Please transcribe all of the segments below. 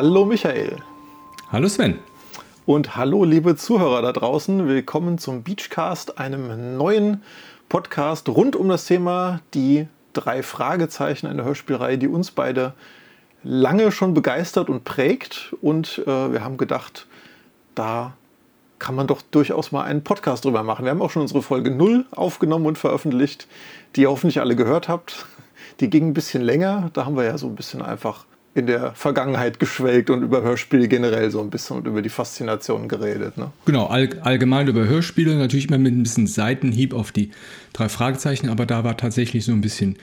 Hallo Michael. Hallo Sven. Und hallo liebe Zuhörer da draußen. Willkommen zum Beachcast, einem neuen Podcast rund um das Thema die drei Fragezeichen, eine Hörspielreihe, die uns beide lange schon begeistert und prägt. Und äh, wir haben gedacht, da kann man doch durchaus mal einen Podcast drüber machen. Wir haben auch schon unsere Folge 0 aufgenommen und veröffentlicht, die ihr hoffentlich alle gehört habt. Die ging ein bisschen länger. Da haben wir ja so ein bisschen einfach in der Vergangenheit geschwelgt und über Hörspiele generell so ein bisschen und über die Faszination geredet. Ne? Genau, all, allgemein über Hörspiele, natürlich immer mit ein bisschen Seitenhieb auf die drei Fragezeichen, aber da war tatsächlich so ein bisschen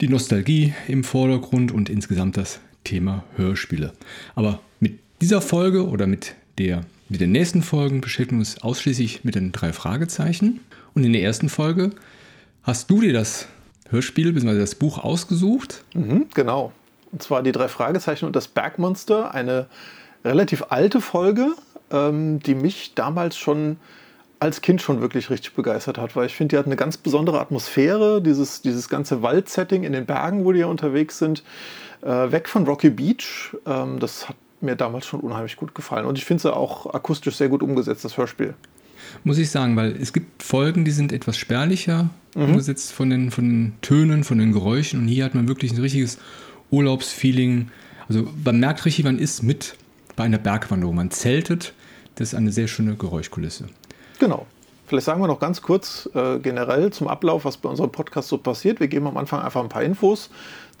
die Nostalgie im Vordergrund und insgesamt das Thema Hörspiele. Aber mit dieser Folge oder mit, der, mit den nächsten Folgen beschäftigen wir uns ausschließlich mit den drei Fragezeichen. Und in der ersten Folge hast du dir das Hörspiel bzw. das Buch ausgesucht. Mhm, genau. Und zwar die drei Fragezeichen und das Bergmonster. Eine relativ alte Folge, ähm, die mich damals schon als Kind schon wirklich richtig begeistert hat, weil ich finde, die hat eine ganz besondere Atmosphäre, dieses, dieses ganze Waldsetting in den Bergen, wo die ja unterwegs sind, äh, weg von Rocky Beach. Ähm, das hat mir damals schon unheimlich gut gefallen. Und ich finde sie auch akustisch sehr gut umgesetzt, das Hörspiel. Muss ich sagen, weil es gibt Folgen, die sind etwas spärlicher mhm. umgesetzt von den, von den Tönen, von den Geräuschen. Und hier hat man wirklich ein richtiges Urlaubsfeeling. Also man merkt richtig, man ist mit bei einer Bergwanderung. Man zeltet. Das ist eine sehr schöne Geräuschkulisse. Genau. Vielleicht sagen wir noch ganz kurz äh, generell zum Ablauf, was bei unserem Podcast so passiert. Wir geben am Anfang einfach ein paar Infos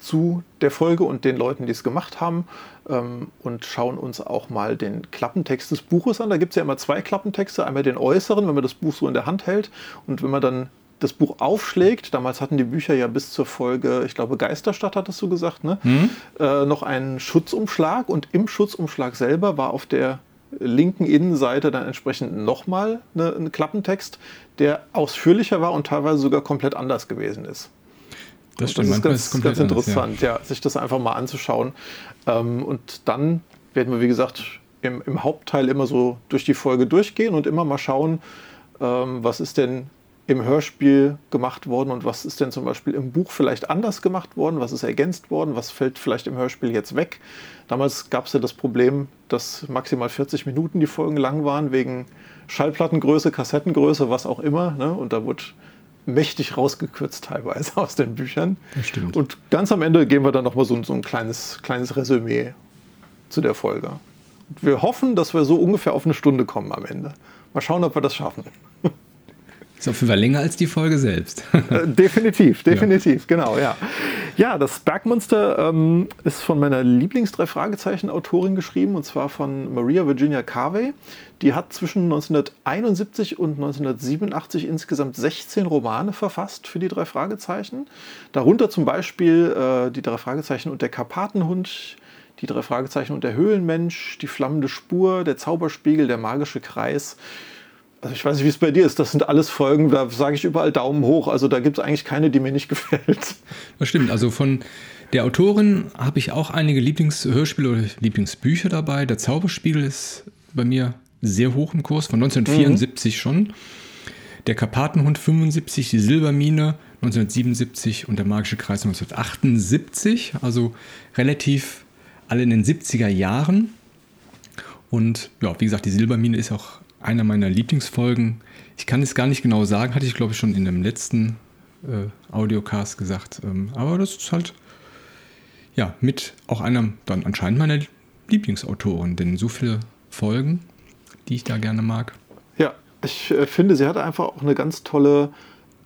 zu der Folge und den Leuten, die es gemacht haben ähm, und schauen uns auch mal den Klappentext des Buches an. Da gibt es ja immer zwei Klappentexte. Einmal den äußeren, wenn man das Buch so in der Hand hält und wenn man dann das Buch aufschlägt, damals hatten die Bücher ja bis zur Folge, ich glaube Geisterstadt hattest du gesagt, ne? Mhm. Äh, noch einen Schutzumschlag und im Schutzumschlag selber war auf der linken Innenseite dann entsprechend nochmal eine, ein Klappentext, der ausführlicher war und teilweise sogar komplett anders gewesen ist. Das stimmt. Das ist ganz, ist ganz interessant, anders, ja. ja. sich das einfach mal anzuschauen. Ähm, und dann werden wir, wie gesagt, im, im, Hauptteil immer so durch die Folge durchgehen und immer mal schauen, ähm, was ist denn im Hörspiel gemacht worden und was ist denn zum Beispiel im Buch vielleicht anders gemacht worden, was ist ergänzt worden, was fällt vielleicht im Hörspiel jetzt weg. Damals gab es ja das Problem, dass maximal 40 Minuten die Folgen lang waren, wegen Schallplattengröße, Kassettengröße, was auch immer. Ne? Und da wurde mächtig rausgekürzt teilweise aus den Büchern. Und ganz am Ende gehen wir dann nochmal so, so ein kleines, kleines Resümee zu der Folge. Und wir hoffen, dass wir so ungefähr auf eine Stunde kommen am Ende. Mal schauen, ob wir das schaffen. Ist auf jeden Fall länger als die Folge selbst. Äh, definitiv, definitiv, ja. genau, ja. Ja, das Bergmonster ähm, ist von meiner Lieblings-Drei-Fragezeichen-Autorin geschrieben, und zwar von Maria Virginia Carvey. Die hat zwischen 1971 und 1987 insgesamt 16 Romane verfasst für die drei Fragezeichen. Darunter zum Beispiel äh, die drei Fragezeichen und der Karpatenhund, die drei Fragezeichen und der Höhlenmensch, die flammende Spur, der Zauberspiegel, der magische Kreis also ich weiß nicht, wie es bei dir ist. Das sind alles Folgen, da sage ich überall Daumen hoch. Also da gibt es eigentlich keine, die mir nicht gefällt. Das stimmt. Also von der Autorin habe ich auch einige Lieblingshörspiele oder Lieblingsbücher dabei. Der Zauberspiegel ist bei mir sehr hoch im Kurs, von 1974 mhm. schon. Der Karpatenhund 75, die Silbermine 1977 und der Magische Kreis 1978. Also relativ alle in den 70er Jahren. Und ja, wie gesagt, die Silbermine ist auch einer meiner Lieblingsfolgen. Ich kann es gar nicht genau sagen, hatte ich glaube ich schon in dem letzten äh, Audiocast gesagt. Ähm, aber das ist halt ja mit auch einer dann anscheinend meiner Lieblingsautoren, denn so viele Folgen, die ich da gerne mag. Ja, ich äh, finde, sie hatte einfach auch eine ganz tolle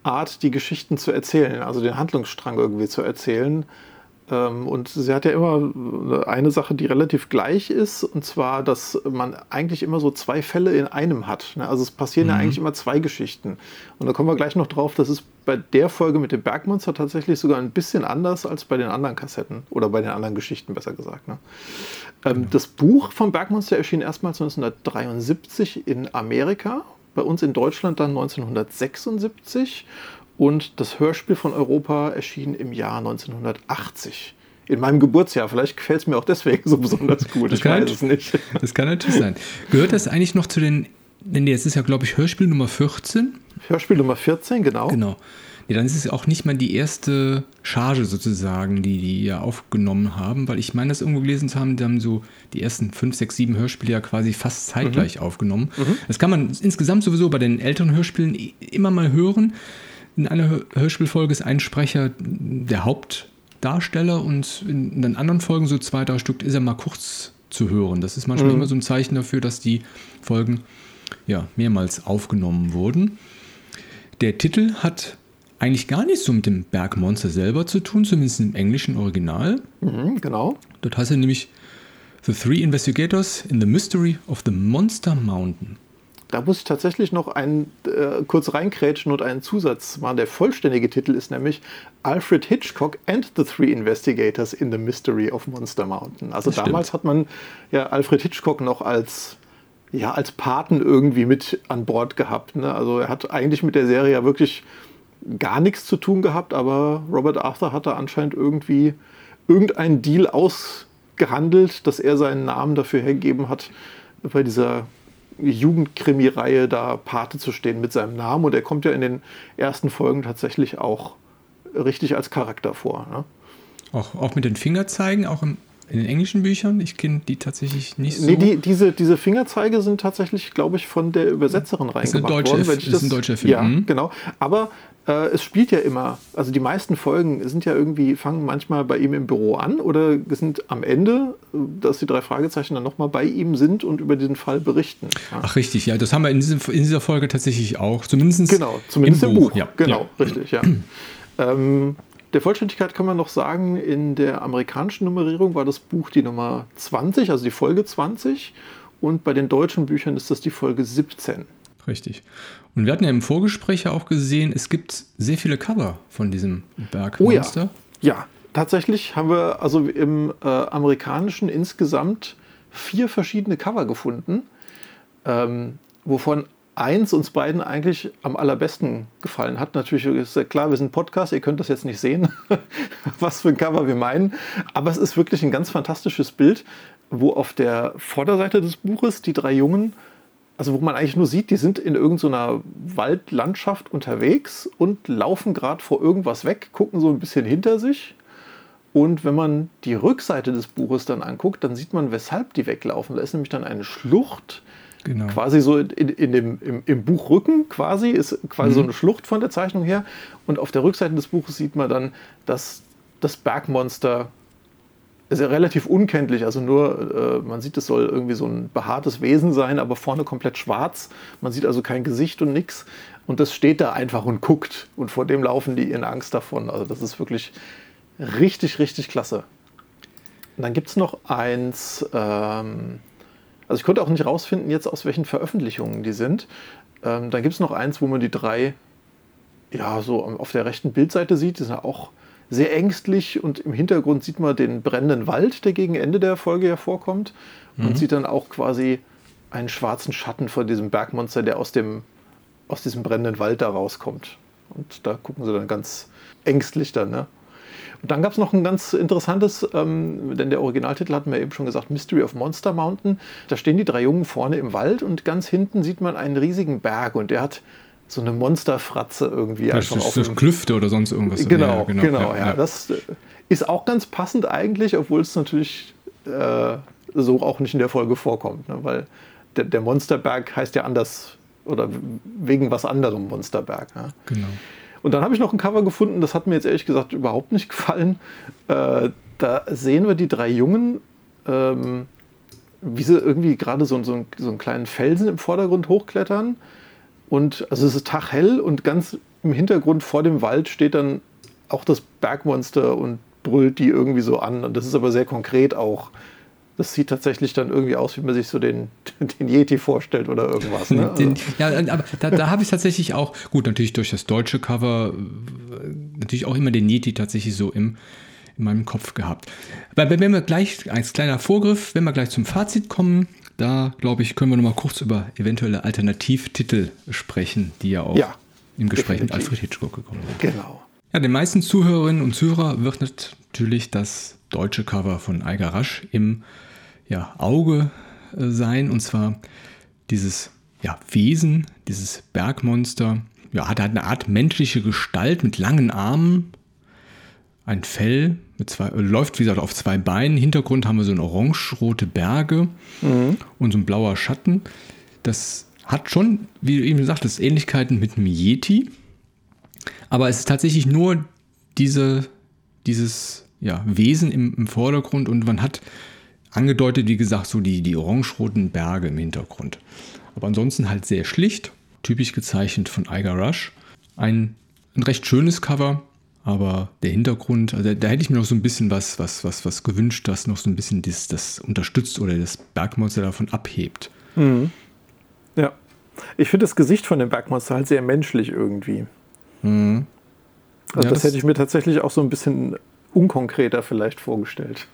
Art, die Geschichten zu erzählen, also den Handlungsstrang irgendwie zu erzählen. Ähm, und sie hat ja immer eine Sache, die relativ gleich ist, und zwar, dass man eigentlich immer so zwei Fälle in einem hat. Ne? Also es passieren mhm. ja eigentlich immer zwei Geschichten. Und da kommen wir gleich noch drauf, das ist bei der Folge mit dem Bergmonster tatsächlich sogar ein bisschen anders als bei den anderen Kassetten oder bei den anderen Geschichten, besser gesagt. Ne? Mhm. Das Buch vom Bergmonster erschien erstmals 1973 in Amerika, bei uns in Deutschland dann 1976 und das Hörspiel von Europa erschien im Jahr 1980. In meinem Geburtsjahr. Vielleicht gefällt es mir auch deswegen so besonders gut. ich weiß es nicht. Das kann natürlich sein. Gehört das eigentlich noch zu den, denn jetzt ist ja, glaube ich, Hörspiel Nummer 14? Hörspiel Nummer 14, genau. Genau. Ja, dann ist es auch nicht mal die erste Charge sozusagen, die die ja aufgenommen haben, weil ich meine, das irgendwo gelesen zu haben, die haben so die ersten fünf, sechs, sieben Hörspiele ja quasi fast zeitgleich mhm. aufgenommen. Mhm. Das kann man insgesamt sowieso bei den älteren Hörspielen immer mal hören. In einer Hörspielfolge ist ein Sprecher der Hauptdarsteller und in den anderen Folgen, so zwei, drei Stück, ist er mal kurz zu hören. Das ist manchmal mhm. immer so ein Zeichen dafür, dass die Folgen ja, mehrmals aufgenommen wurden. Der Titel hat eigentlich gar nichts so mit dem Bergmonster selber zu tun, zumindest im englischen Original. Mhm, genau. Dort heißt er nämlich The Three Investigators in the Mystery of the Monster Mountain. Da muss ich tatsächlich noch einen, äh, kurz reinkrätschen und einen Zusatz machen. Der vollständige Titel ist nämlich Alfred Hitchcock and the Three Investigators in the Mystery of Monster Mountain. Also das damals stimmt. hat man ja Alfred Hitchcock noch als ja, als Paten irgendwie mit an Bord gehabt. Ne? Also er hat eigentlich mit der Serie ja wirklich gar nichts zu tun gehabt, aber Robert Arthur hatte anscheinend irgendwie irgendeinen Deal ausgehandelt, dass er seinen Namen dafür hergegeben hat, bei dieser Jugendkrimi-Reihe da Pate zu stehen mit seinem Namen. Und er kommt ja in den ersten Folgen tatsächlich auch richtig als Charakter vor. Ne? Auch, auch mit den Fingerzeigen, auch im in den englischen Büchern? Ich kenne die tatsächlich nicht so. Nee, die, diese, diese Fingerzeige sind tatsächlich, glaube ich, von der Übersetzerin reingemacht das worden. Wenn ich das, ist ein deutscher Film. Ja, mhm. genau. Aber äh, es spielt ja immer, also die meisten Folgen sind ja irgendwie, fangen manchmal bei ihm im Büro an oder sind am Ende, dass die drei Fragezeichen dann nochmal bei ihm sind und über diesen Fall berichten. Ja. Ach richtig, ja, das haben wir in, diesem, in dieser Folge tatsächlich auch, zumindest Genau, zumindest im, im Buch. Buch. Ja. Genau, ja. richtig, ja. ähm, der Vollständigkeit kann man noch sagen, in der amerikanischen Nummerierung war das Buch die Nummer 20, also die Folge 20. Und bei den deutschen Büchern ist das die Folge 17. Richtig. Und wir hatten ja im Vorgespräch ja auch gesehen, es gibt sehr viele Cover von diesem Bergmonster. Oh ja. ja, tatsächlich haben wir also im äh, amerikanischen insgesamt vier verschiedene Cover gefunden, ähm, wovon eins uns beiden eigentlich am allerbesten gefallen hat. Natürlich ist ja klar, wir sind Podcast, ihr könnt das jetzt nicht sehen, was für ein Cover wir meinen. Aber es ist wirklich ein ganz fantastisches Bild, wo auf der Vorderseite des Buches die drei Jungen, also wo man eigentlich nur sieht, die sind in irgendeiner Waldlandschaft unterwegs und laufen gerade vor irgendwas weg, gucken so ein bisschen hinter sich. Und wenn man die Rückseite des Buches dann anguckt, dann sieht man, weshalb die weglaufen. Da ist nämlich dann eine Schlucht, Genau. Quasi so in, in dem, im, im, Buchrücken quasi ist quasi mhm. so eine Schlucht von der Zeichnung her. Und auf der Rückseite des Buches sieht man dann, dass das Bergmonster ist ja relativ unkenntlich. Also nur, äh, man sieht, es soll irgendwie so ein behaartes Wesen sein, aber vorne komplett schwarz. Man sieht also kein Gesicht und nichts. Und das steht da einfach und guckt. Und vor dem laufen die in Angst davon. Also das ist wirklich richtig, richtig klasse. Und dann gibt es noch eins. Ähm, also ich konnte auch nicht rausfinden jetzt, aus welchen Veröffentlichungen die sind. Ähm, dann gibt es noch eins, wo man die drei ja so auf der rechten Bildseite sieht. Die sind auch sehr ängstlich und im Hintergrund sieht man den brennenden Wald, der gegen Ende der Folge hervorkommt. Mhm. Und sieht dann auch quasi einen schwarzen Schatten von diesem Bergmonster, der aus, dem, aus diesem brennenden Wald da rauskommt. Und da gucken sie dann ganz ängstlich dann. Ne? Und dann gab es noch ein ganz interessantes, ähm, denn der Originaltitel hatten wir eben schon gesagt, Mystery of Monster Mountain. Da stehen die drei Jungen vorne im Wald und ganz hinten sieht man einen riesigen Berg und der hat so eine Monsterfratze irgendwie das einfach ist, dem, Klüfte oder sonst irgendwas. Genau, ja, genau, genau ja, ja. Das äh, ist auch ganz passend eigentlich, obwohl es natürlich äh, so auch nicht in der Folge vorkommt, ne? weil der, der, Monsterberg heißt ja anders oder wegen was anderem Monsterberg. Ne? Genau. Und dann habe ich noch ein Cover gefunden, das hat mir jetzt ehrlich gesagt überhaupt nicht gefallen. Äh, da sehen wir die drei Jungen, ähm, wie sie irgendwie gerade so, so, so einen kleinen Felsen im Vordergrund hochklettern. Und also es ist taghell und ganz im Hintergrund vor dem Wald steht dann auch das Bergmonster und brüllt die irgendwie so an. Und das ist aber sehr konkret auch das sieht tatsächlich dann irgendwie aus, wie man sich so den, den Yeti vorstellt oder irgendwas. Ne? Den, ja, aber da, da habe ich tatsächlich auch, gut, natürlich durch das deutsche Cover, natürlich auch immer den Yeti tatsächlich so im, in meinem Kopf gehabt. Aber wenn wir gleich, als kleiner Vorgriff, wenn wir gleich zum Fazit kommen, da glaube ich, können wir noch mal kurz über eventuelle Alternativtitel sprechen, die ja auch ja, im Gespräch definitiv. mit Alfred Hitchcock gekommen sind. Genau. Ja, den meisten Zuhörerinnen und Zuhörer wird natürlich das deutsche Cover von Eiger Rasch im ja, Auge äh, sein. Und zwar dieses ja, Wesen, dieses Bergmonster ja, hat eine Art menschliche Gestalt mit langen Armen, ein Fell, mit zwei, äh, läuft wie gesagt auf zwei Beinen. Hintergrund haben wir so ein orange-rote Berge mhm. und so ein blauer Schatten. Das hat schon, wie du eben gesagt hast, Ähnlichkeiten mit einem Yeti. Aber es ist tatsächlich nur diese, dieses ja, Wesen im, im Vordergrund und man hat angedeutet, wie gesagt, so die, die orange-roten Berge im Hintergrund. Aber ansonsten halt sehr schlicht, typisch gezeichnet von Iger Rush. Ein, ein recht schönes Cover, aber der Hintergrund, also da, da, hätte ich mir noch so ein bisschen was, was, was, was gewünscht, das noch so ein bisschen das, das unterstützt oder das Bergmonster davon abhebt. Mhm. Ja. Ich finde das Gesicht von dem Bergmonster halt sehr menschlich irgendwie. Mhm. Also ja, das, das, hätte ich mir tatsächlich auch so ein bisschen unkonkreter vielleicht vorgestellt.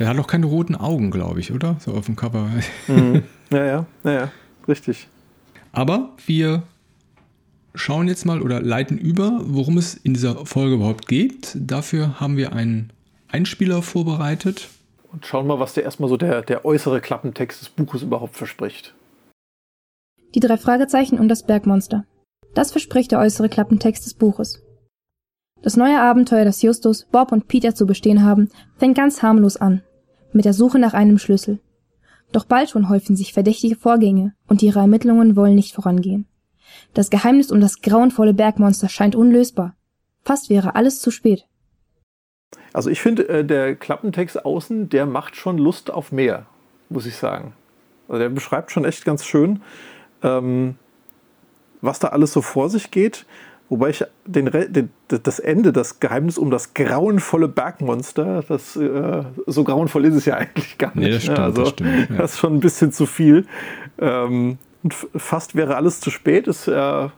Er hat auch keine roten Augen, glaube ich, oder? So auf dem Cover. Mhm. Ja, ja, ja, ja, richtig. Aber wir schauen jetzt mal oder leiten über, worum es in dieser Folge überhaupt geht. Dafür haben wir einen Einspieler vorbereitet. Und schauen mal, was der erstmal so der, der äußere Klappentext des Buches überhaupt verspricht. Die drei Fragezeichen und das Bergmonster. Das verspricht der äußere Klappentext des Buches. Das neue Abenteuer, das Justus, Bob und Peter zu bestehen haben, fängt ganz harmlos an. Mit der Suche nach einem Schlüssel. Doch bald schon häufen sich verdächtige Vorgänge und ihre Ermittlungen wollen nicht vorangehen. Das Geheimnis um das grauenvolle Bergmonster scheint unlösbar. Fast wäre alles zu spät. Also ich finde, äh, der Klappentext außen, der macht schon Lust auf mehr, muss ich sagen. Also der beschreibt schon echt ganz schön, ähm, was da alles so vor sich geht. Wobei ich den, den, das Ende, das Geheimnis um das grauenvolle Bergmonster, das äh, so grauenvoll ist es ja eigentlich gar nicht. Nee, das, ne? stimmt, also, das, stimmt, ja. das ist schon ein bisschen zu viel. Ähm, und fast wäre alles zu spät, ist äh,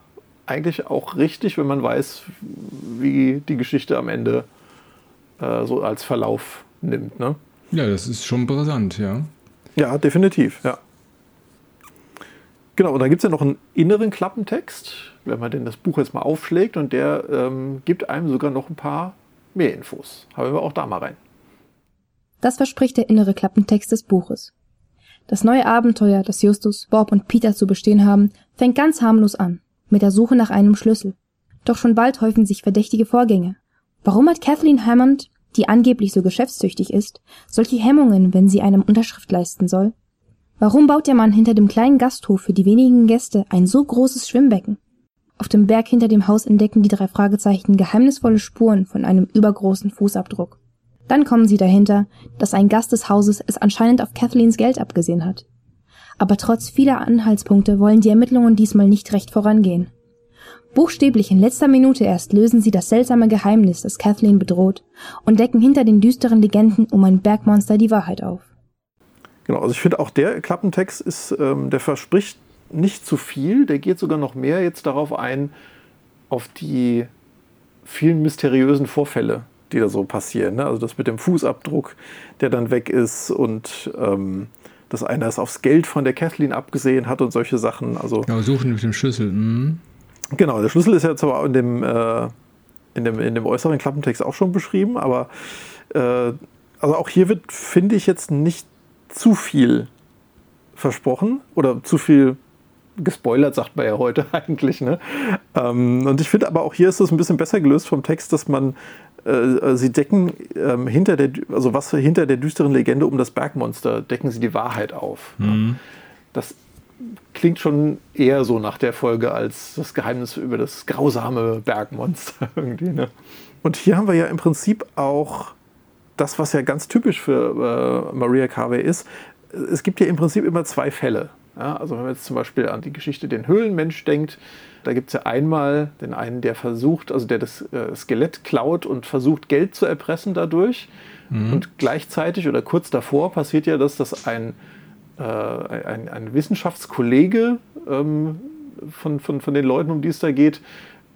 eigentlich auch richtig, wenn man weiß, wie die Geschichte am Ende äh, so als Verlauf nimmt. Ne? Ja, das ist schon brisant, ja. Ja, definitiv, ja. Genau, und dann gibt es ja noch einen inneren Klappentext, wenn man denn das Buch jetzt mal aufschlägt und der ähm, gibt einem sogar noch ein paar mehr Infos. Haben wir auch da mal rein. Das verspricht der innere Klappentext des Buches. Das neue Abenteuer, das Justus, Bob und Peter zu bestehen haben, fängt ganz harmlos an, mit der Suche nach einem Schlüssel. Doch schon bald häufen sich verdächtige Vorgänge. Warum hat Kathleen Hammond, die angeblich so geschäftstüchtig ist, solche Hemmungen, wenn sie einem Unterschrift leisten soll? Warum baut der Mann hinter dem kleinen Gasthof für die wenigen Gäste ein so großes Schwimmbecken? Auf dem Berg hinter dem Haus entdecken die drei Fragezeichen geheimnisvolle Spuren von einem übergroßen Fußabdruck. Dann kommen sie dahinter, dass ein Gast des Hauses es anscheinend auf Kathleens Geld abgesehen hat. Aber trotz vieler Anhaltspunkte wollen die Ermittlungen diesmal nicht recht vorangehen. Buchstäblich in letzter Minute erst lösen sie das seltsame Geheimnis, das Kathleen bedroht, und decken hinter den düsteren Legenden um ein Bergmonster die Wahrheit auf. Genau, also ich finde auch der Klappentext ist, ähm, der verspricht nicht zu viel, der geht sogar noch mehr jetzt darauf ein, auf die vielen mysteriösen Vorfälle, die da so passieren. Ne? Also das mit dem Fußabdruck, der dann weg ist und ähm, dass einer es aufs Geld von der Kathleen abgesehen hat und solche Sachen. Also, ja, suchen mit dem Schlüssel. Mhm. Genau, der Schlüssel ist ja zwar in dem, äh, in, dem, in dem äußeren Klappentext auch schon beschrieben, aber äh, also auch hier wird, finde ich, jetzt nicht zu viel versprochen oder zu viel gespoilert, sagt man ja heute eigentlich. Ne? Ähm, und ich finde aber auch hier ist es ein bisschen besser gelöst vom Text, dass man äh, sie decken ähm, hinter der, also was hinter der düsteren Legende um das Bergmonster, decken sie die Wahrheit auf. Mhm. Das klingt schon eher so nach der Folge als das Geheimnis über das grausame Bergmonster irgendwie. Ne? Und hier haben wir ja im Prinzip auch das, was ja ganz typisch für äh, Maria Carvey ist. Es gibt ja im Prinzip immer zwei Fälle. Ja, also wenn man jetzt zum Beispiel an die Geschichte den Höhlenmensch denkt, da gibt es ja einmal den einen, der versucht, also der das äh, Skelett klaut und versucht, Geld zu erpressen dadurch. Mhm. Und gleichzeitig oder kurz davor passiert ja das, dass ein, äh, ein, ein, Wissenschaftskollege ähm, von, von, von den Leuten, um die es da geht,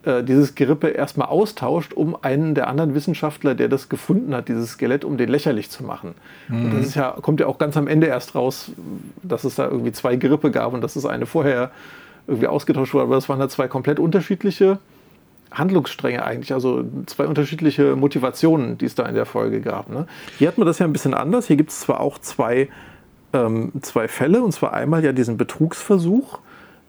äh, dieses Gerippe erstmal austauscht, um einen der anderen Wissenschaftler, der das gefunden hat, dieses Skelett, um den lächerlich zu machen. Mhm. Und das ist ja, kommt ja auch ganz am Ende erst raus, dass es da irgendwie zwei Gerippe gab und dass es eine vorher irgendwie ausgetauscht wurde. Aber das waren da zwei komplett unterschiedliche Handlungsstränge eigentlich, also zwei unterschiedliche Motivationen, die es da in der Folge gab. Ne? Hier hat man das ja ein bisschen anders. Hier gibt es zwar auch zwei, ähm, zwei Fälle, und zwar einmal ja diesen Betrugsversuch,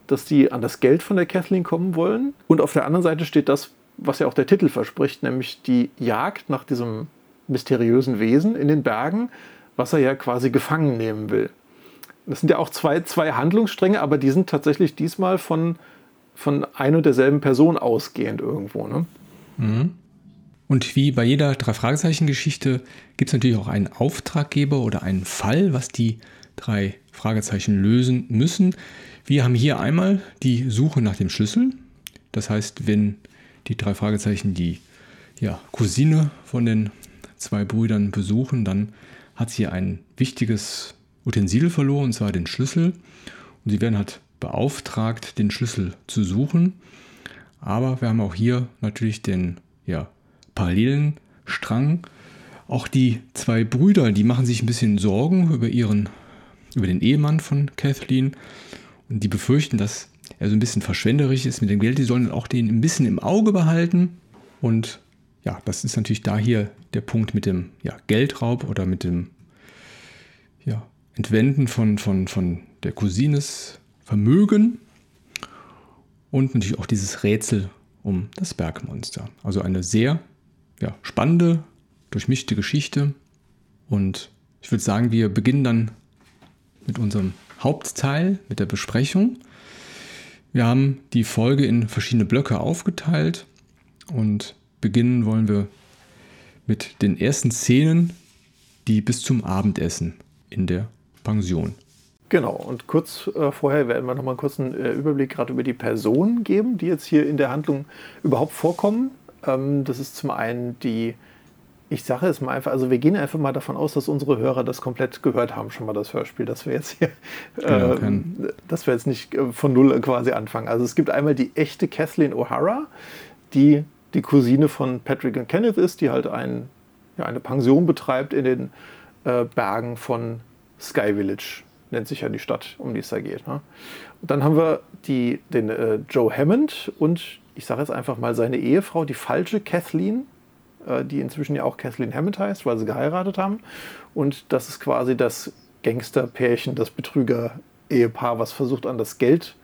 dass die an das Geld von der Kathleen kommen wollen. Und auf der anderen Seite steht das, was ja auch der Titel verspricht, nämlich die Jagd nach diesem mysteriösen Wesen in den Bergen, was er ja quasi gefangen nehmen will. Das sind ja auch zwei, zwei Handlungsstränge, aber die sind tatsächlich diesmal von, von ein und derselben Person ausgehend irgendwo. Ne? Mhm. Und wie bei jeder Drei-Fragezeichen-Geschichte gibt es natürlich auch einen Auftraggeber oder einen Fall, was die drei Fragezeichen lösen müssen. Wir haben hier einmal die Suche nach dem Schlüssel. Das heißt, wenn die drei Fragezeichen die ja, Cousine von den zwei Brüdern besuchen, dann hat sie ein wichtiges Utensil verloren, und zwar den Schlüssel. Und sie werden halt beauftragt, den Schlüssel zu suchen. Aber wir haben auch hier natürlich den ja, parallelen Strang. Auch die zwei Brüder, die machen sich ein bisschen Sorgen über ihren, über den Ehemann von Kathleen. Die befürchten, dass er so ein bisschen verschwenderisch ist mit dem Geld. Die sollen auch den ein bisschen im Auge behalten. Und ja, das ist natürlich da hier der Punkt mit dem ja, Geldraub oder mit dem ja, Entwenden von, von, von der Cousines Vermögen und natürlich auch dieses Rätsel um das Bergmonster. Also eine sehr ja, spannende, durchmischte Geschichte. Und ich würde sagen, wir beginnen dann mit unserem Hauptteil, mit der Besprechung. Wir haben die Folge in verschiedene Blöcke aufgeteilt und beginnen wollen wir mit den ersten Szenen, die bis zum Abendessen in der Pension. Genau, und kurz äh, vorher werden wir nochmal einen kurzen äh, Überblick gerade über die Personen geben, die jetzt hier in der Handlung überhaupt vorkommen. Ähm, das ist zum einen die, ich sage es mal einfach, also wir gehen einfach mal davon aus, dass unsere Hörer das komplett gehört haben, schon mal das Hörspiel, dass wir jetzt hier, äh, dass wir jetzt nicht äh, von Null quasi anfangen. Also es gibt einmal die echte Kathleen O'Hara, die die Cousine von Patrick und Kenneth ist, die halt ein, ja, eine Pension betreibt in den äh, Bergen von Sky Village, nennt sich ja die Stadt, um die es da geht. Ne? Und dann haben wir die, den äh, Joe Hammond und ich sage jetzt einfach mal seine Ehefrau, die falsche Kathleen, die inzwischen ja auch Kathleen Hammond heißt, weil sie geheiratet haben. Und das ist quasi das Gangsterpärchen, das Betrüger-Ehepaar, was versucht an das Geld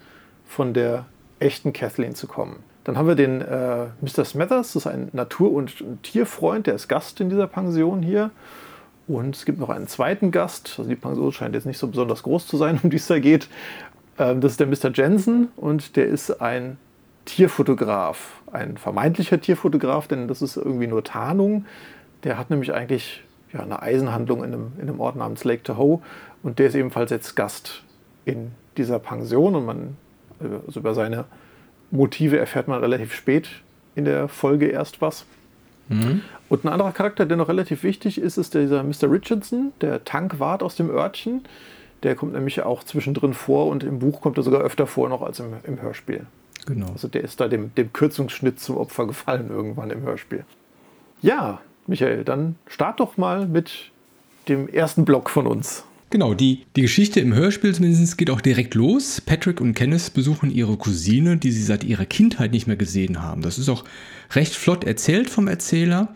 von der echten Kathleen zu kommen. Dann haben wir den äh, Mr. Smethers, das ist ein Natur- und Tierfreund, der ist Gast in dieser Pension hier. Und es gibt noch einen zweiten Gast, also die Pension scheint jetzt nicht so besonders groß zu sein, um die es da geht. Ähm, das ist der Mr. Jensen und der ist ein Tierfotograf, ein vermeintlicher Tierfotograf, denn das ist irgendwie nur Tarnung. Der hat nämlich eigentlich ja, eine Eisenhandlung in einem, in einem Ort namens Lake Tahoe und der ist ebenfalls jetzt Gast in dieser Pension und man, also über seine Motive erfährt man relativ spät in der Folge erst was. Mhm. Und ein anderer Charakter, der noch relativ wichtig ist, ist dieser Mr. Richardson, der Tankwart aus dem Örtchen. Der kommt nämlich auch zwischendrin vor und im Buch kommt er sogar öfter vor noch als im, im Hörspiel. Genau. Also der ist da dem, dem Kürzungsschnitt zum Opfer gefallen irgendwann im Hörspiel. Ja, Michael, dann start doch mal mit dem ersten Block von uns. Genau, die, die Geschichte im Hörspiel zumindest geht auch direkt los. Patrick und Kenneth besuchen ihre Cousine, die sie seit ihrer Kindheit nicht mehr gesehen haben. Das ist auch recht flott erzählt vom Erzähler.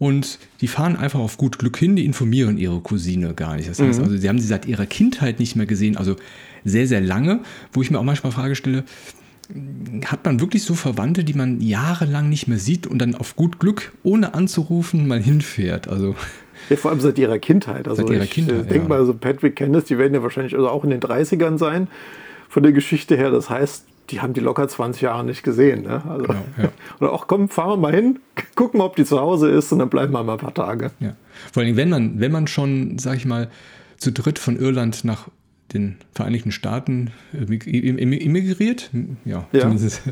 Und die fahren einfach auf gut Glück hin, die informieren ihre Cousine gar nicht. Das heißt mhm. also, sie haben sie seit ihrer Kindheit nicht mehr gesehen, also sehr, sehr lange, wo ich mir auch manchmal Frage stelle, hat man wirklich so Verwandte, die man jahrelang nicht mehr sieht und dann auf gut Glück, ohne anzurufen, mal hinfährt? Also ja, vor allem seit ihrer Kindheit. Also seit ihrer ich äh, Kindheit, denke ja. mal, also Patrick Kenneth, die werden ja wahrscheinlich also auch in den 30ern sein, von der Geschichte her. Das heißt, die haben die locker 20 Jahre nicht gesehen. Ne? Also, genau, ja. Oder auch, komm, fahren wir mal hin, gucken mal, ob die zu Hause ist und dann bleiben wir mal ein paar Tage. Ja. Vor allem, wenn man, wenn man schon, sag ich mal, zu dritt von Irland nach den Vereinigten Staaten immigriert, ja, ja. zumindest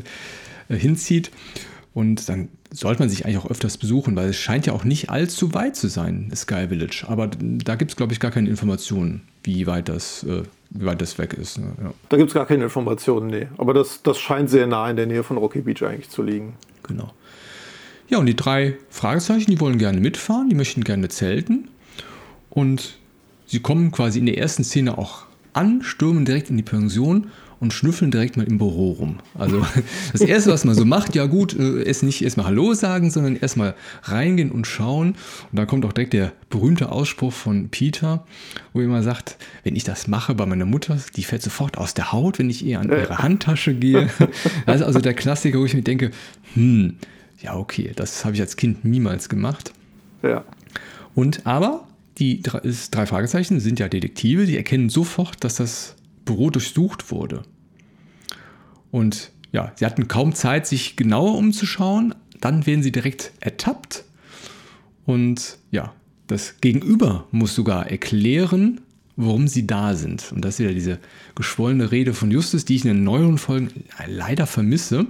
hinzieht, und dann sollte man sich eigentlich auch öfters besuchen, weil es scheint ja auch nicht allzu weit zu sein, Sky Village. Aber da gibt es, glaube ich, gar keine Informationen, wie weit das, äh, wie weit das weg ist. Ne? Ja. Da gibt es gar keine Informationen, nee. Aber das, das scheint sehr nah in der Nähe von Rocky Beach eigentlich zu liegen. Genau. Ja, und die drei Fragezeichen, die wollen gerne mitfahren, die möchten gerne zelten. Und sie kommen quasi in der ersten Szene auch an, stürmen direkt in die Pension und schnüffeln direkt mal im Büro rum. Also das Erste, was man so macht, ja gut, äh, ist nicht erstmal Hallo sagen, sondern erstmal reingehen und schauen. Und da kommt auch direkt der berühmte Ausspruch von Peter, wo er immer sagt, wenn ich das mache bei meiner Mutter, die fällt sofort aus der Haut, wenn ich eher an ihre Handtasche gehe. Das ist also der Klassiker, wo ich mir denke, hm, ja okay, das habe ich als Kind niemals gemacht. Ja. Und aber die drei, drei Fragezeichen sind ja Detektive, die erkennen sofort, dass das Büro durchsucht wurde. Und ja, sie hatten kaum Zeit, sich genauer umzuschauen. Dann werden sie direkt ertappt. Und ja, das Gegenüber muss sogar erklären, warum sie da sind. Und das ist ja diese geschwollene Rede von Justus, die ich in den neueren Folgen leider vermisse,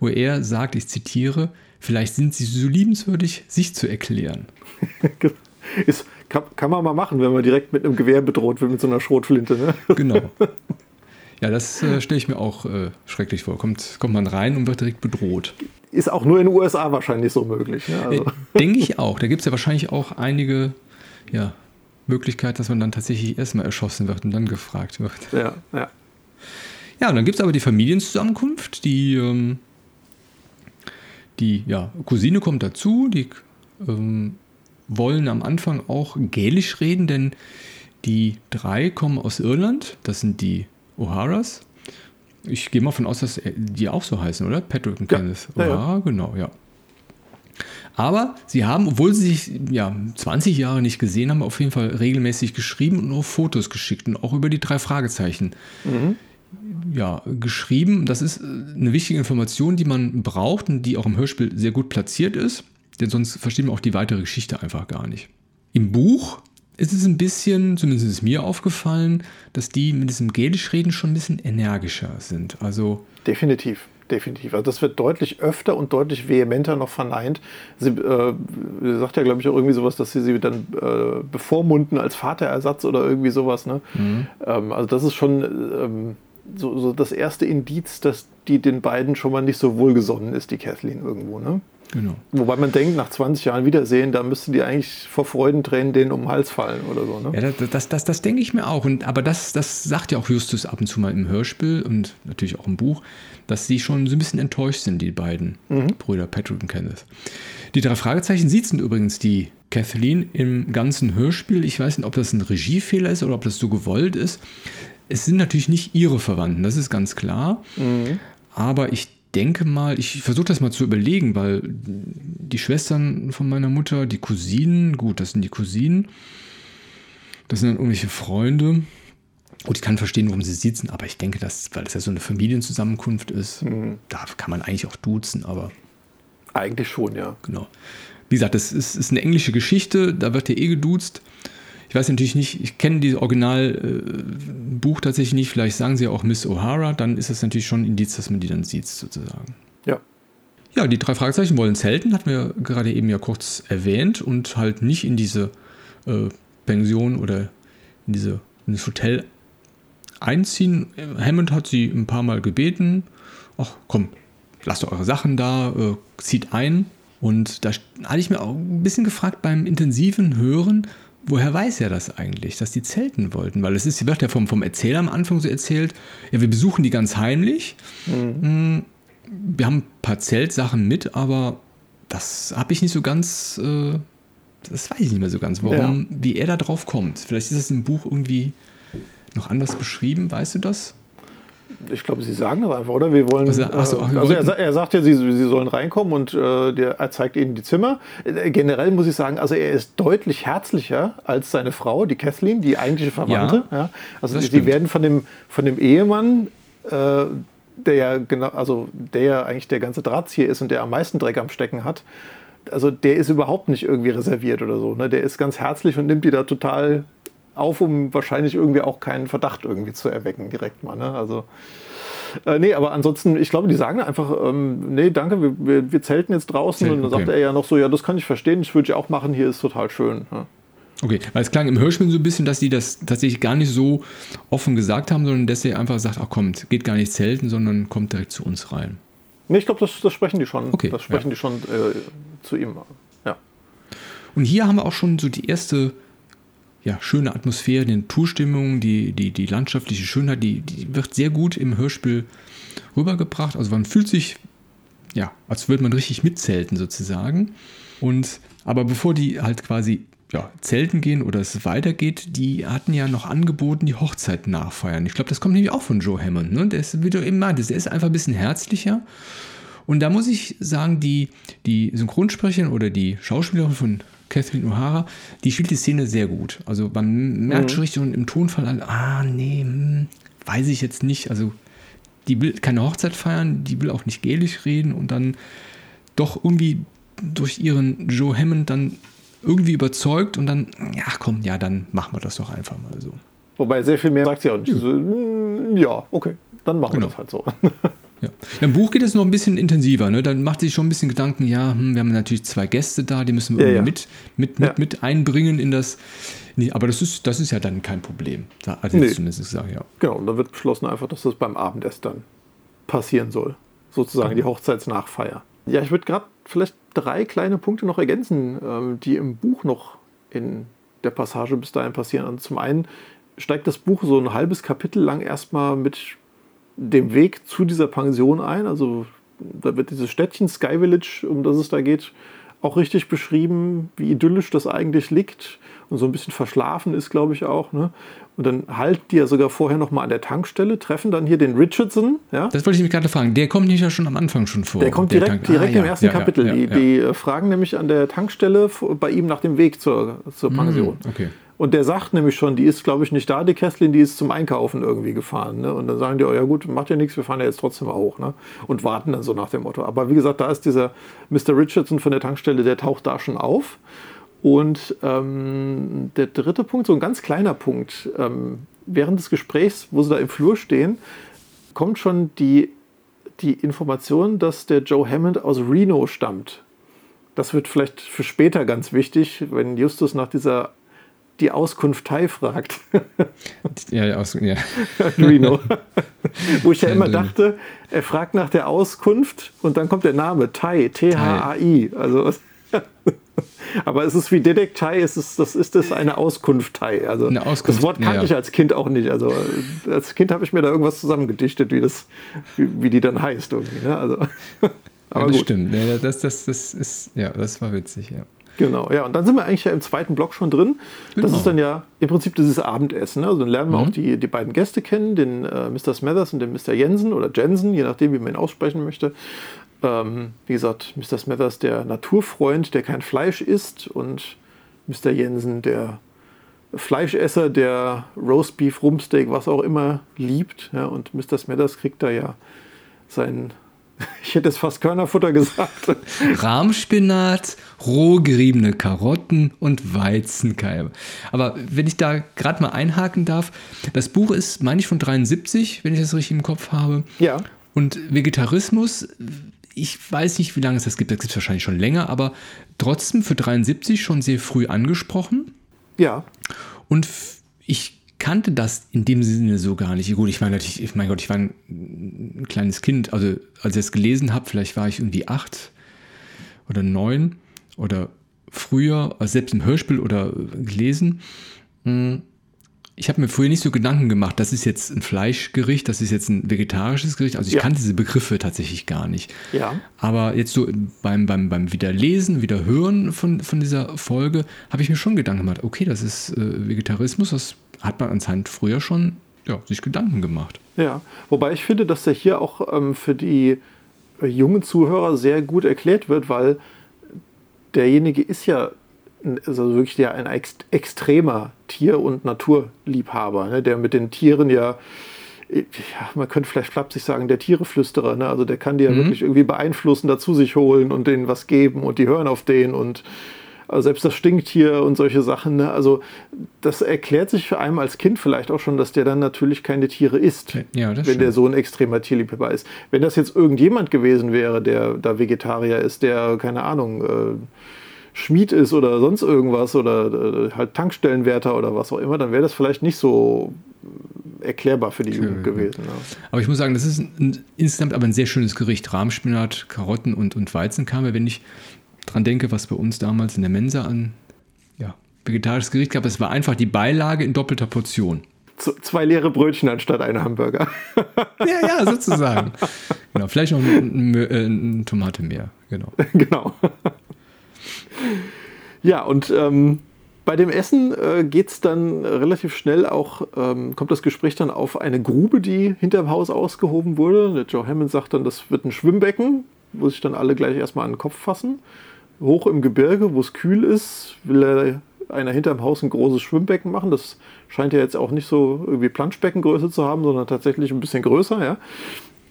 wo er sagt, ich zitiere, vielleicht sind sie so liebenswürdig, sich zu erklären. ist, kann, kann, man mal machen, wenn man direkt mit einem Gewehr bedroht wird, mit so einer Schrotflinte. Ne? Genau. Ja, das äh, stelle ich mir auch äh, schrecklich vor. Kommt, kommt man rein und wird direkt bedroht. Ist auch nur in den USA wahrscheinlich so möglich. Ne? Also. Äh, Denke ich auch. Da gibt es ja wahrscheinlich auch einige ja, Möglichkeiten, dass man dann tatsächlich erstmal erschossen wird und dann gefragt wird. Ja, ja. Ja, und dann gibt es aber die Familienzusammenkunft. Die, ähm, die ja, Cousine kommt dazu, die ähm, wollen am Anfang auch Gälisch reden, denn die drei kommen aus Irland. Das sind die O'Haras. Ich gehe mal von aus, dass die auch so heißen, oder? Patrick und Kenneth. Ja, ja, ja. genau, ja. Aber sie haben, obwohl sie sich ja 20 Jahre nicht gesehen haben, auf jeden Fall regelmäßig geschrieben und auch Fotos geschickt und auch über die drei Fragezeichen mhm. ja, geschrieben. Das ist eine wichtige Information, die man braucht und die auch im Hörspiel sehr gut platziert ist denn sonst versteht man auch die weitere Geschichte einfach gar nicht. Im Buch ist es ein bisschen, zumindest ist es mir aufgefallen, dass die mit diesem Gälisch-Reden schon ein bisschen energischer sind. Also definitiv, definitiv. Also das wird deutlich öfter und deutlich vehementer noch verneint. Sie äh, sagt ja, glaube ich, auch irgendwie sowas, dass sie sie dann äh, bevormunden als Vaterersatz oder irgendwie sowas. Ne? Mhm. Ähm, also das ist schon ähm, so, so, das erste Indiz, dass die den beiden schon mal nicht so wohlgesonnen ist, die Kathleen irgendwo. Ne? Genau. Wobei man denkt, nach 20 Jahren Wiedersehen, da müssten die eigentlich vor Freudentränen denen um den Hals fallen oder so. Ne? Ja, das, das, das, das denke ich mir auch. Und, aber das, das sagt ja auch Justus ab und zu mal im Hörspiel und natürlich auch im Buch, dass sie schon so ein bisschen enttäuscht sind, die beiden mhm. Brüder Patrick und Kenneth. Die drei Fragezeichen sitzen übrigens die Kathleen im ganzen Hörspiel. Ich weiß nicht, ob das ein Regiefehler ist oder ob das so gewollt ist. Es sind natürlich nicht ihre Verwandten, das ist ganz klar. Mhm. Aber ich denke mal, ich versuche das mal zu überlegen, weil die Schwestern von meiner Mutter, die Cousinen, gut, das sind die Cousinen, das sind dann irgendwelche Freunde. Gut, ich kann verstehen, warum sie sitzen, aber ich denke, dass, weil das ja so eine Familienzusammenkunft ist, mhm. da kann man eigentlich auch duzen, aber. Eigentlich schon, ja. Genau. Wie gesagt, das ist, ist eine englische Geschichte, da wird ja eh geduzt. Ich weiß natürlich nicht, ich kenne dieses Originalbuch äh, tatsächlich nicht, vielleicht sagen sie ja auch Miss O'Hara, dann ist das natürlich schon ein Indiz, dass man die dann sieht, sozusagen. Ja. Ja, die drei Fragezeichen wollen zelten, hatten wir gerade eben ja kurz erwähnt und halt nicht in diese äh, Pension oder in, diese, in das Hotel einziehen. Hammond hat sie ein paar Mal gebeten, ach komm, lasst eure Sachen da, äh, zieht ein. Und da hatte ich mir auch ein bisschen gefragt beim intensiven Hören, woher weiß er das eigentlich, dass die zelten wollten? Weil es ist, wird ja vom, vom Erzähler am Anfang so erzählt, ja, wir besuchen die ganz heimlich. Mhm. Hm, wir haben ein paar Zeltsachen mit, aber das habe ich nicht so ganz, äh, das weiß ich nicht mehr so ganz, warum, ja. wie er da drauf kommt. Vielleicht ist es im Buch irgendwie noch anders beschrieben, weißt du das? Ich glaube, Sie sagen das einfach, oder? Wir wollen. Also, so, äh, also er, er, sagt ja, Sie, Sie sollen reinkommen und äh, der, er zeigt Ihnen die Zimmer. Äh, generell muss ich sagen, also er ist deutlich herzlicher als seine Frau, die Kathleen, die eigentliche Verwandte. Ja, ja. Also sie werden von dem, von dem Ehemann, äh, der ja genau, also der ja eigentlich der ganze Drahtzieher ist und der am meisten Dreck am Stecken hat. Also der ist überhaupt nicht irgendwie reserviert oder so. Ne? Der ist ganz herzlich und nimmt die da total auf, um wahrscheinlich irgendwie auch keinen Verdacht irgendwie zu erwecken direkt mal. Ne? Also äh, nee, aber ansonsten, ich glaube, die sagen einfach, ähm, nee, danke, wir, wir, wir, zelten jetzt draußen. Okay. Und dann sagt er ja noch so, ja, das kann ich verstehen, das würde ich auch machen, hier ist total schön. Ja. Okay, weil es klang im Hörspiel so ein bisschen, dass die das tatsächlich gar nicht so offen gesagt haben, sondern dass sie einfach sagt, ach kommt, geht gar nicht zelten, sondern kommt direkt zu uns rein. Nee, ich glaube, das, das, sprechen die schon. Okay, das sprechen ja. die schon äh, zu ihm. Ja. Und hier haben wir auch schon so die erste ja, schöne Atmosphäre, die Naturstimmung, die, die, die landschaftliche Schönheit, die, die wird sehr gut im Hörspiel rübergebracht. Also man fühlt sich, ja, als würde man richtig mitzelten sozusagen. Und aber bevor die halt quasi ja, zelten gehen oder es weitergeht, die hatten ja noch angeboten, die Hochzeit nachfeiern. Ich glaube, das kommt nämlich auch von Joe Hammond. Ne? Der ist, wie du eben meintest, der ist einfach ein bisschen herzlicher. Und da muss ich sagen, die, die Synchronsprecherin oder die Schauspielerin von Kathleen O'Hara, die spielt die Szene sehr gut. Also man merkt mhm. schon richtig im Tonfall an, ah, nee, hm, weiß ich jetzt nicht. Also die will keine Hochzeit feiern, die will auch nicht gelisch reden und dann doch irgendwie durch ihren Joe Hammond dann irgendwie überzeugt und dann, ja komm, ja, dann machen wir das doch einfach mal so. Wobei sehr viel mehr sagt sie auch nicht. Ja, hm, ja okay, dann machen genau. wir das halt so. Ja. Im Buch geht es noch ein bisschen intensiver. Ne? Dann macht sich schon ein bisschen Gedanken, ja, hm, wir haben natürlich zwei Gäste da, die müssen wir ja, ja. Mit, mit, mit, mit einbringen in das. Aber das ist, das ist ja dann kein Problem. Da hat nee. zumindest gesagt, ja. Genau, und dann wird beschlossen einfach, dass das beim Abendessen dann passieren soll. Sozusagen die Hochzeitsnachfeier. Ja, ich würde gerade vielleicht drei kleine Punkte noch ergänzen, ähm, die im Buch noch in der Passage bis dahin passieren. Und zum einen steigt das Buch so ein halbes Kapitel lang erstmal mit dem Weg zu dieser Pension ein. Also da wird dieses Städtchen Sky Village, um das es da geht, auch richtig beschrieben, wie idyllisch das eigentlich liegt und so ein bisschen verschlafen ist, glaube ich auch. Ne? Und dann halten die ja sogar vorher noch mal an der Tankstelle, treffen dann hier den Richardson. Ja? Das wollte ich mich gerade fragen. Der kommt nicht ja schon am Anfang schon vor. Der kommt direkt, Tank direkt ah, im ja, ersten ja, Kapitel. Die, die, äh, fragen nämlich an der Tankstelle bei ihm nach dem Weg zur, zur hm, Pension. Mm, okay. Und der sagt nämlich schon, die ist, glaube ich, nicht da, die Kesslin, die ist zum Einkaufen irgendwie gefahren. Ne? Und dann sagen die, oh ja gut, macht ja nichts, wir fahren ja jetzt trotzdem auch. Ne? Und warten dann so nach dem Motto. Aber wie gesagt, da ist dieser Mr. Richardson von der Tankstelle, der taucht da schon auf. Und ähm, der dritte Punkt, so ein ganz kleiner Punkt, ähm, während des Gesprächs, wo sie da im Flur stehen, kommt schon die, die Information, dass der Joe Hammond aus Reno stammt. Das wird vielleicht für später ganz wichtig, wenn Justus nach dieser die Auskunft Thai fragt. ja, ja, aus, ja. Reno. Wo ich ja immer dachte, er fragt nach der Auskunft und dann kommt der Name Thai, T-H-A-I. Also aber es ist wie Detektei, es ist, das ist das eine Auskunftei. Also eine Auskunft, das Wort kannte ja. ich als Kind auch nicht. Also als Kind habe ich mir da irgendwas zusammengedichtet, wie das, wie, wie die dann heißt irgendwie. Ne? Also, aber ja, das gut. stimmt. Ja, das, das, das ist, ja, das war witzig, ja. Genau, ja, und dann sind wir eigentlich ja im zweiten Block schon drin. Genau. Das ist dann ja im Prinzip dieses Abendessen. Ne? Also dann lernen wir mhm. auch die, die beiden Gäste kennen, den äh, Mr. Smathers und den Mr. Jensen oder Jensen, je nachdem, wie man ihn aussprechen möchte. Ähm, wie gesagt, Mr. Smathers der Naturfreund, der kein Fleisch isst und Mr. Jensen der Fleischesser, der Roastbeef, Rumpsteak, was auch immer liebt. Ja, und Mr. Smathers kriegt da ja sein, ich hätte es fast Körnerfutter gesagt. Rahmspinat, roh geriebene Karotten und Weizenkeibe. Aber wenn ich da gerade mal einhaken darf, das Buch ist, meine ich, von 73, wenn ich das richtig im Kopf habe. Ja. Und Vegetarismus ich weiß nicht, wie lange es das gibt, das gibt es wahrscheinlich schon länger, aber trotzdem für 73 schon sehr früh angesprochen. Ja. Und ich kannte das in dem Sinne so gar nicht. Gut, ich meine natürlich, ich mein Gott, ich war ein, ein kleines Kind, also als ich es gelesen habe, vielleicht war ich irgendwie acht oder neun oder früher, also selbst im Hörspiel oder gelesen. Hm, ich habe mir früher nicht so Gedanken gemacht, das ist jetzt ein Fleischgericht, das ist jetzt ein vegetarisches Gericht. Also ich ja. kannte diese Begriffe tatsächlich gar nicht. Ja. Aber jetzt so beim, beim, beim Wiederlesen, Wiederhören von, von dieser Folge habe ich mir schon Gedanken gemacht, okay, das ist äh, Vegetarismus, das hat man anscheinend früher schon ja, sich Gedanken gemacht. Ja, wobei ich finde, dass der hier auch ähm, für die äh, jungen Zuhörer sehr gut erklärt wird, weil derjenige ist ja also wirklich der ein extremer Tier- und Naturliebhaber, ne, der mit den Tieren ja, ja, man könnte vielleicht flapsig sagen, der Tiereflüsterer, ne? also der kann die ja mhm. wirklich irgendwie beeinflussen, dazu sich holen und denen was geben und die hören auf den und also selbst das Stinktier und solche Sachen. Ne? Also das erklärt sich für einen als Kind vielleicht auch schon, dass der dann natürlich keine Tiere isst, ja, wenn stimmt. der so ein extremer Tierliebhaber ist. Wenn das jetzt irgendjemand gewesen wäre, der da Vegetarier ist, der, keine Ahnung, äh, Schmied ist oder sonst irgendwas oder äh, halt Tankstellenwärter oder was auch immer, dann wäre das vielleicht nicht so erklärbar für die Jugend gewesen. Ja. Aber ich muss sagen, das ist ein, insgesamt aber ein sehr schönes Gericht. Rahmspinat, Karotten und, und Weizenkame. Wenn ich dran denke, was bei uns damals in der Mensa an ja, vegetarisches Gericht gab. Es war einfach die Beilage in doppelter Portion. Z zwei leere Brötchen anstatt ein Hamburger. ja, ja, sozusagen. Genau, vielleicht noch eine ein Tomate mehr. Genau. genau. Ja, und ähm, bei dem Essen äh, geht es dann relativ schnell auch, ähm, kommt das Gespräch dann auf eine Grube, die hinterm Haus ausgehoben wurde. Der Joe Hammond sagt dann, das wird ein Schwimmbecken, wo sich dann alle gleich erstmal an den Kopf fassen. Hoch im Gebirge, wo es kühl ist, will er einer hinterm Haus ein großes Schwimmbecken machen. Das scheint ja jetzt auch nicht so irgendwie Planschbeckengröße zu haben, sondern tatsächlich ein bisschen größer, ja.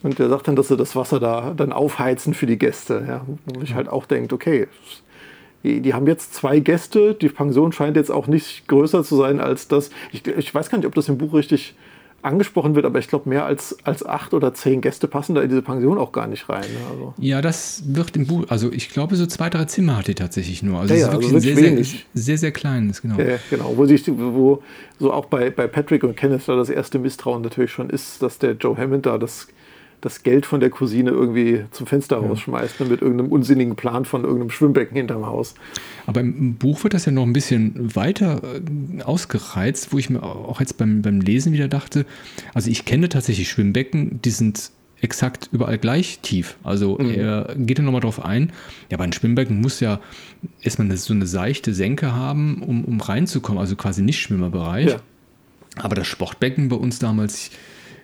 Und der sagt dann, dass sie das Wasser da dann aufheizen für die Gäste, ja. Wo ich halt auch denke, okay, die, haben jetzt zwei Gäste, die Pension scheint jetzt auch nicht größer zu sein als das. Ich, ich weiß gar nicht, ob das im Buch richtig angesprochen wird, aber ich glaube, mehr als, als acht oder zehn Gäste passen da in diese Pension auch gar nicht rein. Ne? Also. Ja, das wird im Buch, also ich glaube, so zwei, drei Zimmer hat die tatsächlich nur. Also ja, es ist wirklich, also ein sehr, sehr, sehr, sehr kleines, genau. Ja, genau, wo, sich, wo so auch bei, bei Patrick und Kenneth da das erste Misstrauen natürlich schon ist, dass der Joe Hammond da das das Geld von der Cousine irgendwie zum Fenster ja. rausschmeißt ne, mit irgendeinem unsinnigen Plan von irgendeinem Schwimmbecken hinterm Haus. Aber im Buch wird das ja noch ein bisschen weiter äh, ausgereizt, wo ich mir auch jetzt beim, beim Lesen wieder dachte, also ich kenne tatsächlich Schwimmbecken, die sind exakt überall gleich tief. Also mhm. er geht ja nochmal drauf ein, ja, bei einem Schwimmbecken muss ja erstmal so eine seichte Senke haben, um, um reinzukommen, also quasi nicht Schwimmerbereich. Ja. Aber das Sportbecken bei uns damals,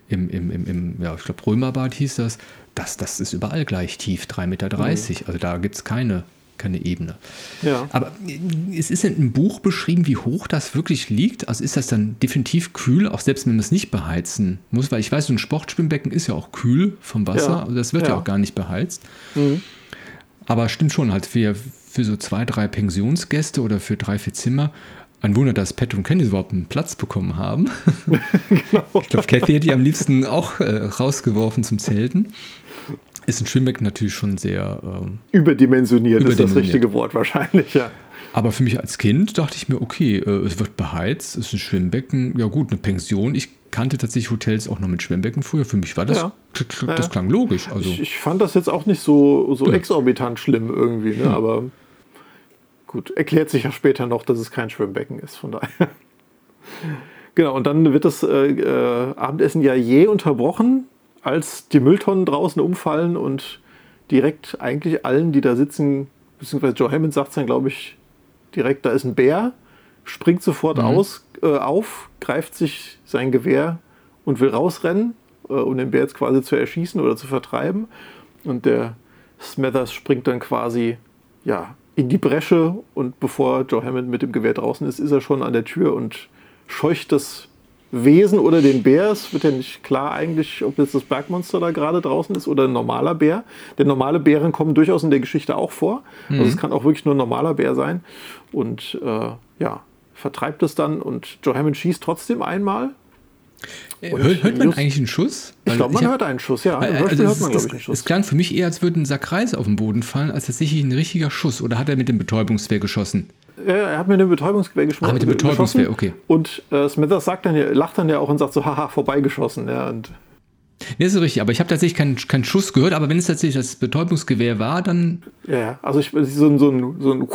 im, im, im, im ja, ich glaube, Römerbad hieß das, das, das ist überall gleich tief, 3,30 Meter. Mhm. Also da gibt es keine, keine Ebene. Ja. Aber es ist in einem Buch beschrieben, wie hoch das wirklich liegt. Also ist das dann definitiv kühl, auch selbst wenn man es nicht beheizen muss, weil ich weiß, so ein Sportschwimmbecken ist ja auch kühl vom Wasser. Ja. Also das wird ja. ja auch gar nicht beheizt. Mhm. Aber stimmt schon, halt für, für so zwei, drei Pensionsgäste oder für drei, vier Zimmer ein Wunder, dass Pat und Candy überhaupt einen Platz bekommen haben. genau. Ich glaube, Kathy hätte die am liebsten auch äh, rausgeworfen zum Zelten. Ist ein Schwimmbecken natürlich schon sehr ähm, überdimensioniert, überdimensioniert, ist das richtige Wort wahrscheinlich, ja. Aber für mich als Kind dachte ich mir, okay, äh, es wird beheizt, es ist ein Schwimmbecken, ja gut, eine Pension. Ich kannte tatsächlich Hotels auch noch mit Schwimmbecken früher. Für mich war das, ja. das klang logisch. Also. Ich, ich, fand das jetzt auch nicht so, so ja. exorbitant schlimm irgendwie, ne? Hm. aber Gut, erklärt sich ja später noch, dass es kein Schwimmbecken ist, von daher. genau, und dann wird das äh, äh, Abendessen ja je unterbrochen, als die Mülltonnen draußen umfallen und direkt eigentlich allen, die da sitzen, beziehungsweise Joe Hammond sagt es dann, glaube ich, direkt, da ist ein Bär, springt sofort mhm. aus, äh, auf, greift sich sein Gewehr und will rausrennen, äh, um den Bär jetzt quasi zu erschießen oder zu vertreiben. Und der Smethers springt dann quasi ja, in die Bresche und bevor Joe Hammond mit dem Gewehr draußen ist, ist er schon an der Tür und scheucht das Wesen oder den Bär. Es wird ja nicht klar eigentlich, ob jetzt das Bergmonster da gerade draußen ist oder ein normaler Bär. Denn normale Bären kommen durchaus in der Geschichte auch vor. Mhm. Also es kann auch wirklich nur ein normaler Bär sein. Und äh, ja, vertreibt es dann und Joe Hammond schießt trotzdem einmal hört, hört, man eigentlich einen Schuss? ich glaube, man ich hab, hört einen Schuss, ja. Also hört man, ich, einen Schuss. Es klang für mich eher, als würde ein Sack Reis auf den Boden fallen, als tatsächlich ein richtiger Schuss. Oder hat er mit dem Betäubungswehr geschossen? Ja, er hat mit dem Betäubungsgewehr geschossen. Ah, mit dem Betäubungsgewehr, okay. Und äh, Smithers sagt dann, lacht dann ja auch und sagt so, haha, vorbeigeschossen. Ja, und Nee, ist so richtig, aber ich habe tatsächlich keinen kein Schuss gehört, aber wenn es tatsächlich das Betäubungsgewehr war, dann. Ja, also ich, so, so ein, so ein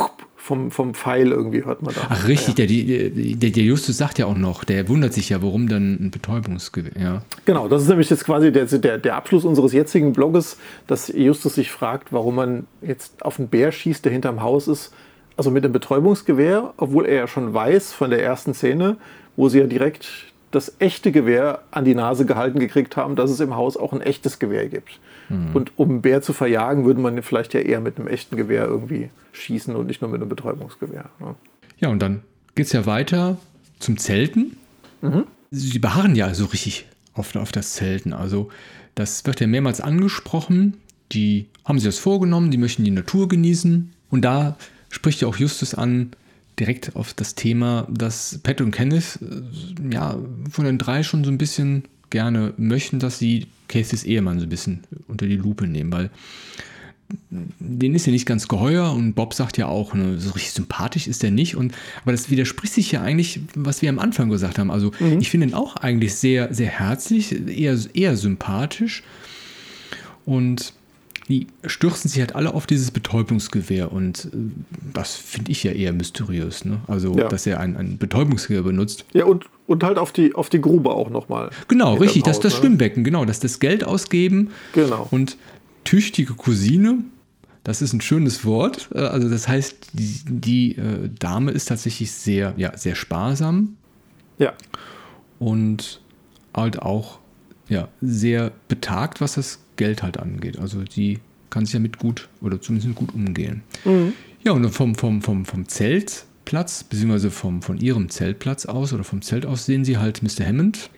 vom, vom Pfeil irgendwie hört man da. Ach richtig, ja. der, der, der Justus sagt ja auch noch, der wundert sich ja, warum dann ein Betäubungsgewehr. Ja. Genau, das ist nämlich jetzt quasi der, der, der Abschluss unseres jetzigen Bloges, dass Justus sich fragt, warum man jetzt auf einen Bär schießt, der hinterm Haus ist. Also mit einem Betäubungsgewehr, obwohl er ja schon weiß von der ersten Szene, wo sie ja direkt das echte Gewehr an die Nase gehalten gekriegt haben, dass es im Haus auch ein echtes Gewehr gibt. Mhm. Und um einen Bär zu verjagen, würde man vielleicht ja eher mit einem echten Gewehr irgendwie schießen und nicht nur mit einem Betäubungsgewehr. Ne? Ja, und dann geht es ja weiter zum Zelten. Mhm. Sie beharren ja so richtig auf, auf das Zelten. Also das wird ja mehrmals angesprochen. Die haben sich das vorgenommen, die möchten die Natur genießen. Und da spricht ja auch Justus an, direkt auf das Thema, dass Pat und Kenneth äh, ja von den drei schon so ein bisschen gerne möchten, dass sie Caseys Ehemann so ein bisschen unter die Lupe nehmen, weil den ist ja nicht ganz geheuer und Bob sagt ja auch, ne, so richtig sympathisch ist er nicht. Und, aber das widerspricht sich ja eigentlich, was wir am Anfang gesagt haben. Also mhm. ich finde ihn auch eigentlich sehr, sehr herzlich, eher, eher sympathisch. Und die stürzen sich halt alle auf dieses Betäubungsgewehr und äh, das finde ich ja eher mysteriös. Ne? Also, ja. dass er ein, ein Betäubungsgewehr benutzt. Ja, und, und halt auf die, auf die Grube auch nochmal. Genau, richtig, das, das ne? Schwimmbecken, genau, dass das Geld ausgeben. Genau. Und tüchtige Cousine, das ist ein schönes Wort. Äh, also, das heißt, die, die äh, Dame ist tatsächlich sehr, ja, sehr sparsam. Ja. Und halt auch ja, sehr betagt, was das Geld halt angeht. Also die kann sich damit gut oder zumindest gut umgehen. Mhm. Ja, und vom, vom, vom, vom Zeltplatz, beziehungsweise vom, von ihrem Zeltplatz aus oder vom Zelt aus sehen sie halt Mr. Hammond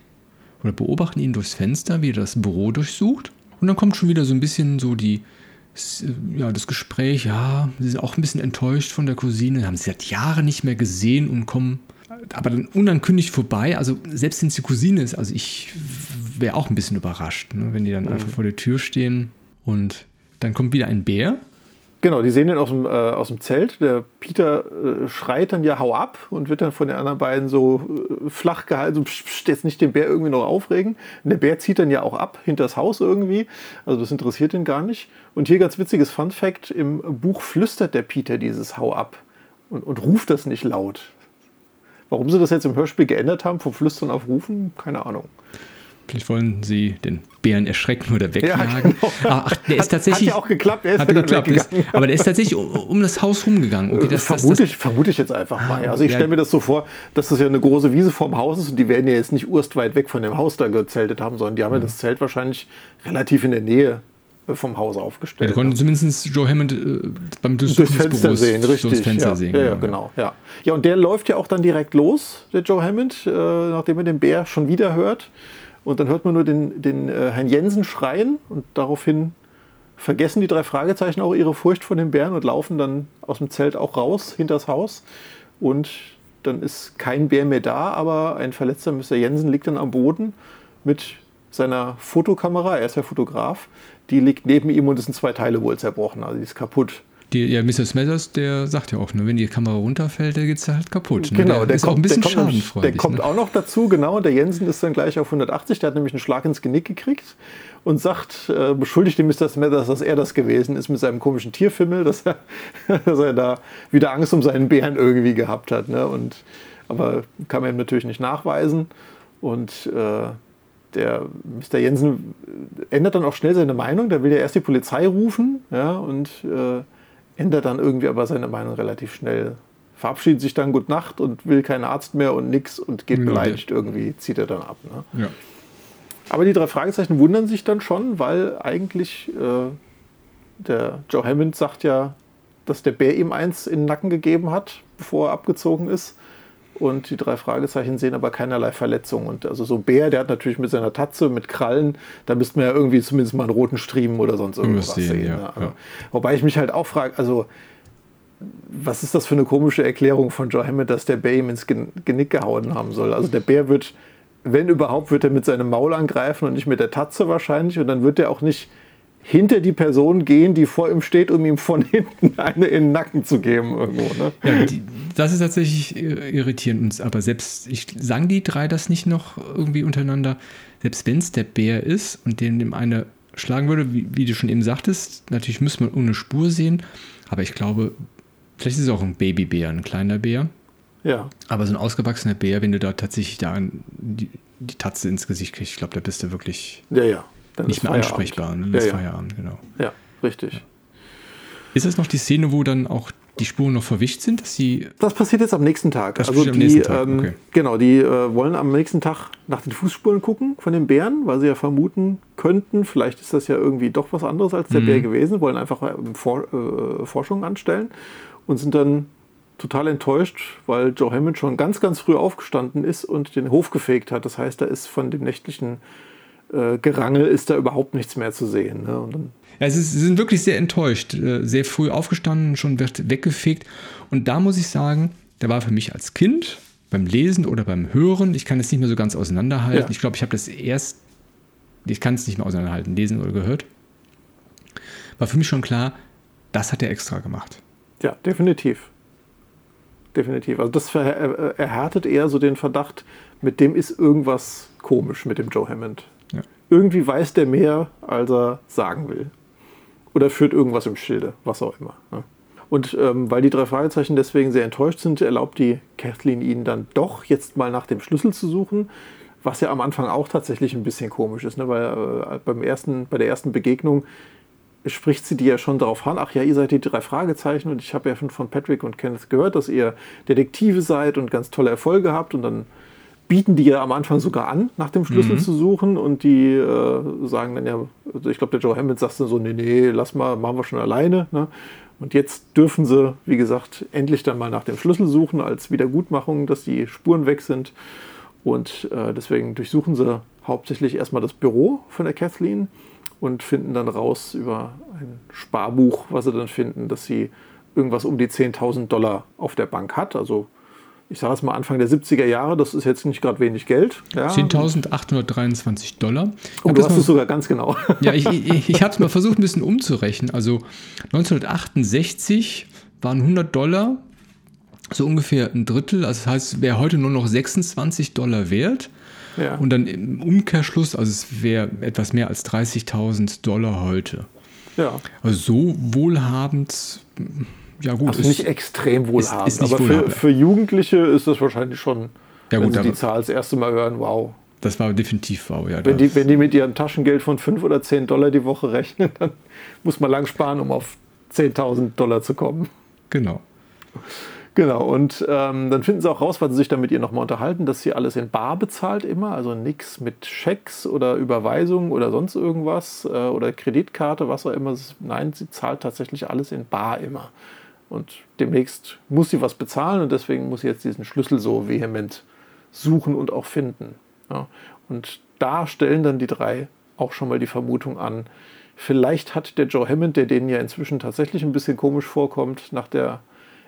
oder beobachten ihn durchs Fenster, wie er das Büro durchsucht. Und dann kommt schon wieder so ein bisschen so die, ja, das Gespräch, ja, sie sind auch ein bisschen enttäuscht von der Cousine, haben sie seit Jahren nicht mehr gesehen und kommen aber dann unankündigt vorbei. Also selbst wenn es die Cousine ist, also ich wäre auch ein bisschen überrascht, ne, wenn die dann mhm. einfach vor der Tür stehen und dann kommt wieder ein Bär. Genau, die sehen den aus dem, äh, aus dem Zelt. Der Peter äh, schreit dann ja, hau ab und wird dann von den anderen beiden so äh, flach gehalten, so pst, jetzt nicht den Bär irgendwie noch aufregen. Und der Bär zieht dann ja auch ab, hinter das Haus irgendwie. Also das interessiert ihn gar nicht. Und hier ganz witziges Fun Fact: im Buch flüstert der Peter dieses Hau ab und, und ruft das nicht laut. Warum sie das jetzt im Hörspiel geändert haben, vom Flüstern auf Rufen, keine Ahnung. Vielleicht wollen sie den Bären erschrecken oder wegjagen. Ja, genau. Ah, ach, der ist tatsächlich. Hat ja auch geklappt, er ist hat ja geklappt, ist, aber der ist tatsächlich um, um das Haus rumgegangen. Okay, das, vermute, das, das, ich, vermute ich jetzt einfach mal. Also ich stelle mir das so vor, dass das ja eine große Wiese vorm Haus ist und die werden ja jetzt nicht urst weit weg von dem Haus da gezeltet haben, sondern die haben ja das Zelt wahrscheinlich relativ in der Nähe vom Haus aufgestellt. Ja, konnten zumindest Joe Hammond äh, beim Durchsuchen des Fenster Büros sehen, richtig. Durchs Fenster ja, sehen. Ja, ja, genau. Ja. ja, und der läuft ja auch dann direkt los, der Joe Hammond, äh, nachdem er den Bär schon wieder hört. Und dann hört man nur den, den äh, Herrn Jensen schreien und daraufhin vergessen die drei Fragezeichen auch ihre Furcht vor den Bären und laufen dann aus dem Zelt auch raus, hinters Haus. Und dann ist kein Bär mehr da, aber ein verletzter Mr. Jensen liegt dann am Boden mit seiner Fotokamera, er ist ja Fotograf, die liegt neben ihm und ist in zwei Teile wohl zerbrochen. Also die ist kaputt. Die, ja, Mr. Smethers, der sagt ja auch, ne, wenn die Kamera runterfällt, der geht es halt kaputt. Ne? Genau, der, der ist kommt, auch ein bisschen der schadenfreudig. Der kommt ne? auch noch dazu, genau. Der Jensen ist dann gleich auf 180, der hat nämlich einen Schlag ins Genick gekriegt und sagt, äh, beschuldigt den Mr. Smethers, dass er das gewesen ist mit seinem komischen Tierfimmel, dass er, dass er da wieder Angst um seinen Bären irgendwie gehabt hat. Ne? Und, aber kann man ihm natürlich nicht nachweisen. Und äh, der Mr. Jensen ändert dann auch schnell seine Meinung. Der will ja erst die Polizei rufen ja, und äh, ändert dann irgendwie aber seine Meinung relativ schnell. Verabschiedet sich dann Gut Nacht und will keinen Arzt mehr und nix und geht beleidigt irgendwie, zieht er dann ab. Ne? Ja. Aber die drei Fragezeichen wundern sich dann schon, weil eigentlich äh, der Joe Hammond sagt ja, dass der Bär ihm eins in den Nacken gegeben hat, bevor er abgezogen ist. Und die drei Fragezeichen sehen aber keinerlei Verletzungen. Und also so ein Bär, der hat natürlich mit seiner Tatze, mit Krallen, da müsste man ja irgendwie zumindest mal einen roten Striemen oder sonst irgendwas sehen. sehen ja, ja. Wobei ich mich halt auch frage, also was ist das für eine komische Erklärung von Joe Hammett, dass der Bär ihm ins Genick gehauen haben soll? Also der Bär wird, wenn überhaupt, wird er mit seinem Maul angreifen und nicht mit der Tatze wahrscheinlich. Und dann wird er auch nicht hinter die Person gehen, die vor ihm steht, um ihm von hinten eine in den Nacken zu geben irgendwo. Ne? Ja, die, das ist tatsächlich irritierend. Aber selbst, ich sagen die drei das nicht noch irgendwie untereinander, selbst wenn es der Bär ist und den dem eine schlagen würde, wie, wie, du schon eben sagtest, natürlich müsste man ohne Spur sehen, aber ich glaube, vielleicht ist es auch ein Babybär, ein kleiner Bär. Ja. Aber so ein ausgewachsener Bär, wenn du da tatsächlich da die, die Tatze ins Gesicht kriegst, ich glaube, da bist du wirklich ja, ja. Dann nicht mehr Feierabend. ansprechbar. Dann ja, ist ja. Feierabend, genau. Ja, richtig. Ja. Ist das noch die Szene, wo dann auch die Spuren noch verwischt sind, dass sie. Das passiert jetzt am nächsten Tag. Das also die, am nächsten Tag. Ähm, okay. Genau, die äh, wollen am nächsten Tag nach den Fußspuren gucken von den Bären, weil sie ja vermuten könnten, vielleicht ist das ja irgendwie doch was anderes als der mhm. Bär gewesen, wollen einfach äh, For äh, Forschung anstellen und sind dann total enttäuscht, weil Joe Hammond schon ganz, ganz früh aufgestanden ist und den Hof gefegt hat. Das heißt, da ist von dem nächtlichen äh, Gerangel ist da überhaupt nichts mehr zu sehen. Ne? Ja, sie sind wirklich sehr enttäuscht. Äh, sehr früh aufgestanden, schon wird weggefegt. Und da muss ich sagen, da war für mich als Kind beim Lesen oder beim Hören, ich kann es nicht mehr so ganz auseinanderhalten. Ja. Ich glaube, ich habe das erst, ich kann es nicht mehr auseinanderhalten, lesen oder gehört. War für mich schon klar, das hat er extra gemacht. Ja, definitiv. Definitiv. Also das erhärtet eher so den Verdacht, mit dem ist irgendwas komisch mit dem Joe Hammond. Irgendwie weiß der mehr, als er sagen will. oder führt irgendwas im Schilde, was auch immer. Ne? Und ähm, weil die drei Fragezeichen deswegen sehr enttäuscht sind, erlaubt die Kathleen ihnen dann doch jetzt mal nach dem Schlüssel zu suchen, was ja am Anfang auch tatsächlich ein bisschen komisch ist, ne? weil äh, beim ersten, bei der ersten Begegnung spricht sie die ja schon darauf an, ach ja, ihr seid die drei Fragezeichen und ich habe ja schon von Patrick und Kenneth gehört, dass ihr Detektive seid und ganz tolle Erfolge habt und dann bieten die ja am Anfang sogar an, nach dem Schlüssel mhm. zu suchen und die äh, sagen dann ja, also ich glaube, der Joe Hammond sagt dann so, nee, nee, lass mal, machen wir schon alleine. Ne? Und jetzt dürfen sie, wie gesagt, endlich dann mal nach dem Schlüssel suchen als Wiedergutmachung, dass die Spuren weg sind. Und äh, deswegen durchsuchen sie hauptsächlich erstmal das Büro von der Kathleen und finden dann raus über ein Sparbuch, was sie dann finden, dass sie irgendwas um die 10.000 Dollar auf der Bank hat. Also ich sage es mal Anfang der 70er Jahre, das ist jetzt nicht gerade wenig Geld. Ja. 10.823 Dollar. Oh, du hast mal, es sogar ganz genau. Ja, ich, ich, ich habe es mal versucht, ein bisschen umzurechnen. Also 1968 waren 100 Dollar so ungefähr ein Drittel. Also das heißt, wäre heute nur noch 26 Dollar wert. Ja. Und dann im Umkehrschluss, also es wäre etwas mehr als 30.000 Dollar heute. Ja. Also so wohlhabend ja gut. Also ist, nicht extrem wohlhabend, ist, ist nicht aber wohlhabend. Für, für, Jugendliche ist das wahrscheinlich schon, ja, gut, wenn sie die Zahl das erste Mal hören, wow. Das war definitiv wow, ja. Wenn die, wenn die mit ihrem Taschengeld von 5 oder 10 Dollar die Woche rechnen, dann muss man lang sparen, um auf 10.000 Dollar zu kommen. Genau. Genau, und ähm, dann finden sie auch raus, weil sie sich dann mit ihr nochmal unterhalten, dass sie alles in Bar bezahlt immer, also nichts mit Schecks oder Überweisungen oder sonst irgendwas äh, oder Kreditkarte, was auch immer. Nein, sie zahlt tatsächlich alles in Bar immer. Und demnächst muss sie was bezahlen und deswegen muss sie jetzt diesen Schlüssel so vehement suchen und auch finden. Ja. Und da stellen dann die drei auch schon mal die Vermutung an, vielleicht hat der Joe Hammond, der denen ja inzwischen tatsächlich ein bisschen komisch vorkommt, nach der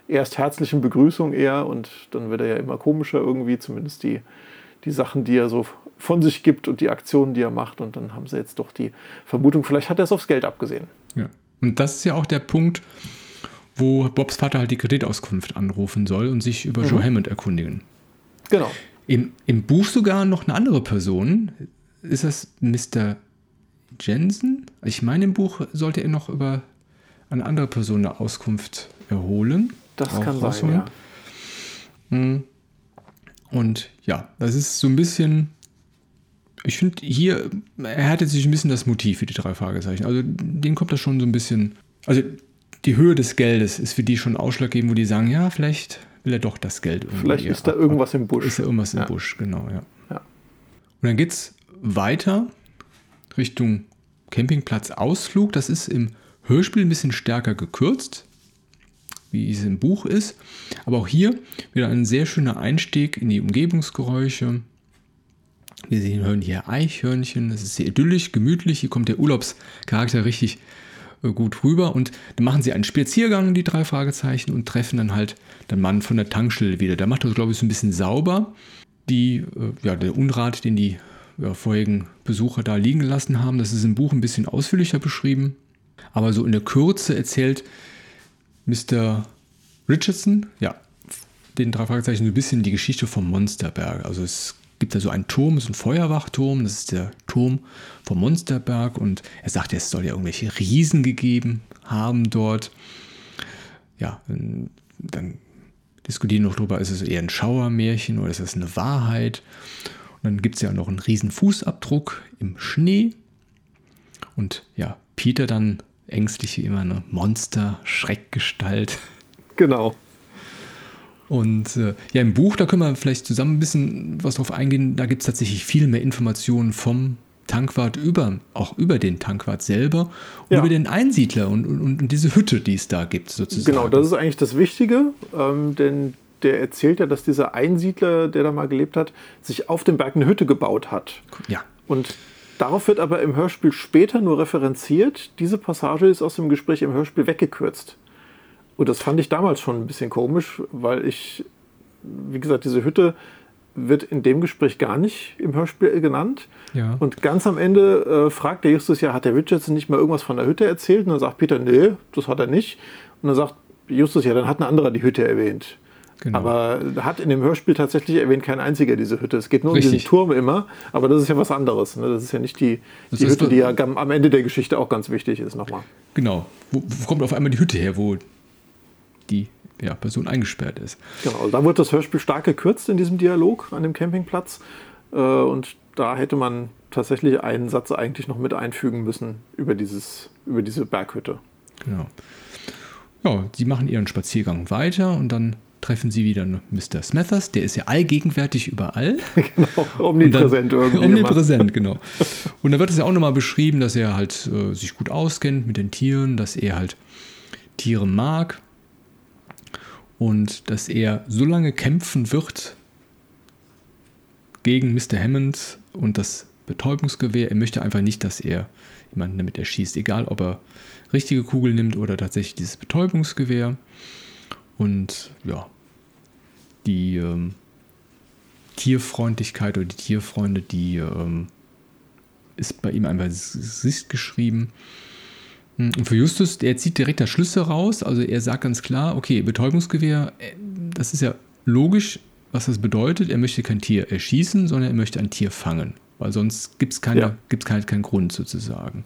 erst herzlichen Begrüßung eher und dann wird er ja immer komischer irgendwie, zumindest die, die Sachen, die er so von sich gibt und die Aktionen, die er macht. Und dann haben sie jetzt doch die Vermutung, vielleicht hat er es aufs Geld abgesehen. Ja. Und das ist ja auch der Punkt, wo Bobs Vater halt die Kreditauskunft anrufen soll und sich über mhm. Joe Hammond erkundigen. Genau. Im, Im Buch sogar noch eine andere Person. Ist das Mr. Jensen? Ich meine, im Buch sollte er noch über eine andere Person eine Auskunft erholen. Das kann sein, ja. Hm. Und ja, das ist so ein bisschen. Ich finde, hier erhärtet sich ein bisschen das Motiv für die drei Fragezeichen. Also, denen kommt das schon so ein bisschen. Also, die Höhe des Geldes ist für die schon ausschlaggebend, wo die sagen, ja, vielleicht will er doch das Geld. Vielleicht ist da irgendwas im Busch. Ist da irgendwas ja. im Busch, genau, ja. ja. Und dann geht es weiter Richtung Campingplatz Ausflug. Das ist im Hörspiel ein bisschen stärker gekürzt, wie es im Buch ist. Aber auch hier wieder ein sehr schöner Einstieg in die Umgebungsgeräusche. Wir sehen, hören hier Eichhörnchen. Es ist sehr idyllisch, gemütlich. Hier kommt der Urlaubscharakter richtig gut rüber und dann machen sie einen Spaziergang, die drei Fragezeichen, und treffen dann halt den Mann von der Tankstelle wieder. Der macht das, glaube ich, so ein bisschen sauber. Die, äh, ja, der Unrat, den die ja, vorherigen Besucher da liegen gelassen haben, das ist im Buch ein bisschen ausführlicher beschrieben. Aber so in der Kürze erzählt Mr. Richardson, ja, den drei Fragezeichen so ein bisschen die Geschichte vom Monsterberg. Also es gibt da so einen Turm, so ein Feuerwachturm, das ist der Turm vom Monsterberg und er sagt, es soll ja irgendwelche Riesen gegeben haben dort. Ja, dann diskutieren noch drüber, ist es eher ein Schauermärchen oder ist das eine Wahrheit? Und dann gibt es ja noch einen riesen Fußabdruck im Schnee und ja, Peter dann ängstlich wie immer eine Monster-Schreckgestalt. Genau. Und äh, ja, im Buch, da können wir vielleicht zusammen ein bisschen was drauf eingehen. Da gibt es tatsächlich viel mehr Informationen vom Tankwart über, auch über den Tankwart selber und ja. über den Einsiedler und, und, und, diese Hütte, die es da gibt, sozusagen. Genau, das ist eigentlich das Wichtige, ähm, denn der erzählt ja, dass dieser Einsiedler, der da mal gelebt hat, sich auf dem Berg eine Hütte gebaut hat. Ja. Und darauf wird aber im Hörspiel später nur referenziert. Diese Passage ist aus dem Gespräch im Hörspiel weggekürzt. Und das fand ich damals schon ein bisschen komisch, weil ich, wie gesagt, diese Hütte wird in dem Gespräch gar nicht im Hörspiel genannt. Ja. Und ganz am Ende äh, fragt der Justus ja, hat der Richardson nicht mal irgendwas von der Hütte erzählt? Und dann sagt Peter, nee, das hat er nicht. Und dann sagt Justus, ja, dann hat ein anderer die Hütte erwähnt. Genau. Aber hat in dem Hörspiel tatsächlich erwähnt kein einziger diese Hütte. Es geht nur Richtig. um diesen Turm immer, aber das ist ja was anderes. Ne? Das ist ja nicht die, die Hütte, die ja am Ende der Geschichte auch ganz wichtig ist nochmal. Genau. Wo, wo, kommt auf einmal die Hütte her, wo die ja, Person eingesperrt ist? Genau, da wird das Hörspiel stark gekürzt in diesem Dialog an dem Campingplatz. Äh, und da hätte man tatsächlich einen Satz eigentlich noch mit einfügen müssen über, dieses, über diese Berghütte. Genau. Ja, sie machen ihren Spaziergang weiter und dann treffen sie wieder Mr. Smethers, der ist ja allgegenwärtig überall. Genau, omnipräsent dann, irgendwie. Omnipräsent, genau. Und da wird es ja auch nochmal beschrieben, dass er halt äh, sich gut auskennt mit den Tieren, dass er halt Tiere mag und dass er so lange kämpfen wird gegen Mr. Hammond und das Betäubungsgewehr. Er möchte einfach nicht, dass er jemanden damit erschießt, egal ob er richtige Kugel nimmt oder tatsächlich dieses Betäubungsgewehr. Und ja, die ähm, Tierfreundlichkeit oder die Tierfreunde, die ähm, ist bei ihm einfach Gesicht geschrieben. Hm, und für Justus, der zieht direkt das Schlüssel raus. Also er sagt ganz klar, okay, Betäubungsgewehr, äh, das ist ja logisch, was das bedeutet. Er möchte kein Tier erschießen, sondern er möchte ein Tier fangen. Weil sonst gibt es ja. keinen kein Grund sozusagen.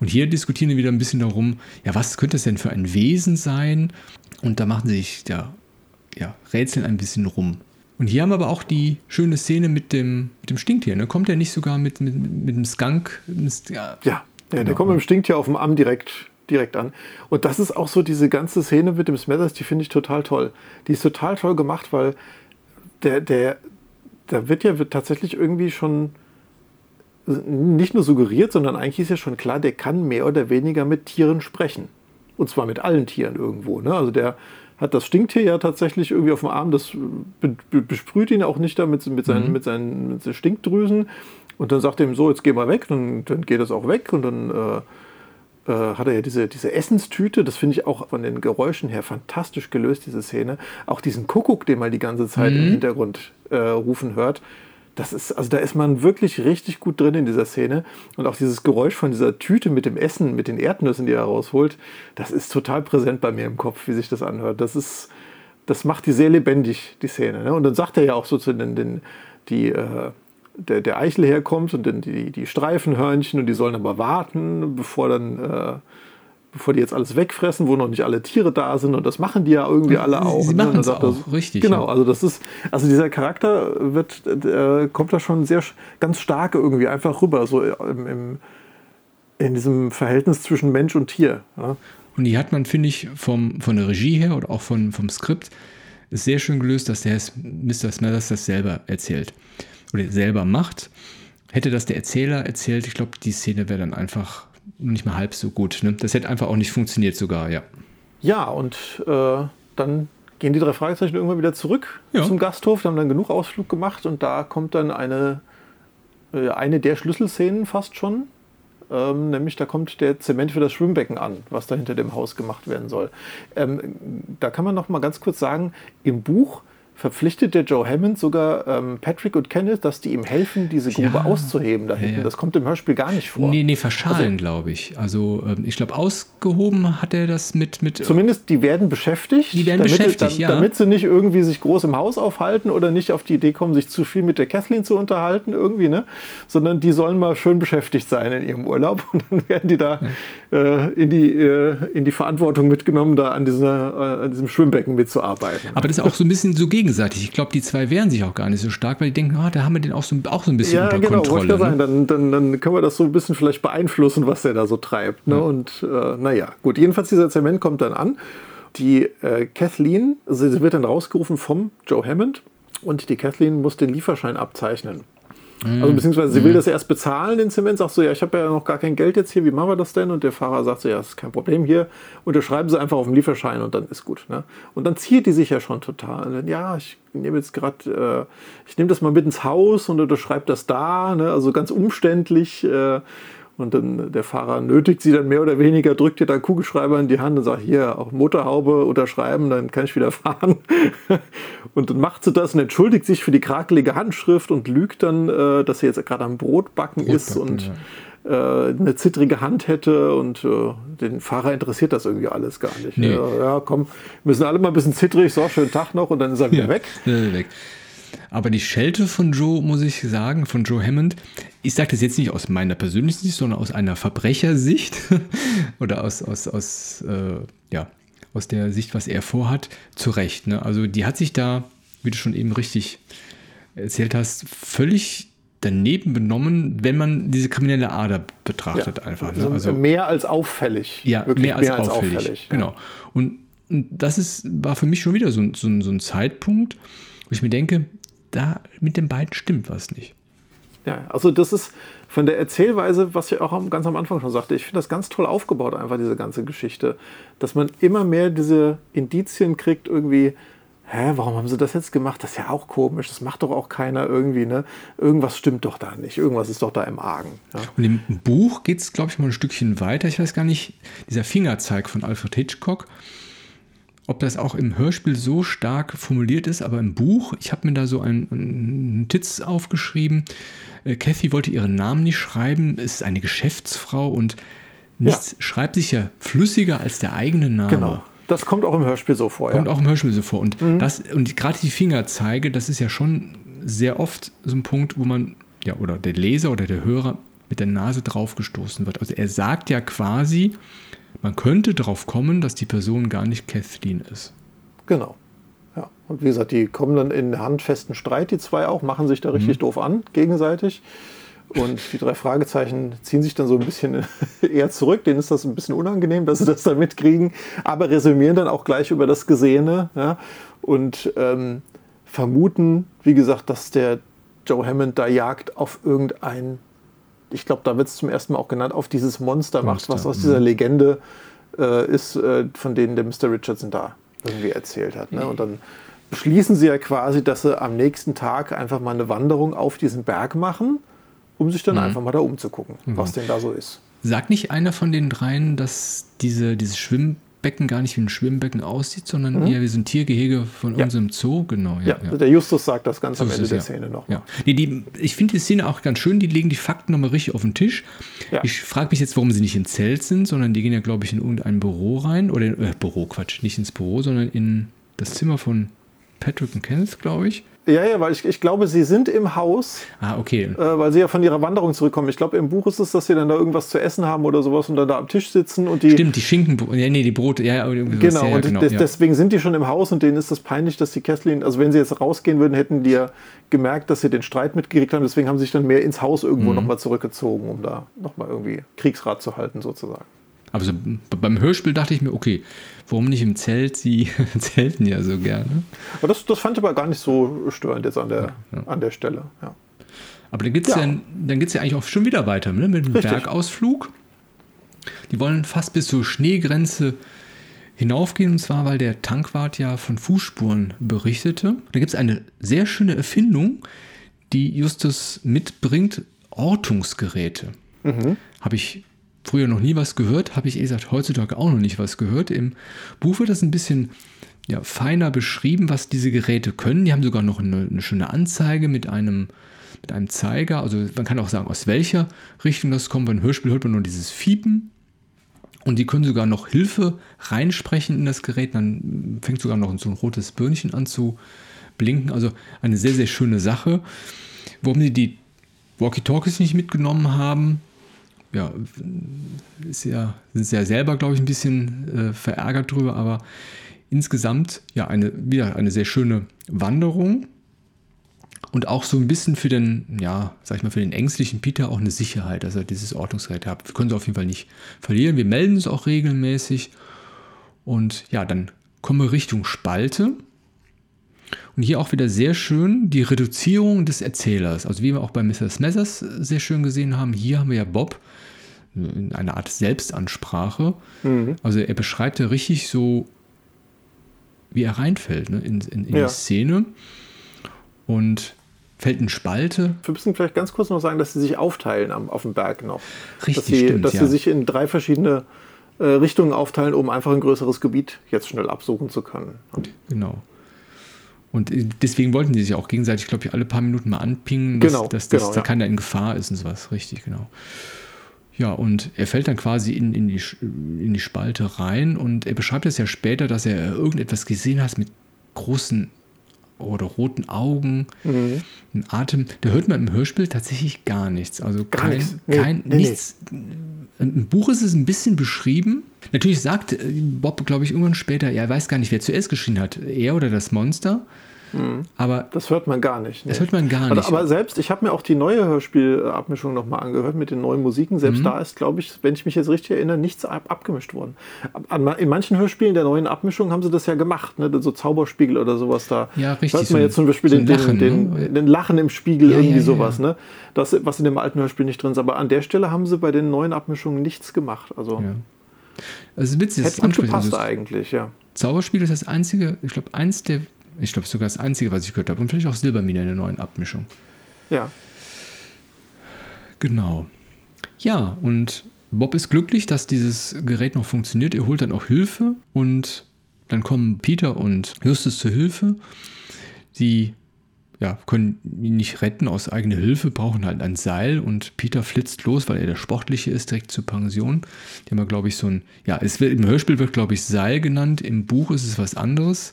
Und hier diskutieren wir wieder ein bisschen darum, ja, was könnte es denn für ein Wesen sein? Und da machen sich ja, ja, Rätseln ein bisschen rum. Und hier haben wir aber auch die schöne Szene mit dem, mit dem Stinktier. Ne? Kommt er nicht sogar mit, mit, mit dem Skunk? Ja, ja, genau. der kommt mit dem Stinktier auf dem Arm direkt, direkt an. Und das ist auch so diese ganze Szene mit dem Smethers, die finde ich total toll. Die ist total toll gemacht, weil der, der, da wird ja wird tatsächlich irgendwie schon nicht nur suggeriert, sondern eigentlich ist ja schon klar, der kann mehr oder weniger mit Tieren sprechen. Und zwar mit allen Tieren irgendwo. Ne? Also der hat das Stinktier ja tatsächlich irgendwie auf dem Arm, das besprüht ihn auch nicht damit mit seinen, mhm. mit seinen, mit seinen Stinkdrüsen. Und dann sagt er ihm so, jetzt geh mal weg, dann, dann geht es auch weg und dann äh, äh, hat er ja diese, diese Essenstüte, das finde ich auch von den Geräuschen her fantastisch gelöst, diese Szene. Auch diesen Kuckuck, den man die ganze Zeit mhm. im Hintergrund äh, rufen hört das ist, also da ist man wirklich richtig gut drin in dieser Szene. Und auch dieses Geräusch von dieser Tüte mit dem Essen, mit den Erdnüssen, die er rausholt, das ist total präsent bei mir im Kopf, wie sich das anhört. Das ist, das macht die sehr lebendig, die Szene. Ne? Und dann sagt er ja auch so zu den, den die, äh, der, der Eichel herkommt und dann die, die Streifenhörnchen und die sollen aber warten, bevor dann äh, bevor die jetzt alles wegfressen, wo noch nicht alle Tiere da sind. Und das machen die ja irgendwie alle auch. Sie ne? machen es auch, das, richtig. Genau, ja. also das ist, also dieser Charakter wird, äh, kommt da schon sehr ganz stark irgendwie einfach rüber, so im, im in diesem Verhältnis zwischen Mensch und Tier. Ja. Und die hat man, finde ich, vom, von der Regie her oder auch von, vom Skript sehr schön gelöst, dass der Mr. Smathers das selber erzählt oder selber macht. Hätte das der Erzähler erzählt, ich glaube, die Szene wäre dann einfach nicht mal halb so gut. Ne? Das hätte einfach auch nicht funktioniert sogar, ja. Ja, und äh, dann gehen die drei Fragezeichen irgendwann wieder zurück ja. zum Gasthof. Die haben dann genug Ausflug gemacht und da kommt dann eine, äh, eine der Schlüsselszenen fast schon. Ähm, nämlich da kommt der Zement für das Schwimmbecken an, was da hinter dem Haus gemacht werden soll. Ähm, da kann man noch mal ganz kurz sagen, im Buch verpflichtet der Joe Hammond sogar ähm, Patrick und Kenneth, dass die ihm helfen, diese Grube ja, auszuheben da hinten. Ja. Das kommt im Hörspiel gar nicht vor. Nee, nee, verschalen, also, glaube ich. Also ähm, ich glaube, ausgehoben hat er das mit, mit. Zumindest die werden beschäftigt. Die werden damit, beschäftigt, dann, ja. Damit sie nicht irgendwie sich groß im Haus aufhalten oder nicht auf die Idee kommen, sich zu viel mit der Kathleen zu unterhalten, irgendwie, ne? Sondern die sollen mal schön beschäftigt sein in ihrem Urlaub und dann werden die da äh, in, die, äh, in die Verantwortung mitgenommen, da an, dieser, äh, an diesem Schwimmbecken mitzuarbeiten. Aber das ist auch so ein bisschen so gegen gegenseitig. Ich glaube, die zwei wehren sich auch gar nicht so stark, weil die denken, oh, da haben wir den auch so, auch so ein bisschen ja, unter genau, Kontrolle. Ja, genau. Dann, dann, dann können wir das so ein bisschen vielleicht beeinflussen, was der da so treibt. Ne? Ja. Und äh, naja, gut. Jedenfalls dieser Zement kommt dann an. Die äh, Kathleen, sie wird dann rausgerufen vom Joe Hammond und die Kathleen muss den Lieferschein abzeichnen. Also beziehungsweise sie will mhm. das erst bezahlen, den Zement, sagt so, ja, ich habe ja noch gar kein Geld jetzt hier, wie machen wir das denn? Und der Fahrer sagt so, ja, das ist kein Problem hier. Unterschreiben sie einfach auf dem Lieferschein und dann ist gut. Ne? Und dann ziert die sich ja schon total. Dann, ja, ich nehme jetzt gerade, äh, ich nehme das mal mit ins Haus und unterschreibe das da. Ne? Also ganz umständlich. Äh, und dann der Fahrer nötigt sie dann mehr oder weniger, drückt ihr dann Kugelschreiber in die Hand und sagt, hier, auch Motorhaube unterschreiben, dann kann ich wieder fahren. und dann macht sie das und entschuldigt sich für die krakelige Handschrift und lügt dann, äh, dass sie jetzt gerade am Brotbacken, Brotbacken ist und äh, eine zittrige Hand hätte und äh, den Fahrer interessiert das irgendwie alles gar nicht. Nee. Ja, ja, komm, wir sind alle mal ein bisschen zittrig, so, schönen Tag noch und dann ist er wieder Ja, weg. weg. Aber die Schelte von Joe, muss ich sagen, von Joe Hammond, ich sage das jetzt nicht aus meiner persönlichen Sicht, sondern aus einer Verbrechersicht oder aus, aus, aus, äh, ja, aus der Sicht, was er vorhat, zu Recht. Ne? Also die hat sich da, wie du schon eben richtig erzählt hast, völlig daneben benommen, wenn man diese kriminelle Ader betrachtet einfach. Ne? Also, Also, mehr als auffällig. ja, Wirklich mehr als, auffällig. Genau. Und, und das ist, war für mich schon wieder so, so, so ein Zeitpunkt, wo ich mir denke, da mit den beiden stimmt was nicht. Ja, also das ist von der Erzählweise, was ich auch ganz am Anfang schon sagte, ich finde das ganz toll aufgebaut, einfach diese ganze Geschichte. Dass man immer mehr diese Indizien kriegt, irgendwie, hä, warum haben sie das jetzt gemacht? Das ist ja auch komisch, das macht doch auch keiner irgendwie, ne? Irgendwas stimmt doch da nicht, irgendwas ist doch da im Argen. Ja, Und im Buch geht es, glaube ich, mal ein Stückchen weiter. Ich weiß gar nicht, dieser Fingerzeig von Alfred Hitchcock, ob das auch im Hörspiel so stark formuliert ist, aber im Buch, ich habe mir da so einen, einen Titz aufgeschrieben. Äh, Kathy wollte ihren Namen nicht schreiben, ist eine Geschäftsfrau und nichts schreibt sich ja flüssiger als der eigene Name. genau. Das kommt auch im Hörspiel so vor. Kommt ja. auch im Hörspiel so vor. Und, Mhm. das, und gerade die Fingerzeige, das ist ja schon sehr oft so ein Punkt, wo man, ja, oder der Leser oder der Hörer mit der Nase draufgestoßen wird. Also er sagt ja quasi, man könnte darauf kommen, dass die Person gar nicht Kathleen ist. Genau. Ja. Und wie gesagt, die kommen dann in handfesten Streit, die zwei auch, machen sich da richtig doof an, gegenseitig. Und die drei Fragezeichen ziehen sich dann so ein bisschen eher zurück. Denen ist das ein bisschen unangenehm, dass sie das da mitkriegen, aber resümieren dann auch gleich über das Gesehene ja, und ähm, vermuten, wie gesagt, dass der Joe Hammond da Jagd auf irgendein, ich glaube, da wird es zum ersten Mal auch genannt, auf dieses Monster, macht, was aus mhm. dieser Legende äh, ist, äh, von denen der Mr. Richardson da irgendwie erzählt hat. Ne? Und dann beschließen sie ja quasi, dass sie am nächsten Tag einfach mal eine Wanderung auf diesen Berg machen, um sich dann einfach mal da umzugucken, was denn da so ist. Sagt nicht einer von den dreien, dass diese, dieses Schwimmbecken gar nicht wie ein Schwimmbecken aussieht, sondern eher wie so ein Tiergehege von Mhm. Ja. unserem Zoo? Genau, Ja, der Justus sagt das ganz am So ist Ende es, der ja. Szene noch. Ja. Nee, die, ich finde die Szene auch ganz schön, die legen die Fakten nochmal richtig auf den Tisch. Ja. Ich frage mich jetzt, warum sie nicht im Zelt sind, sondern die gehen ja, glaube ich, in irgendein Büro rein. Oder in, äh, Büro, Quatsch, nicht ins Büro, sondern in das Zimmer von Patrick und Kenneth, glaube ich. Ja, ja, weil ich, ich glaube, sie sind im Haus, Ah, okay. äh, weil sie ja von ihrer Wanderung zurückkommen. Ich glaube, im Buch ist es, dass sie dann da irgendwas zu essen haben oder sowas und dann da am Tisch sitzen und die. Stimmt, die Schinken, ja, nee, die Brote, ja, irgendwie. Genau, ja, ja, und genau, des, ja. deswegen sind die schon im Haus und denen ist das peinlich, dass die Kathleen, also wenn sie jetzt rausgehen würden, hätten die ja gemerkt, dass sie den Streit mitgekriegt haben. Deswegen haben sie sich dann mehr ins Haus irgendwo Mhm. nochmal zurückgezogen, um da nochmal irgendwie Kriegsrat zu halten, sozusagen. Aber so, beim Hörspiel dachte ich mir, okay, warum nicht im Zelt? Sie zelten ja so gerne. Aber das, das fand ich aber gar nicht so störend jetzt an der, an der Stelle. Ja. Aber dann geht es ja. Ja. dann geht's ja eigentlich auch schon wieder weiter ne? mit dem Richtig. Bergausflug. Die wollen fast bis zur Schneegrenze hinaufgehen, und zwar, weil der Tankwart ja von Fußspuren berichtete. Da gibt es eine sehr schöne Erfindung, die Justus mitbringt: Ortungsgeräte. Habe ich früher noch nie was gehört, habe ich eh gesagt, heutzutage auch noch nicht was gehört. Im Buch wird das ein bisschen ja, feiner beschrieben, was diese Geräte können. Die haben sogar noch eine, eine schöne Anzeige mit einem, mit einem Zeiger. Also man kann auch sagen, aus welcher Richtung das kommt. Beim Hörspiel hört man nur dieses Fiepen. Und die können sogar noch Hilfe reinsprechen in das Gerät. Dann fängt sogar noch so ein rotes Birnchen an zu blinken. Also eine sehr, sehr schöne Sache. Warum sie die Walkie-Talkies nicht mitgenommen haben, ja, ist ja, sind sie ja selber, glaube ich, ein bisschen äh, verärgert drüber, aber insgesamt ja eine, wieder eine sehr schöne Wanderung und auch so ein bisschen für den, ja, sag ich mal, für den ängstlichen Peter auch eine Sicherheit, dass er dieses Ordnungsgerät hat. Wir können es auf jeden Fall nicht verlieren. Wir melden es auch regelmäßig. Und ja, dann kommen wir Richtung Spalte. Und hier auch wieder sehr schön die Reduzierung des Erzählers. Also wie wir auch bei Mr. Smethers sehr schön gesehen haben, hier haben wir ja Bob in einer Art Selbstansprache. Also er beschreibt ja richtig so, wie er reinfällt ne, in, in, in Ja. die Szene. Und fällt in Spalte. Wir müssen vielleicht ganz kurz noch sagen, dass sie sich aufteilen am, auf dem Berg noch. Richtig, dass sie, stimmt, dass ja. sie sich in drei verschiedene äh, Richtungen aufteilen, um einfach ein größeres Gebiet jetzt schnell absuchen zu können. Genau. Und deswegen wollten die sich auch gegenseitig, glaube ich, alle paar Minuten mal anpingen, dass, Genau, dass, dass genau, da ja. keiner in Gefahr ist und sowas. Richtig, genau. Ja, und er fällt dann quasi in, in, die, in die Spalte rein und er beschreibt es ja später, dass er irgendetwas gesehen hat mit großen oder roten Augen, mhm. ein Atem. Da hört man im Hörspiel tatsächlich gar nichts. Also gar kein, nichts. Nee, kein nee, nichts. Nee. Im Buch ist es ein bisschen beschrieben. Natürlich sagt äh, Bob, glaube ich, irgendwann später, er weiß gar nicht, wer zuerst geschrien hat, er oder das Monster. Mhm. Aber das hört man gar nicht. Nee. Das hört man gar nicht. Aber, aber selbst, ich habe mir auch die neue Hörspielabmischung nochmal angehört mit den neuen Musiken. Selbst mhm. da ist, glaube ich, wenn ich mich jetzt richtig erinnere, nichts ab abgemischt worden. In manchen Hörspielen der neuen Abmischung haben sie das ja gemacht, ne? so Zauberspiegel oder sowas da. Ja, richtig. Hört man so jetzt zum Beispiel so den, Lachen, den, ne? den, Lachen im Spiegel, ja, irgendwie ja, sowas. Ne? Das, was in dem alten Hörspiel nicht drin ist. Aber an der Stelle haben sie bei den neuen Abmischungen nichts gemacht. Also, ja. also witzig, Hätte gut gepasst also, eigentlich, ja. Zauberspiegel ist das einzige, ich glaube, eins der ich glaube, sogar das Einzige, was ich gehört habe. Und vielleicht auch Silbermine in der neuen Abmischung. Ja. Genau. Ja, und Bob ist glücklich, dass dieses Gerät noch funktioniert. Er holt dann auch Hilfe und dann kommen Peter und Justus zur Hilfe. Sie ja, können ihn nicht retten aus eigener Hilfe, brauchen halt ein Seil und Peter flitzt los, weil er der Sportliche ist, direkt zur Pension. Die haben glaube ich, so ein, ja, es wird, im Hörspiel wird, glaube ich, Seil genannt, im Buch ist es was anderes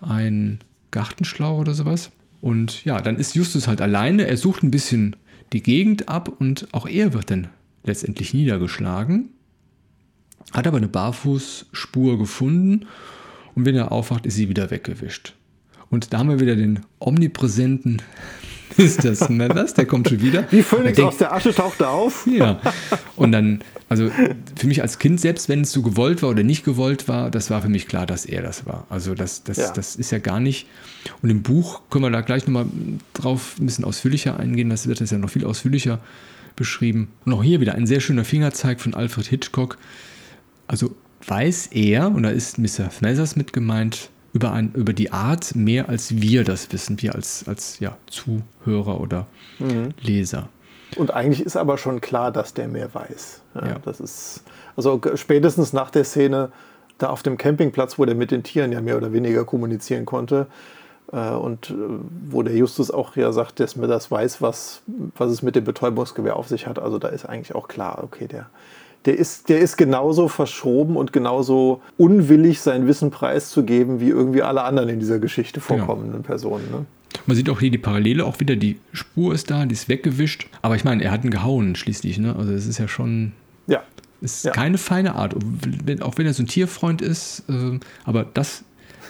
ein Gartenschlauch oder sowas. Und ja, dann ist Justus halt alleine. Er sucht ein bisschen die Gegend ab und auch er wird dann letztendlich niedergeschlagen. Hat aber eine Barfußspur gefunden und wenn er aufwacht, ist sie wieder weggewischt. Und da haben wir wieder den omnipräsenten ist das Smethers, der kommt schon wieder. Wie Phönix aus der Asche taucht er auf. Ja. Und dann, also für mich als Kind, selbst wenn es so gewollt war oder nicht gewollt war, das war für mich klar, dass er das war. Also das, das, ja. das ist ja gar nicht. Und im Buch können wir da gleich nochmal drauf ein bisschen ausführlicher eingehen. Das wird das ja noch viel ausführlicher beschrieben. Und auch hier wieder ein sehr schöner Fingerzeig von Alfred Hitchcock. Also weiß er, und da ist Mr. Smethers mit gemeint, über, ein, über die Art mehr als wir das wissen, wir als, als ja, Zuhörer oder mhm. Leser. Und eigentlich ist aber schon klar, dass der mehr weiß. Ja, ja. Das ist, also spätestens nach der Szene da auf dem Campingplatz, wo der mit den Tieren ja mehr oder weniger kommunizieren konnte, äh, und äh, wo der Justus auch ja sagt, dass mir das weiß, was, was es mit dem Betäubungsgewehr auf sich hat. Also da ist eigentlich auch klar, okay, der, der ist, der ist genauso verschoben und genauso unwillig, sein Wissen preiszugeben, wie irgendwie alle anderen in dieser Geschichte vorkommenden genau. Personen. Ne? Man sieht auch hier die Parallele, auch wieder die Spur ist da, die ist weggewischt. Aber ich meine, er hat ihn gehauen schließlich. Ne? Also es ist ja schon. Ja. Ist ja. keine feine Art. Auch wenn er so ein Tierfreund ist. Äh, aber das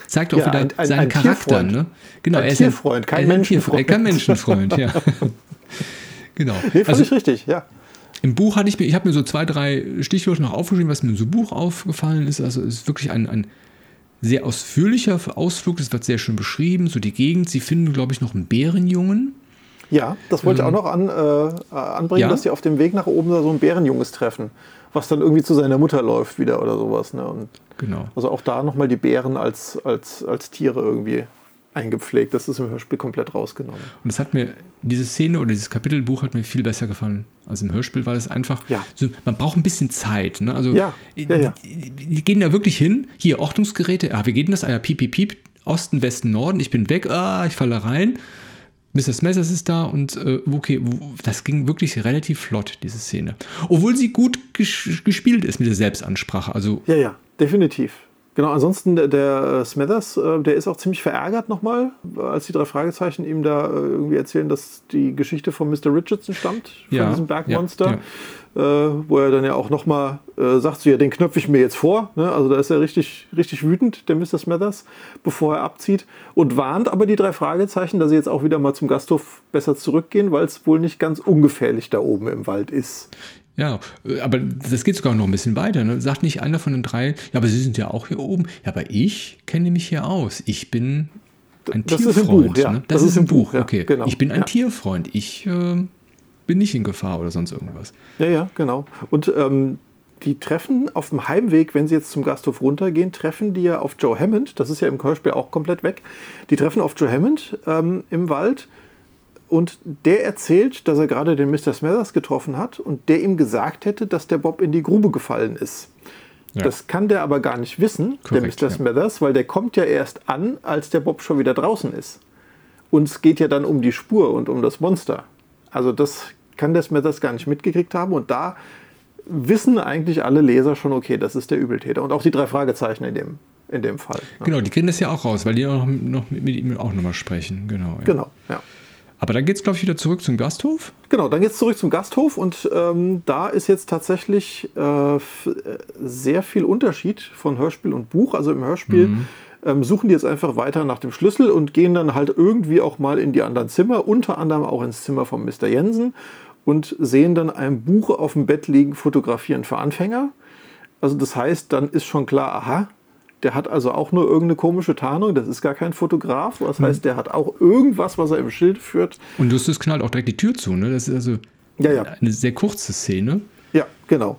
zeigt auch ja, wieder ein, ein, seinen ein Charakter. Ne? Genau, ein er ist Tierfreund, kein Menschenfreund. Kein Menschenfreund, ja. genau. Nee, völlig also, richtig, ja. Im Buch hatte ich mir, ich habe mir so zwei, drei Stichworte noch aufgeschrieben, was mir in so Buch aufgefallen ist. Also es ist wirklich ein, ein sehr ausführlicher Ausflug, es wird sehr schön beschrieben, so die Gegend. Sie finden, glaube ich, noch einen Bärenjungen. Ja, das wollte ähm, ich auch noch an, äh, anbringen, ja? dass sie auf dem Weg nach oben so ein Bärenjunges treffen, was dann irgendwie zu seiner Mutter läuft wieder oder sowas. Ne? Und genau. Also auch da nochmal die Bären als, als, als Tiere irgendwie eingepflegt. Das ist im Hörspiel komplett rausgenommen. Und das hat mir, diese Szene oder dieses Kapitelbuch hat mir viel besser gefallen als im Hörspiel, weil es einfach, ja. so, man braucht ein bisschen Zeit. Ne? Also, ja, ja, ja. Die, gehen da wirklich hin, hier Ortungsgeräte, ah, wie geht denn das? Ah ja, piep, piep, piep, Osten, Westen, Norden, ich bin weg, ah, ich falle rein. Mr. Smethers ist da und äh, okay, das ging wirklich relativ flott, diese Szene. Obwohl sie gut ges gespielt ist mit der Selbstansprache. Also, ja, ja, definitiv. Genau, ansonsten der, der äh, Smithers, äh, der ist auch ziemlich verärgert nochmal, als die drei Fragezeichen ihm da äh, irgendwie erzählen, dass die Geschichte von Mr. Richardson stammt, von ja, diesem Bergmonster. Ja, ja. Wo er dann ja auch nochmal äh, sagt, so, ja, den knöpfe ich mir jetzt vor. Ne? Also da ist er richtig, richtig wütend, der Mr. Smithers, bevor er abzieht. Und warnt aber die drei Fragezeichen, dass sie jetzt auch wieder mal zum Gasthof besser zurückgehen, weil es wohl nicht ganz ungefährlich da oben im Wald ist. Ja, aber das geht sogar noch ein bisschen weiter. Ne? Sagt nicht einer von den drei, ja, aber Sie sind ja auch hier oben. Ja, aber ich kenne mich hier aus. Ich bin ein das Tierfreund. Ist im Buch, ja. ne? das, das, ist im Buch, Buch. okay. Genau. Ich bin ein ja. Tierfreund. Ich äh, bin nicht in Gefahr oder sonst irgendwas. Ja, ja, genau. Und ähm, die treffen auf dem Heimweg, wenn sie jetzt zum Gasthof runtergehen, treffen die ja auf Joe Hammond. Das ist ja im Hörspiel auch komplett weg. Die treffen auf Joe Hammond ähm, im Wald und der erzählt, dass er gerade den Mr. Smethers getroffen hat und der ihm gesagt hätte, dass der Bob in die Grube gefallen ist. Ja. Das kann der aber gar nicht wissen, Korrekt, der Mr. Smethers, weil der kommt ja erst an, als der Bob schon wieder draußen ist. Und es geht ja dann um die Spur und um das Monster. Also das kann mir das gar nicht mitgekriegt haben. Und da wissen eigentlich alle Leser schon, okay, das ist der Übeltäter. Und auch die drei Fragezeichen in dem, in dem Fall. Ja. Genau, die kriegen das ja auch raus, weil die auch noch mit, mit ihm auch nochmal sprechen. Genau, ja. genau, ja. Aber dann geht es, glaube ich, wieder zurück zum Gasthof. Genau, dann geht es zurück zum Gasthof und ähm, da ist jetzt tatsächlich äh, sehr viel Unterschied von Hörspiel und Buch. Also im Hörspiel mhm. ähm, suchen die jetzt einfach weiter nach dem Schlüssel und gehen dann halt irgendwie auch mal in die anderen Zimmer, unter anderem auch ins Zimmer von Mr. Jensen und sehen dann ein Buch auf dem Bett liegen, fotografieren für Anfänger. Also das heißt, dann ist schon klar, aha, der hat also auch nur irgendeine komische Tarnung, das ist gar kein Fotograf. Das heißt, hm. der hat auch irgendwas, was er im Schild führt. Und Justus knallt auch direkt die Tür zu, ne? Das ist also ja, ja. eine sehr kurze Szene. Ja, genau.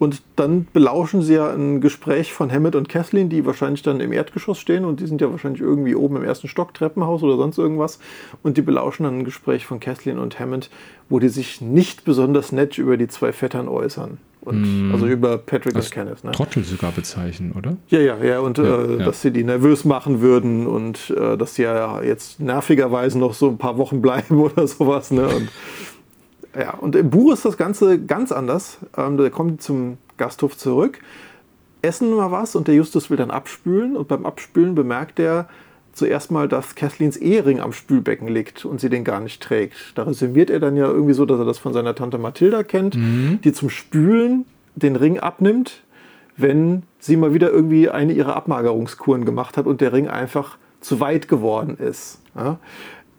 Und dann belauschen sie ja ein Gespräch von Hammett und Kathleen, die wahrscheinlich dann im Erdgeschoss stehen und die sind ja wahrscheinlich irgendwie oben im ersten Stock, Treppenhaus oder sonst irgendwas. Und die belauschen dann ein Gespräch von Kathleen und Hammett, wo die sich nicht besonders nett über die zwei Vettern äußern. Und, mm. Also über Patrick und Kenneth. Ne? Trottel sogar bezeichnen, oder? Ja, ja, ja. Und ja, äh, ja. dass sie die nervös machen würden und äh, dass sie ja jetzt nervigerweise noch so ein paar Wochen bleiben oder sowas. Ne? Und, ja, und im Buch ist das Ganze ganz anders. Ähm, da kommt zum Gasthof zurück, essen mal was und der Justus will dann abspülen. Und beim Abspülen bemerkt er, zuerst mal, dass Kathleens Ehering am Spülbecken liegt und sie den gar nicht trägt. Da resümiert er dann ja irgendwie so, dass er das von seiner Tante Mathilda kennt, mhm. die zum Spülen den Ring abnimmt, wenn sie mal wieder irgendwie eine ihrer Abmagerungskuren gemacht hat und der Ring einfach zu weit geworden ist. Ja?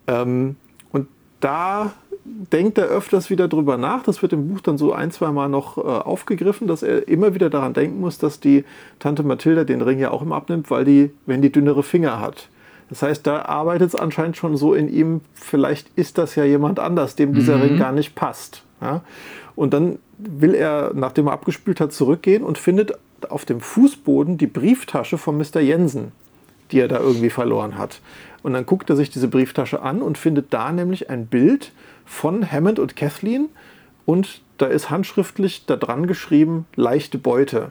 Ähm, und da denkt er öfters wieder drüber nach. Das wird im Buch dann so ein, zwei Mal noch äh, aufgegriffen, dass er immer wieder daran denken muss, dass die Tante Mathilda den Ring ja auch immer abnimmt, weil die, wenn die dünnere Finger hat. Das heißt, da arbeitet es anscheinend schon so in ihm, vielleicht ist das ja jemand anders, dem dieser mhm. Ring gar nicht passt. Ja? Und dann will er, nachdem er abgespült hat, zurückgehen und findet auf dem Fußboden die Brieftasche von Mr. Jensen, die er da irgendwie verloren hat. Und dann guckt er sich diese Brieftasche an und findet da nämlich ein Bild von Hammond und Kathleen und da ist handschriftlich da dran geschrieben, leichte Beute.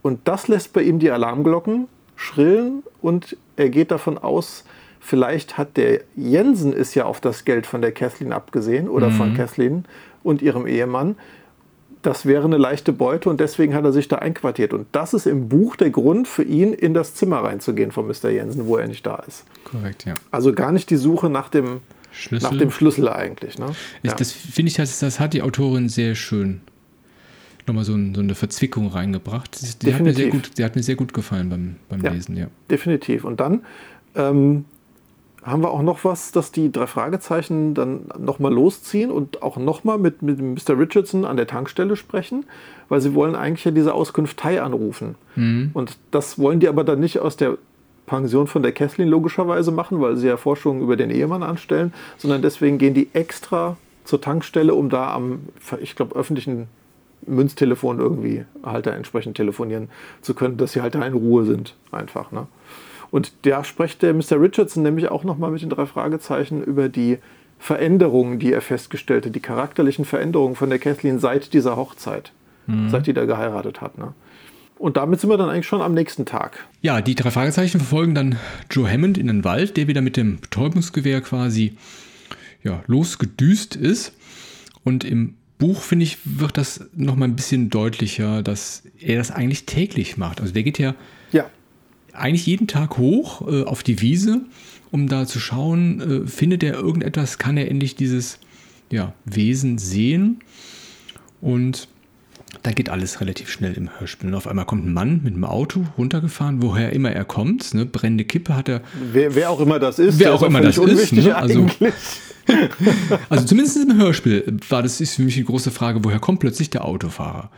Und das lässt bei ihm die Alarmglocken schrillen und er geht davon aus, vielleicht hat der Jensen ist ja auf das Geld von der Kathleen abgesehen oder mhm. von Kathleen und ihrem Ehemann. Das wäre eine leichte Beute und deswegen hat er sich da einquartiert. Und das ist im Buch der Grund für ihn, in das Zimmer reinzugehen von Mr. Jensen, wo er nicht da ist. Korrekt, ja. Also gar nicht die Suche nach dem Schlüssel, nach dem Schlüssel eigentlich. Ne? Ich, ja. Das finde ich, das, das hat die Autorin sehr schön nochmal so, ein, so, eine Verzwickung reingebracht. Die, hat, mir sehr gut, die hat mir sehr gut gefallen beim, beim ja, Lesen, ja. Definitiv. Und dann ähm, haben wir auch noch was, dass die drei Fragezeichen dann nochmal losziehen und auch nochmal mit, mit Mr. Richardson an der Tankstelle sprechen, weil sie wollen eigentlich ja diese Auskunft Thai anrufen. Mhm. Und das wollen die aber dann nicht aus der Pension von der Kathleen logischerweise machen, weil sie ja Forschungen über den Ehemann anstellen, sondern deswegen gehen die extra zur Tankstelle, um da am, ich glaube, öffentlichen Münztelefon irgendwie halt da entsprechend telefonieren zu können, dass sie halt da in Ruhe sind, einfach. Ne? Und da spricht der Mr. Richardson nämlich auch nochmal mit den drei Fragezeichen über die Veränderungen, die er festgestellte, die charakterlichen Veränderungen von der Kathleen seit dieser Hochzeit, mhm. seit die da geheiratet hat. Ne? Und damit sind wir dann eigentlich schon am nächsten Tag. Ja, die drei Fragezeichen verfolgen dann Joe Hammond in den Wald, der wieder mit dem Betäubungsgewehr quasi ja, losgedüst ist. Und im Buch, finde ich, wird das nochmal ein bisschen deutlicher, dass er das eigentlich täglich macht. Also der geht ja, ja. eigentlich jeden Tag hoch äh, auf die Wiese, um da zu schauen, äh, findet er irgendetwas, kann er endlich dieses ja, Wesen sehen. Und da geht alles relativ schnell im Hörspiel. Und auf einmal kommt ein Mann mit einem Auto runtergefahren, woher immer er kommt. Ne? Brennende Kippe hat er. Wer, wer auch immer das ist. Wer auch immer das ist. Ne? Also, also zumindest im Hörspiel war das ist für mich die große Frage, woher kommt plötzlich der Autofahrer?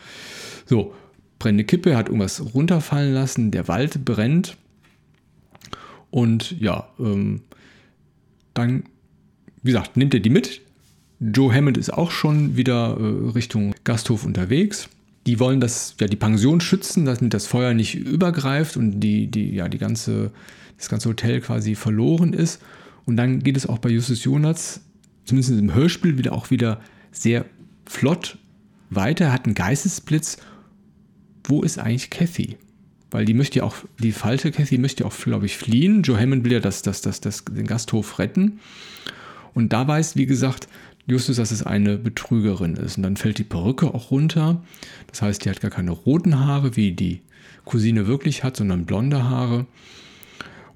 So, brennende Kippe, hat irgendwas runterfallen lassen, der Wald brennt. Und ja, ähm, dann, wie gesagt, nimmt er die mit. Joe Hammond ist auch schon wieder äh, Richtung Gasthof unterwegs. Die wollen das, ja, die Pension schützen, dass das Feuer nicht übergreift und die, die, ja, die ganze, das ganze Hotel quasi verloren ist. Und dann geht es auch bei Justus Jonas, zumindest im Hörspiel, wieder auch wieder sehr flott weiter, hat einen Geistesblitz. Wo ist eigentlich Kathy? Weil die möchte ja auch, die falsche Kathy möchte ja auch, glaube ich, fliehen. Joe Hammond will ja das, das, das, das, den Gasthof retten. Und da weiß, wie gesagt, Justus, dass es eine Betrügerin ist. Und dann fällt die Perücke auch runter. Das heißt, die hat gar keine roten Haare, wie die Cousine wirklich hat, sondern blonde Haare.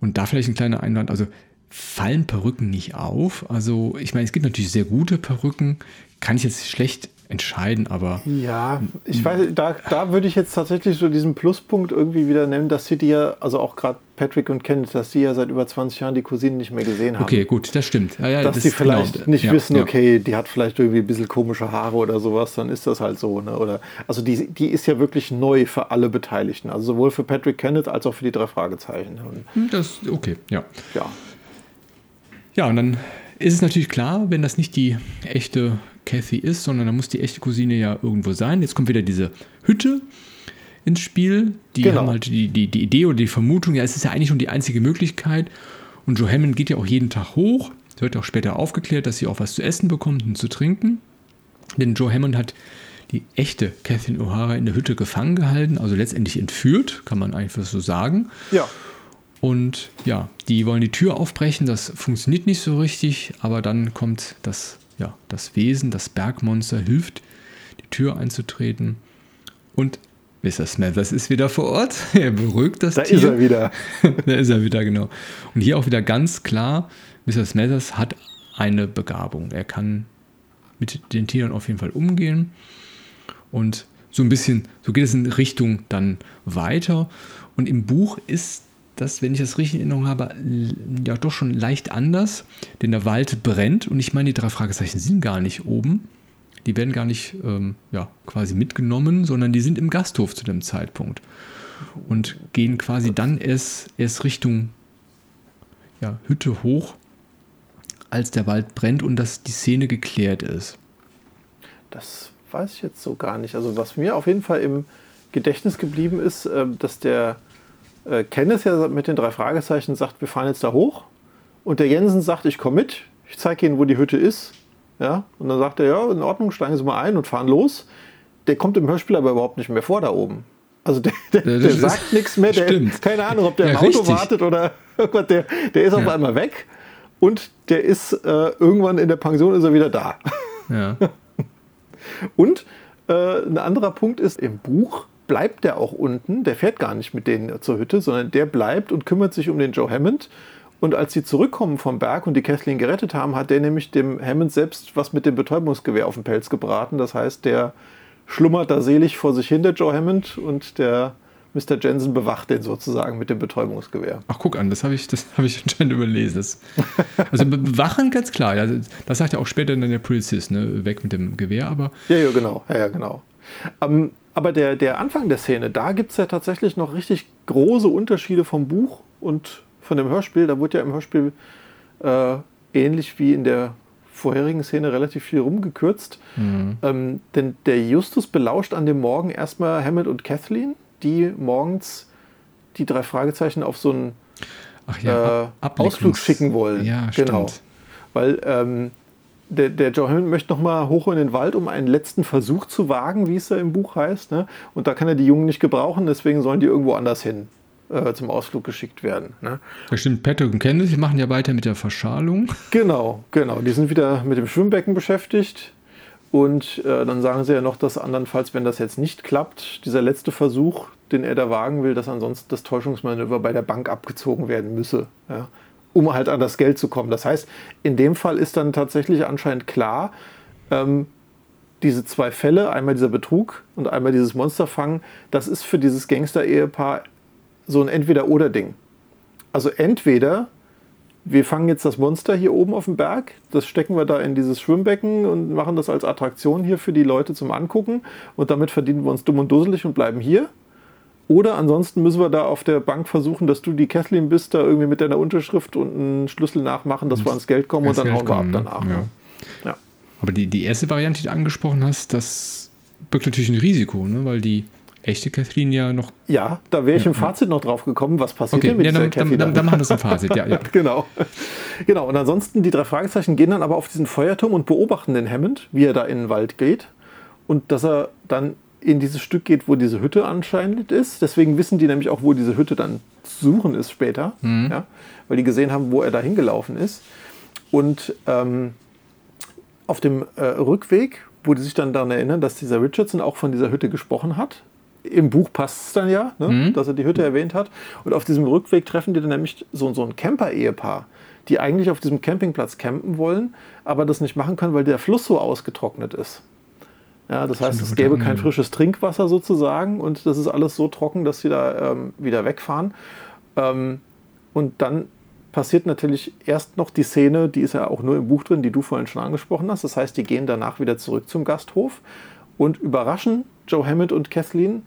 Und da vielleicht ein kleiner Einwand. Also fallen Perücken nicht auf. Also ich meine, es gibt natürlich sehr gute Perücken. Kann ich jetzt schlecht entscheiden, aber. Ja, ich weiß, da, da würde ich jetzt tatsächlich so diesen Pluspunkt irgendwie wieder nennen, dass sie die ja, also auch gerade Patrick und Kenneth, dass sie ja seit über 20 Jahren die Cousinen nicht mehr gesehen haben. Okay, gut, das stimmt. Ja, ja, dass das, sie vielleicht genau, nicht ja, wissen, okay, die hat vielleicht irgendwie ein bisschen komische Haare oder sowas, dann ist das halt so. Ne? Oder, also die, die ist ja wirklich neu für alle Beteiligten, also sowohl für Patrick Kenneth als auch für die drei Fragezeichen. Und das, okay, ja. Ja. Ja, und dann ist es natürlich klar, wenn das nicht die echte Kathy ist, sondern da muss die echte Cousine ja irgendwo sein. Jetzt kommt wieder diese Hütte ins Spiel. Die genau. haben halt die, die, die Idee oder die Vermutung, ja, es ist ja eigentlich schon die einzige Möglichkeit. Und Joe Hammond geht ja auch jeden Tag hoch. Es wird auch später aufgeklärt, dass sie auch was zu essen bekommt und zu trinken. Denn Joe Hammond hat die echte Catherine O'Hara in der Hütte gefangen gehalten, also letztendlich entführt, kann man einfach so sagen. Ja. Und ja, die wollen die Tür aufbrechen, das funktioniert nicht so richtig, aber dann kommt das, ja, das Wesen, das Bergmonster, hilft, die Tür einzutreten. Und Mr. Smathers ist wieder vor Ort. Er beruhigt das da Tier. Da ist er wieder. da ist er wieder, genau. Und hier auch wieder ganz klar, Mr. Smathers hat eine Begabung. Er kann mit den Tieren auf jeden Fall umgehen. Und so ein bisschen, so geht es in Richtung dann weiter. Und im Buch ist das, wenn ich das richtig in Erinnerung habe, ja doch schon leicht anders, denn der Wald brennt und ich meine, die drei Fragezeichen sind gar nicht oben. Die werden gar nicht ähm, ja, quasi mitgenommen, sondern die sind im Gasthof zu dem Zeitpunkt und gehen quasi dann erst, erst Richtung ja, Hütte hoch, als der Wald brennt und dass die Szene geklärt ist. Das weiß ich jetzt so gar nicht. Also was mir auf jeden Fall im Gedächtnis geblieben ist, äh, dass der äh, Kenneth ja mit den drei Fragezeichen sagt, wir fahren jetzt da hoch. Und der Jensen sagt, ich komme mit, ich zeige Ihnen, wo die Hütte ist. Ja? Und dann sagt er, ja, in Ordnung, steigen Sie mal ein und fahren los. Der kommt im Hörspiel aber überhaupt nicht mehr vor da oben. Also der, der, der sagt nichts mehr, der, keine Ahnung, ob der ja, im Auto richtig. wartet oder irgendwas, der, der ist auf einmal weg und der ist äh, irgendwann in der Pension ist er wieder da. Ja. und äh, ein anderer Punkt ist, im Buch bleibt der auch unten, der fährt gar nicht mit denen zur Hütte, sondern der bleibt und kümmert sich um den Joe Hammond. Und als sie zurückkommen vom Berg und die Kathleen gerettet haben, hat der nämlich dem Hammond selbst was mit dem Betäubungsgewehr auf den Pelz gebraten. Das heißt, der schlummert da selig vor sich hin, der Joe Hammond, und der Mr. Jensen bewacht den sozusagen mit dem Betäubungsgewehr. Ach, guck an, das habe ich, hab ich anscheinend überlesen. Das, also bewachen ganz klar. Das sagt ja auch später dann der Polizist, ne? weg mit dem Gewehr, aber. Ja, ja, genau. Ja, ja genau. Ähm, aber der, der Anfang der Szene, da gibt es ja tatsächlich noch richtig große Unterschiede vom Buch und von dem Hörspiel. Da wurde ja im Hörspiel äh, ähnlich wie in der vorherigen Szene relativ viel rumgekürzt. Mhm. Ähm, denn der Justus belauscht an dem Morgen erstmal Hammond und Kathleen, die morgens die drei Fragezeichen auf so einen ja, äh, Ausflug schicken wollen. Ja, genau. Stimmt. Weil ähm, der, der Joe Hammond möchte noch mal hoch in den Wald, um einen letzten Versuch zu wagen, wie es da im Buch heißt. Ne? Und da kann er die Jungen nicht gebrauchen, deswegen sollen die irgendwo anders hin äh, zum Ausflug geschickt werden. Ne? Das stimmt, Patrick und die machen ja weiter mit der Verschalung. Genau, genau. Die sind wieder mit dem Schwimmbecken beschäftigt. Und äh, dann sagen sie ja noch, dass andernfalls, wenn das jetzt nicht klappt, dieser letzte Versuch, den er da wagen will, dass ansonsten das Täuschungsmanöver bei der Bank abgezogen werden müsse. Ja? Um halt an das Geld zu kommen. Das heißt, in dem Fall ist dann tatsächlich anscheinend klar, ähm, diese zwei Fälle, einmal dieser Betrug und einmal dieses Monsterfangen, das ist für dieses Gangster-Ehepaar so ein Entweder-Oder-Ding. Also entweder wir fangen jetzt das Monster hier oben auf dem Berg, das stecken wir da in dieses Schwimmbecken und machen das als Attraktion hier für die Leute zum Angucken und damit verdienen wir uns dumm und dusselig und bleiben hier. Oder ansonsten müssen wir da auf der Bank versuchen, dass du die Kathleen bist, da irgendwie mit deiner Unterschrift und einen Schlüssel nachmachen, dass wir ans Geld kommen und dann Geld hauen wir ab danach. Ja. ja. Aber die, die erste Variante, die du angesprochen hast, das birgt natürlich ein Risiko, ne? weil die echte Kathleen ja noch. Ja, da wäre ich ja, im Fazit ja. noch drauf gekommen, was passiert okay, mit ja, dann, Kathleen. Dann, dann, machen wir das im Fazit, ja. ja. genau. Genau, und ansonsten die drei Fragezeichen gehen dann aber auf diesen Feuerturm und beobachten den Hammond, wie er da in den Wald geht. Und dass er dann in dieses Stück geht, wo diese Hütte anscheinend ist. Deswegen wissen die nämlich auch, wo diese Hütte dann zu suchen ist später, mhm. ja, weil die gesehen haben, wo er da hingelaufen ist. Und ähm, auf dem äh, Rückweg, wo die sich dann daran erinnern, dass dieser Richardson auch von dieser Hütte gesprochen hat. Im Buch passt es dann ja, ne, Mhm. dass er die Hütte erwähnt hat. Und auf diesem Rückweg treffen die dann nämlich so, so ein Camper-Ehepaar, die eigentlich auf diesem Campingplatz campen wollen, aber das nicht machen können, weil der Fluss so ausgetrocknet ist. Ja, das heißt, es gäbe kein frisches Trinkwasser sozusagen und das ist alles so trocken, dass sie da ähm, wieder wegfahren. Ähm, und dann passiert natürlich erst noch die Szene, die ist ja auch nur im Buch drin, die du vorhin schon angesprochen hast. Das heißt, die gehen danach wieder zurück zum Gasthof und überraschen Joe Hammond und Kathleen,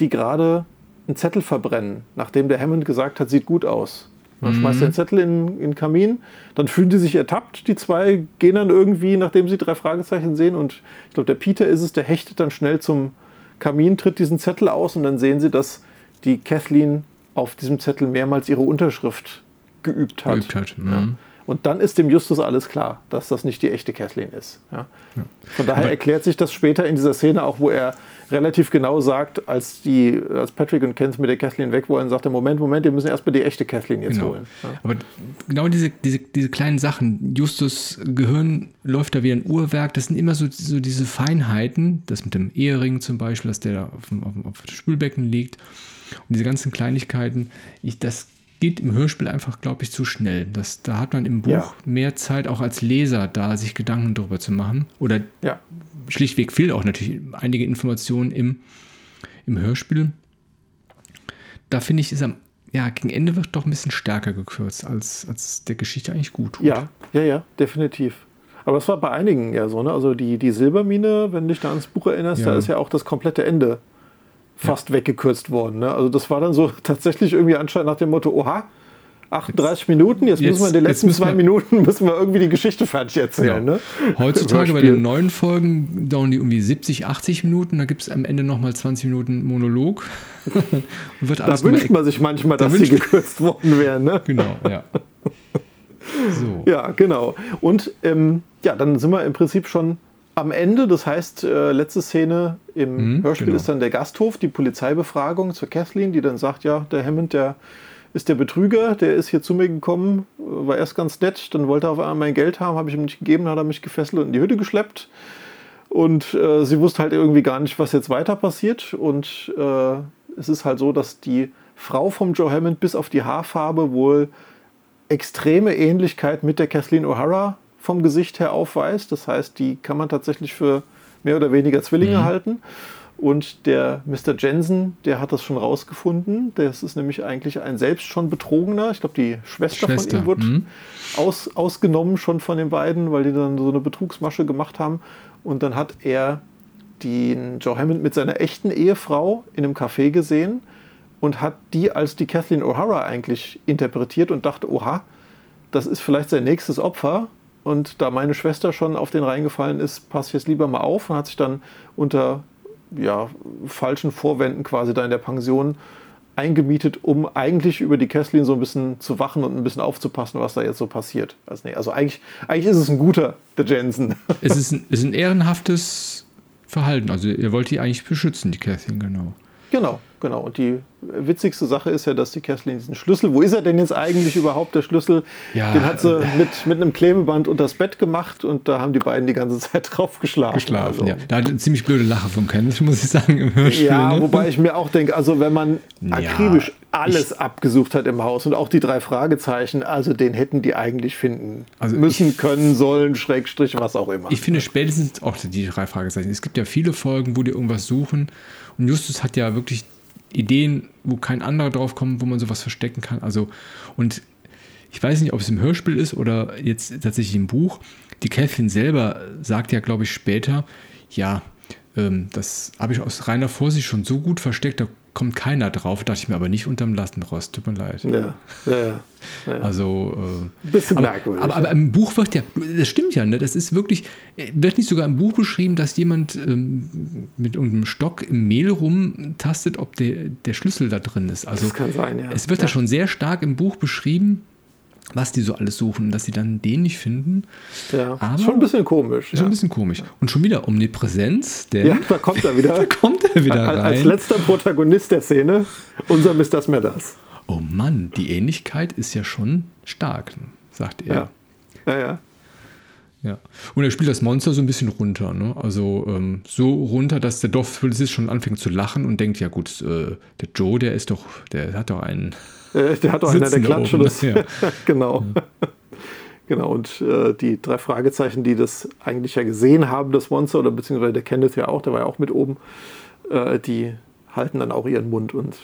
die gerade einen Zettel verbrennen, nachdem der Hammond gesagt hat, sieht gut aus. Dann schmeißt er den Zettel in, in den Kamin, dann fühlen die sich ertappt, die zwei gehen dann irgendwie, nachdem sie drei Fragezeichen sehen und ich glaube, der Peter ist es, der hechtet dann schnell zum Kamin, tritt diesen Zettel aus und dann sehen sie, dass die Kathleen auf diesem Zettel mehrmals ihre Unterschrift geübt hat. Geübt hat, Ja. mhm. Und dann ist dem Justus alles klar, dass das nicht die echte Kathleen ist. Ja. Von daher Aber- erklärt sich das später in dieser Szene auch, wo er relativ genau sagt, als, die, als Patrick und Kent mit der Kathleen weg wollen, sagt er, Moment, Moment, wir müssen erstmal die echte Kathleen jetzt Genau. holen. Ja. Aber genau diese, diese, diese kleinen Sachen, Justus Gehirn läuft da wie ein Uhrwerk, das sind immer so, so diese Feinheiten, das mit dem Ehering zum Beispiel, dass der da auf dem, auf dem, auf dem Spülbecken liegt und diese ganzen Kleinigkeiten, ich, das geht im Hörspiel einfach, glaube ich, zu schnell. Das, da hat man im Buch Ja. mehr Zeit, auch als Leser da sich Gedanken darüber zu machen. Oder Ja. schlichtweg fehlt auch natürlich einige Informationen im, im Hörspiel. Da finde ich, ist am ja, gegen Ende wird doch ein bisschen stärker gekürzt, als, als der Geschichte eigentlich gut tut. ja, ja, ja, definitiv. Aber das war bei einigen ja so. Ne? Also die, die Silbermine, wenn du dich da ans Buch erinnerst, Ja. da ist ja auch das komplette Ende fast weggekürzt worden. Ne? Also das war dann so tatsächlich irgendwie anscheinend nach dem Motto, oha, 38 Minuten, jetzt, jetzt- müssen wir in den jetzt letzten zwei wir- Minuten müssen wir irgendwie die Geschichte fertig erzählen. Genau. Ne? Heutzutage bei den neuen Folgen dauern die irgendwie 70, 80 Minuten, da gibt es am Ende nochmal 20 Minuten Monolog. Da wünscht man sich manchmal, Da dass sie gekürzt worden wären. Ne? Genau, ja. So. Ja, genau. Und ähm, ja, dann sind wir im Prinzip schon am Ende. Das heißt, äh, letzte Szene im Mhm, Hörspiel genau. ist dann der Gasthof, die Polizeibefragung zur Kathleen, die dann sagt, ja, der Hammond, der ist der Betrüger, der ist hier zu mir gekommen, äh, war erst ganz nett, dann wollte er auf einmal mein Geld haben, habe ich ihm nicht gegeben, hat er mich gefesselt und in die Hütte geschleppt. Und äh, sie wusste halt irgendwie gar nicht, was jetzt weiter passiert. Und äh, es ist halt so, dass die Frau vom Joe Hammond bis auf die Haarfarbe wohl extreme Ähnlichkeit mit der Kathleen O'Hara vom Gesicht her aufweist. Das heißt, die kann man tatsächlich für mehr oder weniger Zwillinge Mhm. halten. Und der Mr. Jensen, der hat das schon rausgefunden. Das ist nämlich eigentlich ein selbst schon Betrogener. Ich glaube, die Schwester, Schwester, von ihm wurde mhm. aus, ausgenommen schon von den beiden, weil die dann so eine Betrugsmasche gemacht haben. Und dann hat er den Joe Hammond mit seiner echten Ehefrau in einem Café gesehen und hat die als die Kathleen O'Hara eigentlich interpretiert und dachte, oha, das ist vielleicht sein nächstes Opfer. Und da meine Schwester schon auf den reingefallen ist, pass ich jetzt lieber mal auf und hat sich dann unter ja, falschen Vorwänden quasi da in der Pension eingemietet, um eigentlich über die Kathleen so ein bisschen zu wachen und ein bisschen aufzupassen, was da jetzt so passiert. Also, nee, also eigentlich, eigentlich ist es ein guter, der Jensen. Es ist ein, ist ein ehrenhaftes Verhalten. Also er wollte die eigentlich beschützen, die Kathleen, genau. Genau, genau. Und die witzigste Sache ist ja, dass die Kathleen diesen Schlüssel, wo ist er denn jetzt eigentlich überhaupt, der Schlüssel? Ja, den hat sie mit, mit einem Klebeband unters Bett gemacht und da haben die beiden die ganze Zeit drauf geschlafen. Geschlafen, Also, ja. Da hat eine ziemlich blöde Lache von Kenneth, muss ich sagen, im Hörspiel. Ja, ne? wobei ich mir auch denke, also wenn man Ja, akribisch alles abgesucht hat im Haus und auch die drei Fragezeichen, also den hätten die eigentlich finden Also müssen, können, sollen, Schrägstrich, was auch immer. Ich finde spätestens auch die drei Fragezeichen. Es gibt ja viele Folgen, wo die irgendwas suchen. Und Justus hat ja wirklich Ideen, wo kein anderer drauf kommt, wo man sowas verstecken kann. Also, und ich weiß nicht, ob es im Hörspiel ist oder jetzt tatsächlich im Buch. Die Catherine selber sagt ja, glaube ich, später, ja, ähm, das habe ich aus reiner Vorsicht schon so gut versteckt, da kommt keiner drauf. Dachte ich mir aber nicht unterm Lastenrost. Tut mir leid. ja, ja, ja. Also, äh, Bisschen aber, merkwürdig. aber, aber im Buch wird ja, das stimmt ja, ne? Das ist wirklich, wird nicht sogar im Buch beschrieben, dass jemand ähm, mit irgendeinem Stock im Mehl rumtastet, ob der, der Schlüssel da drin ist. Also Das kann sein, ja. es wird ja. Ja. schon sehr stark im Buch beschrieben, was die so alles suchen, dass sie dann den nicht finden. ja. aber- schon ein bisschen komisch. Ist ja. ein bisschen komisch. Und schon wieder Omnipräsenz, denn ja, da kommt er wieder. da kommt er wieder Als- Als rein. letzter Protagonist der Szene, unser Mr. Smithers. Oh Mann, die Ähnlichkeit ist ja schon stark, sagt er. Ja. Ja, ja. Ja. Und er spielt das Monster so ein bisschen runter, ne? Also ähm, so runter, dass der Dorfpolizist schon anfängt zu lachen und denkt, ja gut, äh, der Joe, der ist doch, der hat doch einen. Äh, der hat doch einer der Klatsche. Ja. genau. Ja. Genau, und äh, die drei Fragezeichen, die das eigentlich ja gesehen haben, das Monster, oder beziehungsweise der Kenneth ja auch, der war ja auch mit oben, äh, die halten dann auch ihren Mund und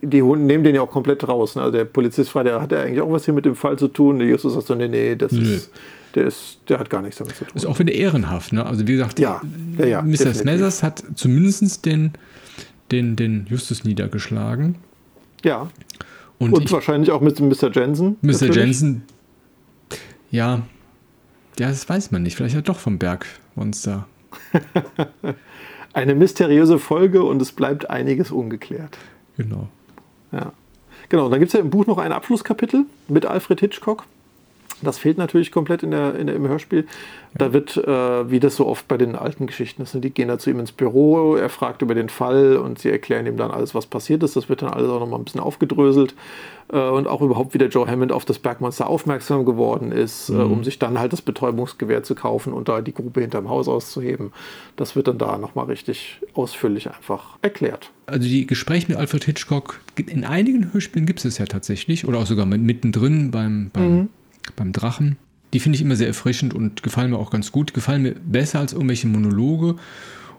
die nehmen den ja auch komplett raus. Ne? Also der Polizist fragt, der hat ja eigentlich auch was hier mit dem Fall zu tun. Der Justus sagt so, nee, nee, das nee. ist der, ist, der hat gar nichts damit zu tun. Ist auch wieder ehrenhaft. Ne? Also wie gesagt, ja, ja, ja, Mr. Snathers hat zumindest den, den, den Justus niedergeschlagen. Ja. Und, Und ich, wahrscheinlich auch mit Mr. Jensen. Mr. Natürlich. Jensen, ja, ja, das weiß man nicht. Vielleicht ja doch vom Bergmonster. Eine mysteriöse Folge und es bleibt einiges ungeklärt. Genau. Ja. Genau, und dann gibt es ja im Buch noch ein Abschlusskapitel mit Alfred Hitchcock. Das fehlt natürlich komplett in der, in der, im Hörspiel. Da wird, äh, wie das so oft bei den alten Geschichten ist, ne, die gehen da zu ihm ins Büro, er fragt über den Fall und sie erklären ihm dann alles, was passiert ist. Das wird dann alles auch nochmal ein bisschen aufgedröselt. Äh, und auch überhaupt, wie der Joe Hammond auf das Bergmonster aufmerksam geworden ist, äh, mhm. äh, um sich dann halt das Betäubungsgewehr zu kaufen und da die Grube hinterm Haus auszuheben. Das wird dann da nochmal richtig ausführlich einfach erklärt. Also die Gespräche mit Alfred Hitchcock, in einigen Hörspielen gibt es ja tatsächlich, oder auch sogar mittendrin beim, beim mhm beim Drachen. Die finde ich immer sehr erfrischend und gefallen mir auch ganz gut. Gefallen mir besser als irgendwelche Monologe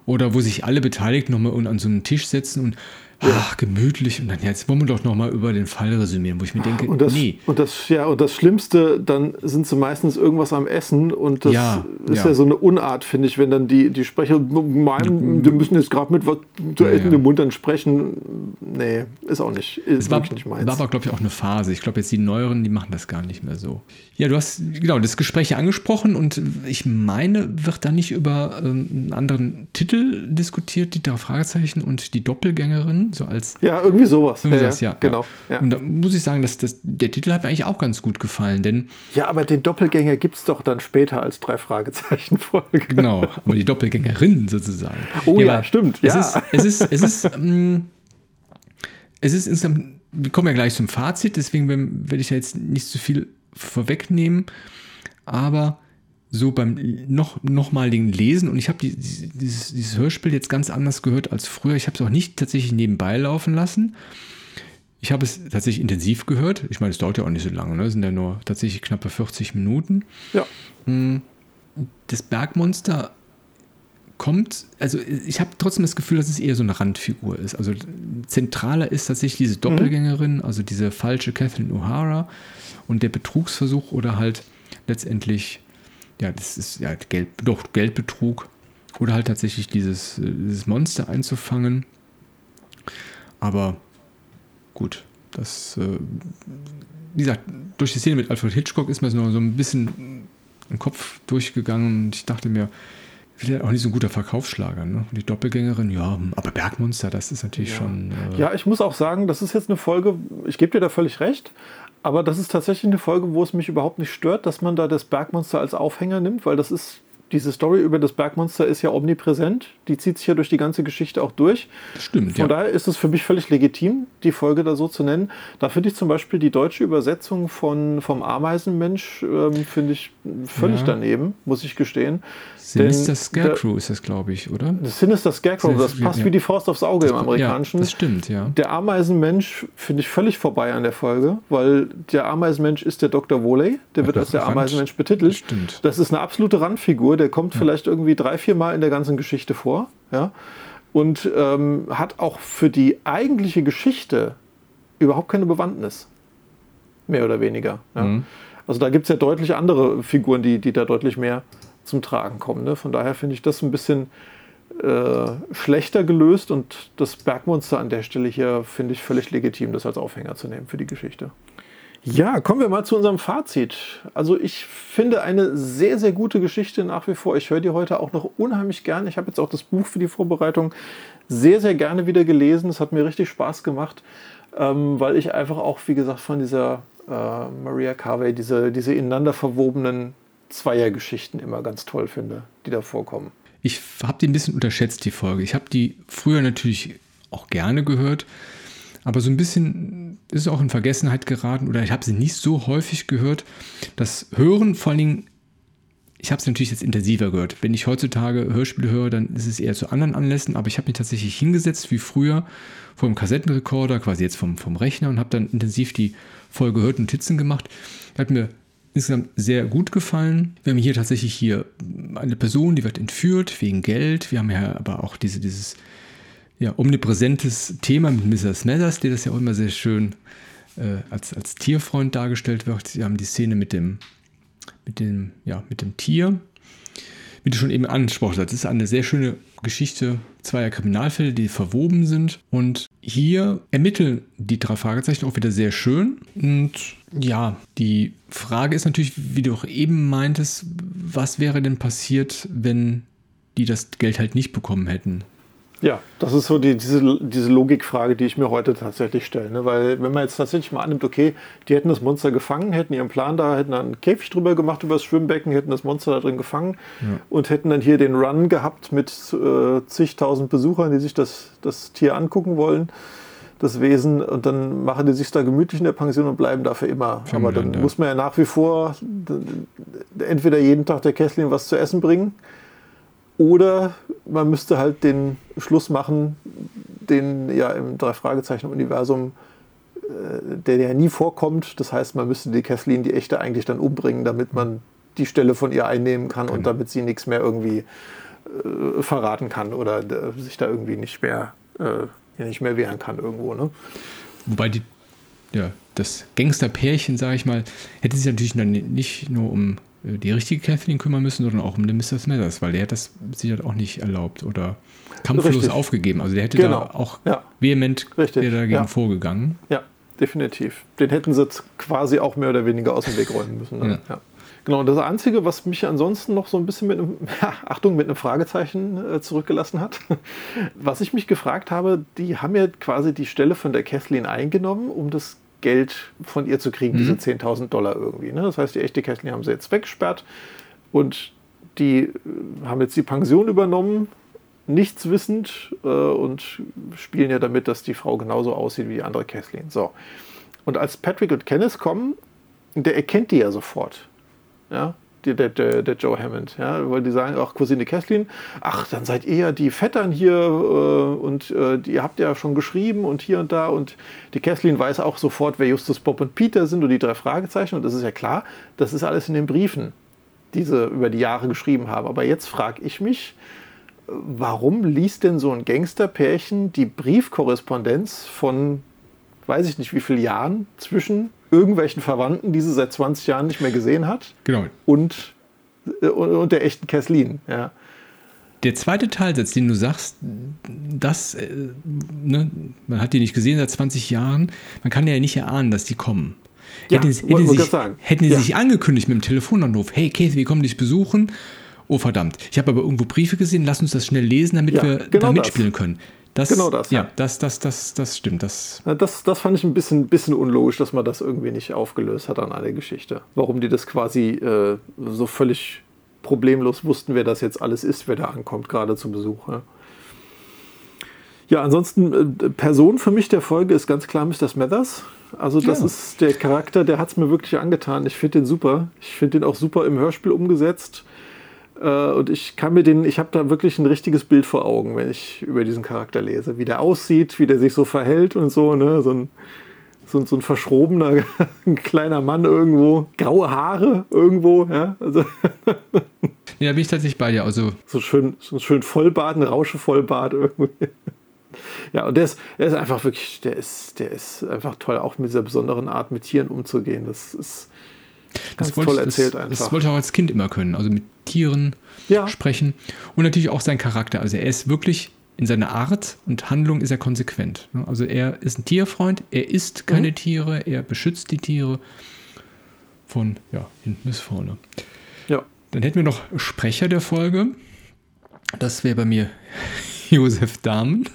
oder wo sich alle Beteiligten nochmal an so einen Tisch setzen und ach, gemütlich. Und dann, jetzt wollen wir doch nochmal über den Fall resümieren, wo ich mir denke, und das, nee. Und das, ja, und das Schlimmste, dann sind sie meistens irgendwas am Essen und das ja, ist ja. ja so eine Unart, finde ich, wenn dann die, die Sprecher meinen, wir müssen jetzt gerade mit was zu essen ja, im Mund dann sprechen. Nee, ist auch nicht, ist war, nicht meins. War aber, glaube ich, auch eine Phase. Ich glaube, jetzt die Neueren, die machen das gar nicht mehr so. Ja, du hast genau das Gespräch angesprochen und ich meine, wird da nicht über ähm, einen anderen Titel diskutiert, die drei Fragezeichen und die Doppelgängerin? So als. Ja, irgendwie sowas. Irgendwie ja, das, ja, genau. Ja. Und da muss ich sagen, dass das, der Titel hat mir eigentlich auch ganz gut gefallen, denn. Ja, aber den Doppelgänger gibt es doch dann später als drei Fragezeichen-Folge. Genau, aber die Doppelgängerin sozusagen. Oh ja, ja stimmt. Es ja. ist, es ist, es ist, ähm, es ist insgesamt, wir kommen ja gleich zum Fazit, deswegen werde ich ja jetzt nicht zu so viel vorwegnehmen, aber so beim noch, nochmaligen Lesen und ich habe die, dieses, dieses Hörspiel jetzt ganz anders gehört als früher. Ich habe es auch nicht tatsächlich nebenbei laufen lassen. Ich habe es tatsächlich intensiv gehört. Ich meine, es dauert ja auch nicht so lange, ne? Es sind ja nur tatsächlich knappe 40 Minuten. Ja. Hm. Das Bergmonster kommt, also ich habe trotzdem das Gefühl, dass es eher so eine Randfigur ist. Also zentraler ist tatsächlich diese mhm. Doppelgängerin, mhm. also diese falsche Kathleen O'Hara und der Betrugsversuch oder halt letztendlich ja, das ist ja Geld, doch Geldbetrug oder halt tatsächlich dieses, äh, dieses Monster einzufangen. Aber gut, das, äh, wie gesagt, durch die Szene mit Alfred Hitchcock ist mir so, so ein bisschen im Kopf durchgegangen und ich dachte mir, vielleicht auch nicht so ein guter Verkaufsschlager. Ne? Die Doppelgängerin, ja, aber Bergmonster, das ist natürlich ja. schon. Äh ja, ich muss auch sagen, das ist jetzt eine Folge, ich gebe dir da völlig recht, aber das ist tatsächlich eine Folge, wo es mich überhaupt nicht stört, dass man da das Bergmonster als Aufhänger nimmt, weil das ist diese Story über das Bergmonster ist ja omnipräsent. Die zieht sich ja durch die ganze Geschichte auch durch. Stimmt. Von ja. daher ist es für mich völlig legitim, die Folge da so zu nennen. Da finde ich zum Beispiel die deutsche Übersetzung von, vom Ameisenmensch, ähm, finde ich völlig ja. daneben, muss ich gestehen. Sinister Scarecrow ist das, glaube ich, oder? Das Sinister Scarecrow, das passt ja. wie die Faust aufs Auge das, im Amerikanischen. Ja, das stimmt, ja. Der Ameisenmensch finde ich völlig vorbei an der Folge, weil der Ameisenmensch ist der Dr. Woley, der wird als der Ameisenmensch betitelt. Das stimmt. Das ist eine absolute Randfigur, der kommt ja. vielleicht irgendwie drei, vier Mal in der ganzen Geschichte vor, ja. Und ähm, hat auch für die eigentliche Geschichte überhaupt keine Bewandtnis. Mehr oder weniger. Ja. Mhm. Also da gibt es ja deutlich andere Figuren, die, die da deutlich mehr zum Tragen kommen. Ne? Von daher finde ich das ein bisschen äh, schlechter gelöst und das Bergmonster an der Stelle hier finde ich völlig legitim, das als Aufhänger zu nehmen für die Geschichte. Ja, kommen wir mal zu unserem Fazit. Also ich finde eine sehr, sehr gute Geschichte nach wie vor. Ich höre die heute auch noch unheimlich gerne. Ich habe jetzt auch das Buch für die Vorbereitung sehr, sehr gerne wieder gelesen. Es hat mir richtig Spaß gemacht, ähm, weil ich einfach auch, wie gesagt, von dieser äh, Maria Carvey, diese, diese ineinander verwobenen Zweiergeschichten immer ganz toll finde, die da vorkommen. Ich habe die ein bisschen unterschätzt, die Folge. Ich habe die früher natürlich auch gerne gehört, aber so ein bisschen ist auch in Vergessenheit geraten oder ich habe sie nicht so häufig gehört. Das Hören vor allen Dingen ich habe es natürlich jetzt intensiver gehört. Wenn ich heutzutage Hörspiele höre, dann ist es eher zu anderen Anlässen, aber ich habe mich tatsächlich hingesetzt wie früher vor dem Kassettenrekorder, quasi jetzt vom, vom Rechner und habe dann intensiv die Folge gehört und Notizen gemacht. Hat mir insgesamt sehr gut gefallen. Wir haben hier tatsächlich hier eine Person, die wird entführt wegen Geld. Wir haben ja aber auch diese, dieses ja, omnipräsentes Thema mit Mrs. Smethers, der das ja auch immer sehr schön äh, als, als Tierfreund dargestellt wird. Wir haben die Szene mit dem mit dem, ja, mit dem Tier. Wie du schon eben angesprochen hast, ist eine sehr schöne Geschichte zweier Kriminalfälle, die verwoben sind. Und hier ermitteln die drei Fragezeichen auch wieder sehr schön. Und ja, die Frage ist natürlich, wie du auch eben meintest, was wäre denn passiert, wenn die das Geld halt nicht bekommen hätten? Ja, das ist so die, diese, diese Logikfrage, die ich mir heute tatsächlich stelle. Ne? Weil wenn man jetzt tatsächlich mal annimmt, okay, die hätten das Monster gefangen, hätten ihren Plan da, hätten dann einen Käfig drüber gemacht über das Schwimmbecken, hätten das Monster da drin gefangen ja. und hätten dann hier den Run gehabt mit äh, zigtausend Besuchern, die sich das, das Tier angucken wollen, das Wesen, und dann machen die sich da gemütlich in der Pension und bleiben da für immer. Für Aber dann ja. muss man ja nach wie vor entweder jeden Tag der Kesslin was zu essen bringen oder man müsste halt den Schluss machen, den ja im Drei-Fragezeichen-Universum, äh, der ja nie vorkommt. Das heißt, man müsste die Kathleen, die echte, eigentlich dann umbringen, damit man die Stelle von ihr einnehmen kann genau. und damit sie nichts mehr irgendwie äh, verraten kann oder äh, sich da irgendwie nicht mehr, äh, nicht mehr wehren kann irgendwo. Ne? Wobei die, ja, das Gangsterpärchen, sage ich mal, hätte sich natürlich nicht nur um die richtige Kathleen kümmern müssen, sondern auch um den Mr. Smithers, weil der hat das sicher auch nicht erlaubt oder kampflos Richtig. aufgegeben. Also der hätte genau. da auch ja. vehement dagegen ja. vorgegangen. Ja, definitiv. Den hätten sie quasi auch mehr oder weniger aus dem Weg räumen müssen. Ne? Ja. Genau, und das Einzige, was mich ansonsten noch so ein bisschen mit einem, ja, Achtung, mit einem Fragezeichen äh, zurückgelassen hat, was ich mich gefragt habe, die haben ja quasi die Stelle von der Kathleen eingenommen, um das Geld von ihr zu kriegen, mhm. diese 10.000 Dollar irgendwie. Ne? Das heißt, die echte Kathleen haben sie jetzt weggesperrt und die äh, haben jetzt die Pension übernommen, nichts wissend äh, und spielen ja damit, dass die Frau genauso aussieht wie die andere Kathleen. So. Und als Patrick und Kenneth kommen, der erkennt die ja sofort. Ja? Der, der, der, Joe Hammond, ja, weil die sagen, ach, Cousine Kathleen, ach, dann seid ihr ja die Vettern hier äh, und äh, die, ihr habt ja schon geschrieben und hier und da. Und die Kathleen weiß auch sofort, wer Justus, Bob und Peter sind und die drei Fragezeichen. Und das ist ja klar, das ist alles in den Briefen, die sie über die Jahre geschrieben haben. Aber jetzt frage ich mich, warum liest denn so ein Gangsterpärchen die Briefkorrespondenz von, weiß ich nicht wie viele Jahren zwischen irgendwelchen Verwandten, die sie seit 20 Jahren nicht mehr gesehen hat. Genau. Und, und, und der echten Kesslin. Ja. Der zweite Teilsatz, den du sagst, das, äh, ne, man hat die nicht gesehen seit 20 Jahren, man kann ja nicht erahnen, dass die kommen. Ja, hätten, hätten, sich, hätten sie ja. sich angekündigt mit dem Telefonanruf, hey Käse, wir kommen dich besuchen. Oh verdammt, ich habe aber irgendwo Briefe gesehen, lass uns das schnell lesen, damit ja, wir genau da mitspielen können. Das, genau das. Ja, das, das, das, das stimmt. Das, das, das fand ich ein bisschen, bisschen unlogisch, dass man das irgendwie nicht aufgelöst hat an einer Geschichte. Warum die das quasi äh, so völlig problemlos wussten, wer das jetzt alles ist, wer da ankommt, gerade zu Besuch. Ja, ja ansonsten, äh, Person für mich der Folge ist ganz klar Mr. Smathers. Also das ja. ist der Charakter, der hat es mir wirklich angetan. Ich finde den super. Ich finde den auch super im Hörspiel umgesetzt. Äh, und ich kann mir den, ich habe da wirklich ein richtiges Bild vor Augen, wenn ich über diesen Charakter lese. Wie der aussieht, wie der sich so verhält und so, ne? So ein, so, so ein verschrobener, ein kleiner Mann irgendwo, graue Haare irgendwo, ja. Also ja, bin ich tatsächlich bei dir. Also so schön, so schön Vollbart, ein Rauschevollbart irgendwie. Ja, und der ist, der ist einfach wirklich, der ist, der ist einfach toll, auch mit dieser besonderen Art mit Tieren umzugehen. Das ist, das wollte, erzählt das. Das wollte er auch als Kind immer können, also mit Tieren ja. sprechen und natürlich auch sein Charakter. Also er ist wirklich in seiner Art und Handlung ist er konsequent. Also er ist ein Tierfreund, er isst keine mhm. Tiere, er beschützt die Tiere von ja, hinten bis vorne. Ja. Dann hätten wir noch Sprecher der Folge. Das wäre bei mir Josef Dahmen.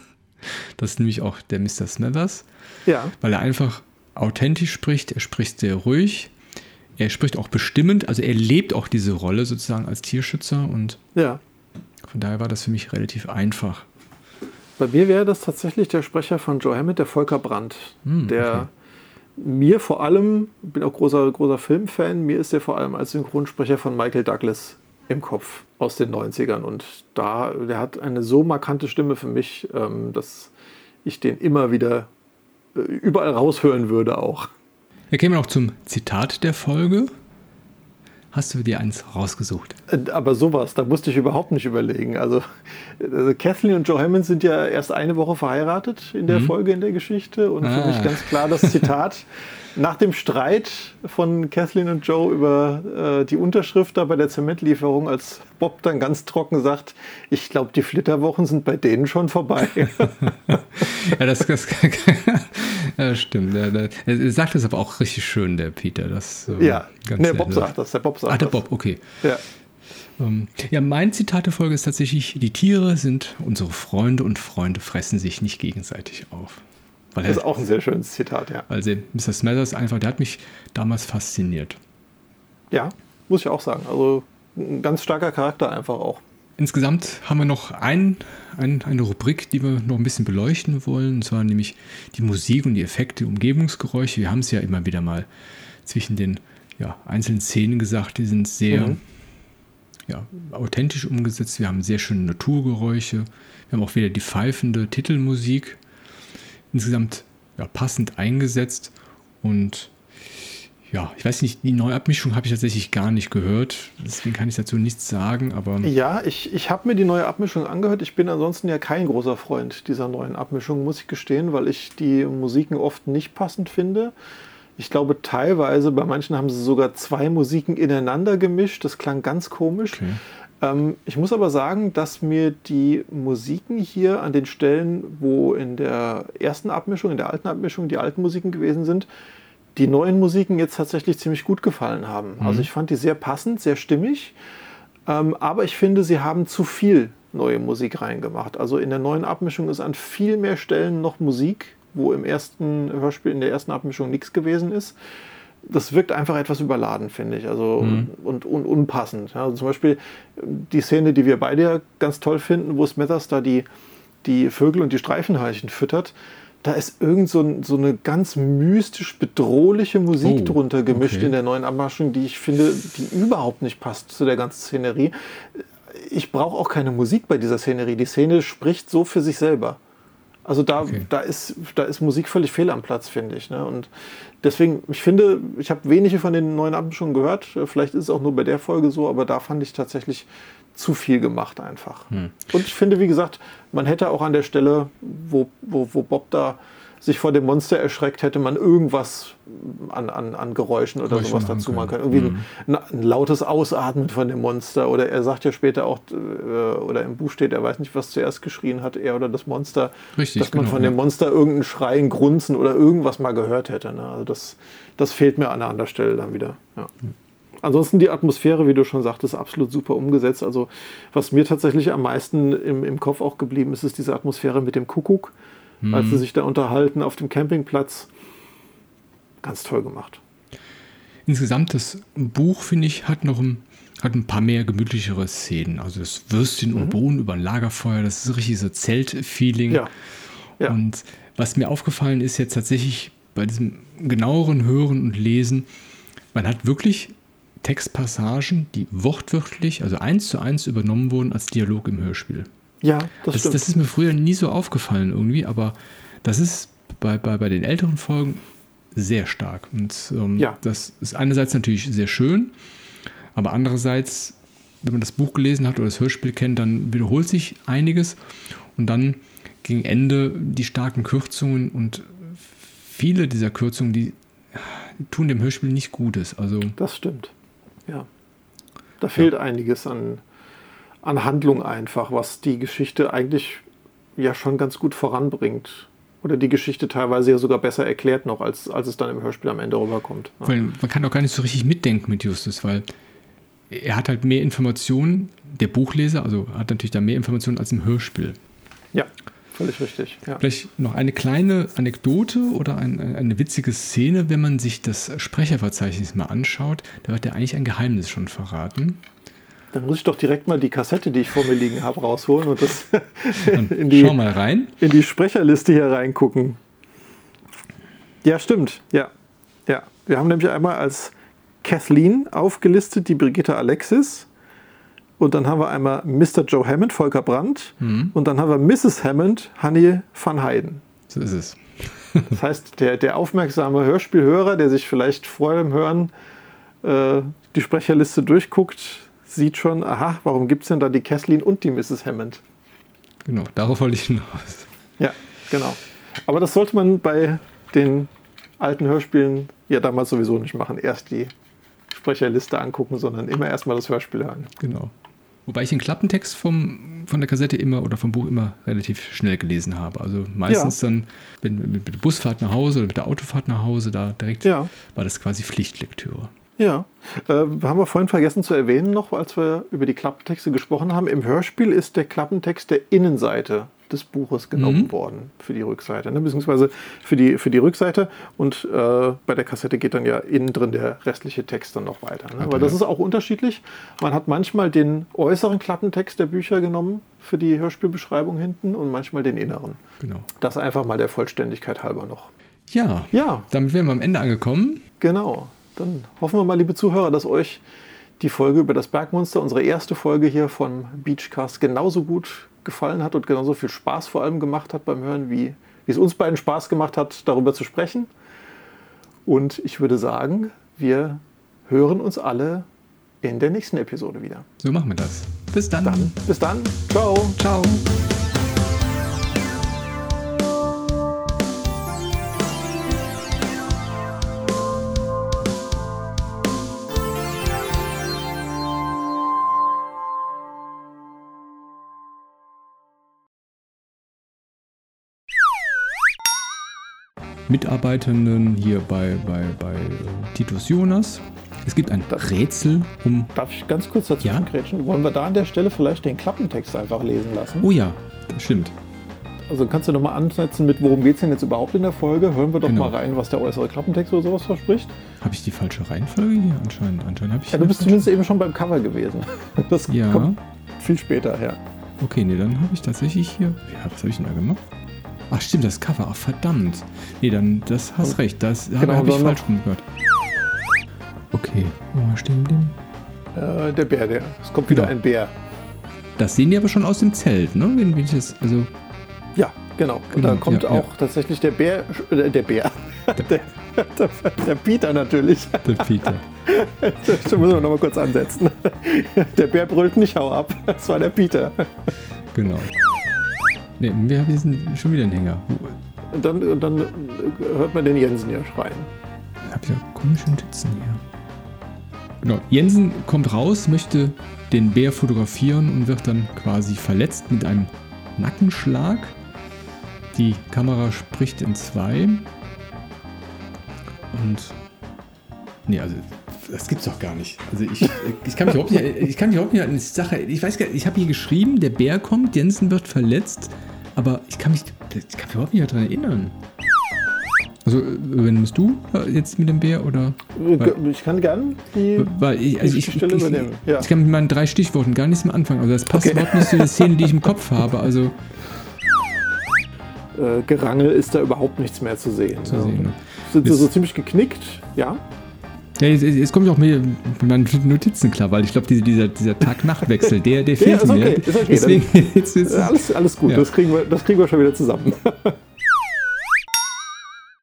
Das ist nämlich auch der Mr. Smethers. Ja. Weil er einfach authentisch spricht. Er spricht sehr ruhig er spricht auch bestimmend, also er lebt auch diese Rolle sozusagen als Tierschützer und ja. von daher war das für mich relativ einfach. Bei mir wäre das tatsächlich der Sprecher von Joe Hammond, der Volker Brandt, hm, der okay. mir vor allem, bin auch großer, großer Filmfan, mir ist der vor allem als Synchronsprecher von Michael Douglas im Kopf aus den 90ern. Und da, der hat eine so markante Stimme für mich, ähm, dass ich den immer wieder äh, überall raushören würde auch. Wir kämen noch zum Zitat der Folge. Hast du dir eins rausgesucht? Äh, aber sowas, da musste ich überhaupt nicht überlegen. Also, also Kathleen und Joe Hammond sind ja erst eine Woche verheiratet in der mhm. Folge in der Geschichte. Und ah. für mich ganz klar das Zitat. Nach dem Streit von Kathleen und Joe über äh, die Unterschrift da bei der Zementlieferung, als Bob dann ganz trocken sagt, ich glaube, die Flitterwochen sind bei denen schon vorbei. ja, das, das ja, stimmt. Der, der, er sagt das aber auch richtig schön, der Peter. Das, äh, ja, nee, Bob sagt das. Der Bob sagt ah, der Bob, okay. Ja. Ähm, ja, mein Zitat der Folge ist tatsächlich, die Tiere sind unsere Freunde und Freunde fressen sich nicht gegenseitig auf. Weil das ist auch ein sehr schönes Zitat, ja. Also Mr. Smathers einfach, der hat mich damals fasziniert. Ja, muss ich auch sagen. Also ein ganz starker Charakter einfach auch. Insgesamt haben wir noch ein, ein, eine Rubrik, die wir noch ein bisschen beleuchten wollen, und zwar nämlich die Musik und die Effekte, die Umgebungsgeräusche. Wir haben es ja immer wieder mal zwischen den ja, einzelnen Szenen gesagt, die sind sehr mhm. ja, authentisch umgesetzt. Wir haben sehr schöne Naturgeräusche. Wir haben auch wieder die pfeifende Titelmusik insgesamt ja, passend eingesetzt und ja, ich weiß nicht, die Neuabmischung habe ich tatsächlich gar nicht gehört. Deswegen kann ich dazu nichts sagen, aber. Ja, ich, ich habe mir die neue Abmischung angehört. Ich bin ansonsten ja kein großer Freund dieser neuen Abmischung, muss ich gestehen, weil ich die Musiken oft nicht passend finde. Ich glaube, teilweise, bei manchen haben sie sogar zwei Musiken ineinander gemischt. Das klang ganz komisch. Okay. Ähm, ich muss aber sagen, dass mir die Musiken hier an den Stellen, wo in der ersten Abmischung, in der alten Abmischung die alten Musiken gewesen sind, die neuen Musiken jetzt tatsächlich ziemlich gut gefallen haben. Mhm. Also ich fand die sehr passend, sehr stimmig. Ähm, aber ich finde, sie haben zu viel neue Musik reingemacht. Also in der neuen Abmischung ist an viel mehr Stellen noch Musik, wo im ersten Hörspiel, in der ersten Abmischung nichts gewesen ist das wirkt einfach etwas überladen, finde ich, also mhm. und, und, unpassend. Ja, also zum Beispiel die Szene, die wir beide ganz toll finden, wo Smithers da die, die Vögel und die Streifenheichen füttert, da ist irgend so, so eine ganz mystisch bedrohliche Musik oh, drunter gemischt okay. in der neuen Abmaschung, die ich finde, die überhaupt nicht passt zu der ganzen Szenerie. Ich brauche auch keine Musik bei dieser Szenerie. Die Szene spricht so für sich selber. Also da, okay. da, ist, da ist Musik völlig fehl am Platz, finde ich. Ne? Und deswegen, ich finde, ich habe wenige von den neuen schon gehört. Vielleicht ist es auch nur bei der Folge so, aber da fand ich tatsächlich zu viel gemacht einfach. Hm. Und ich finde, wie gesagt, man hätte auch an der Stelle, wo, wo, wo Bob da sich vor dem Monster erschreckt, hätte man irgendwas an, an, an Geräuschen oder Geräusche sowas dazu machen können. Irgendwie mhm. ein, ein, lautes Ausatmen von dem Monster. Oder er sagt ja später auch, äh, oder im Buch steht, er weiß nicht, was zuerst geschrien hat, er oder das Monster. Richtig, dass man genau, von dem Monster irgendein Schreien, Grunzen oder irgendwas mal gehört hätte. Ne? Also das, das fehlt mir an anderen Stelle dann wieder. Ja. Mhm. Ansonsten die Atmosphäre, wie du schon sagtest, absolut super umgesetzt. Also was mir tatsächlich am meisten im, im Kopf auch geblieben ist, ist diese Atmosphäre mit dem Kuckuck mhm. als sie sich da unterhalten auf dem Campingplatz. Ganz toll gemacht. Insgesamt das Buch, finde ich, hat noch ein, hat ein paar mehr gemütlichere Szenen. Also das Würstchen mhm. und Bohnen über ein Lagerfeuer, das ist richtig so Zelt-Feeling. Ja. ja. Und was mir aufgefallen ist jetzt tatsächlich bei diesem genaueren Hören und Lesen, man hat wirklich Textpassagen, die wortwörtlich, also eins zu eins übernommen wurden als Dialog im Hörspiel. Ja, das, das, das, ist mir früher nie so aufgefallen irgendwie, aber das ist bei, bei, bei den älteren Folgen sehr stark. Und ähm, ja. das ist einerseits natürlich sehr schön, aber andererseits, wenn man das Buch gelesen hat oder das Hörspiel kennt, dann wiederholt sich einiges und dann gegen Ende die starken Kürzungen und viele dieser Kürzungen, die, die tun dem Hörspiel nicht Gutes. Also, das stimmt, ja. Da fehlt ja. einiges an, an Handlung einfach, was die Geschichte eigentlich ja schon ganz gut voranbringt. Oder die Geschichte teilweise ja sogar besser erklärt noch, als, als es dann im Hörspiel am Ende rüberkommt. Ja. Weil man kann auch gar nicht so richtig mitdenken mit Justus, weil er hat halt mehr Informationen, der Buchleser, also hat natürlich da mehr Informationen als im Hörspiel. Ja, völlig richtig. Ja. Vielleicht noch eine kleine Anekdote oder ein, eine witzige Szene, wenn man sich das Sprecherverzeichnis mal anschaut, da wird ja eigentlich ein Geheimnis schon verraten. Dann muss ich doch direkt mal die Kassette, die ich vor mir liegen habe, rausholen und das in, die, Schau mal rein. in die Sprecherliste hier reingucken. Ja, stimmt. Ja. ja. Wir haben nämlich einmal als Kathleen aufgelistet die Brigitte Alexis, Und dann haben wir einmal Mr. Joe Hammond, Volker Brandt. Mhm. Und dann haben wir Mrs. Hammond, Hanni van Heiden. So ist es. Das heißt, der, der aufmerksame Hörspielhörer, der sich vielleicht vor dem Hören äh, die Sprecherliste durchguckt, sieht schon, aha, warum gibt es denn da die Kathleen und die Mrs. Hammond? Genau, darauf wollte ich hinaus. Ja, genau. Aber das sollte man bei den alten Hörspielen ja damals sowieso nicht machen. Erst die Sprecherliste angucken, sondern immer erstmal das Hörspiel hören. Genau. Wobei ich den Klappentext vom, von der Kassette immer oder vom Buch immer relativ schnell gelesen habe. Also meistens dann wenn, mit, mit der Busfahrt nach Hause oder mit der Autofahrt nach Hause, da direkt Ja. war das quasi Pflichtlektüre. Ja, äh, haben wir vorhin vergessen zu erwähnen noch, als wir über die Klappentexte gesprochen haben. Im Hörspiel ist der Klappentext der Innenseite des Buches genommen Mhm. worden für die Rückseite, ne? beziehungsweise für die, für die Rückseite. Und äh, bei der Kassette geht dann ja innen drin der restliche Text dann noch weiter. Ne? Okay. Aber das ist auch unterschiedlich. Man hat manchmal den äußeren Klappentext der Bücher genommen für die Hörspielbeschreibung hinten und manchmal den inneren. Genau. Das einfach mal der Vollständigkeit halber noch. Ja, Ja, damit wären wir am Ende angekommen. Genau. Dann hoffen wir mal, liebe Zuhörer, dass euch die Folge über das Bergmonster, unsere erste Folge hier von Beachcast, genauso gut gefallen hat und genauso viel Spaß vor allem gemacht hat beim Hören, wie, wie es uns beiden Spaß gemacht hat, darüber zu sprechen. Und ich würde sagen, wir hören uns alle in der nächsten Episode wieder. So machen wir das. Bis dann. Dann, bis dann. Ciao. Ciao. Mitarbeitenden hier bei, bei, bei Titus Jonas. Es gibt ein Rätsel um. Darf ich ganz kurz dazwischen Ja? grätschen? Wollen wir da an der Stelle vielleicht den Klappentext einfach lesen lassen? Oh ja, das stimmt. Also kannst du nochmal ansetzen mit, worum geht es denn jetzt überhaupt in der Folge? Hören wir doch Genau. mal rein, was der äußere Klappentext oder sowas verspricht. Habe ich die falsche Reihenfolge hier? Anscheinend, anscheinend habe ich. Ja, du bist zumindest eben schon beim Cover gewesen. Das Ja. kommt viel später her. Okay, nee, dann habe ich tatsächlich hier. Ja, was habe ich denn da gemacht? Ach, stimmt, das Cover. Ach, verdammt. Nee, dann, das hast recht. Das habe Genau, hab ich dann falsch rumgehört. Okay, wo stehen denn? Äh, der Bär, der. Es kommt wieder Genau. ein Bär. Das sehen die aber schon aus dem Zelt, ne? Wenn, ich das, also, Ja, genau. Und Genau, da kommt ja, auch ja. tatsächlich der Bär, äh, der Bär. Der, der, der Peter natürlich. der Peter. Da müssen wir nochmal kurz ansetzen. Der Bär brüllt nicht, hau ab. Das war der Peter. genau. Nee, wir haben diesen, schon wieder einen Hänger. Und dann, und dann hört man den Jensen hier schreien. Ich habe ja komische Notizen hier. Genau, Jensen kommt raus, möchte den Bär fotografieren und wird dann quasi verletzt mit einem Nackenschlag. Die Kamera spricht in zwei. Und. Nee, also. Das gibt's doch gar nicht. Also ich, ich kann mich überhaupt nicht, ich kann mich überhaupt nicht an die Sache. Ich weiß gar nicht, ich habe hier geschrieben, der Bär kommt, Jensen wird verletzt, aber ich kann mich, ich kann mich überhaupt nicht daran erinnern. Also, übernimmst du jetzt mit dem Bär oder? Ich kann gern die. Weil ich, also ich, Stelle übernehmen, ja. ich kann mit meinen drei Stichworten gar nichts mehr anfangen. Also das passt Okay. überhaupt nicht zu der Szene, die ich im Kopf habe. Also äh, Gerangel ist da überhaupt nichts mehr zu sehen. zu Ja. sehen. ne? Sind sie so ziemlich geknickt? Ja. Ja, jetzt, jetzt komme ich auch mit, meinen Notizen klar, weil ich glaube, diese, dieser, dieser Tag-Nacht-Wechsel, der, der fehlt ist mir. okay, ist okay. Deswegen, jetzt, jetzt, Alles, alles gut, Ja. das, kriegen wir, das kriegen wir schon wieder zusammen.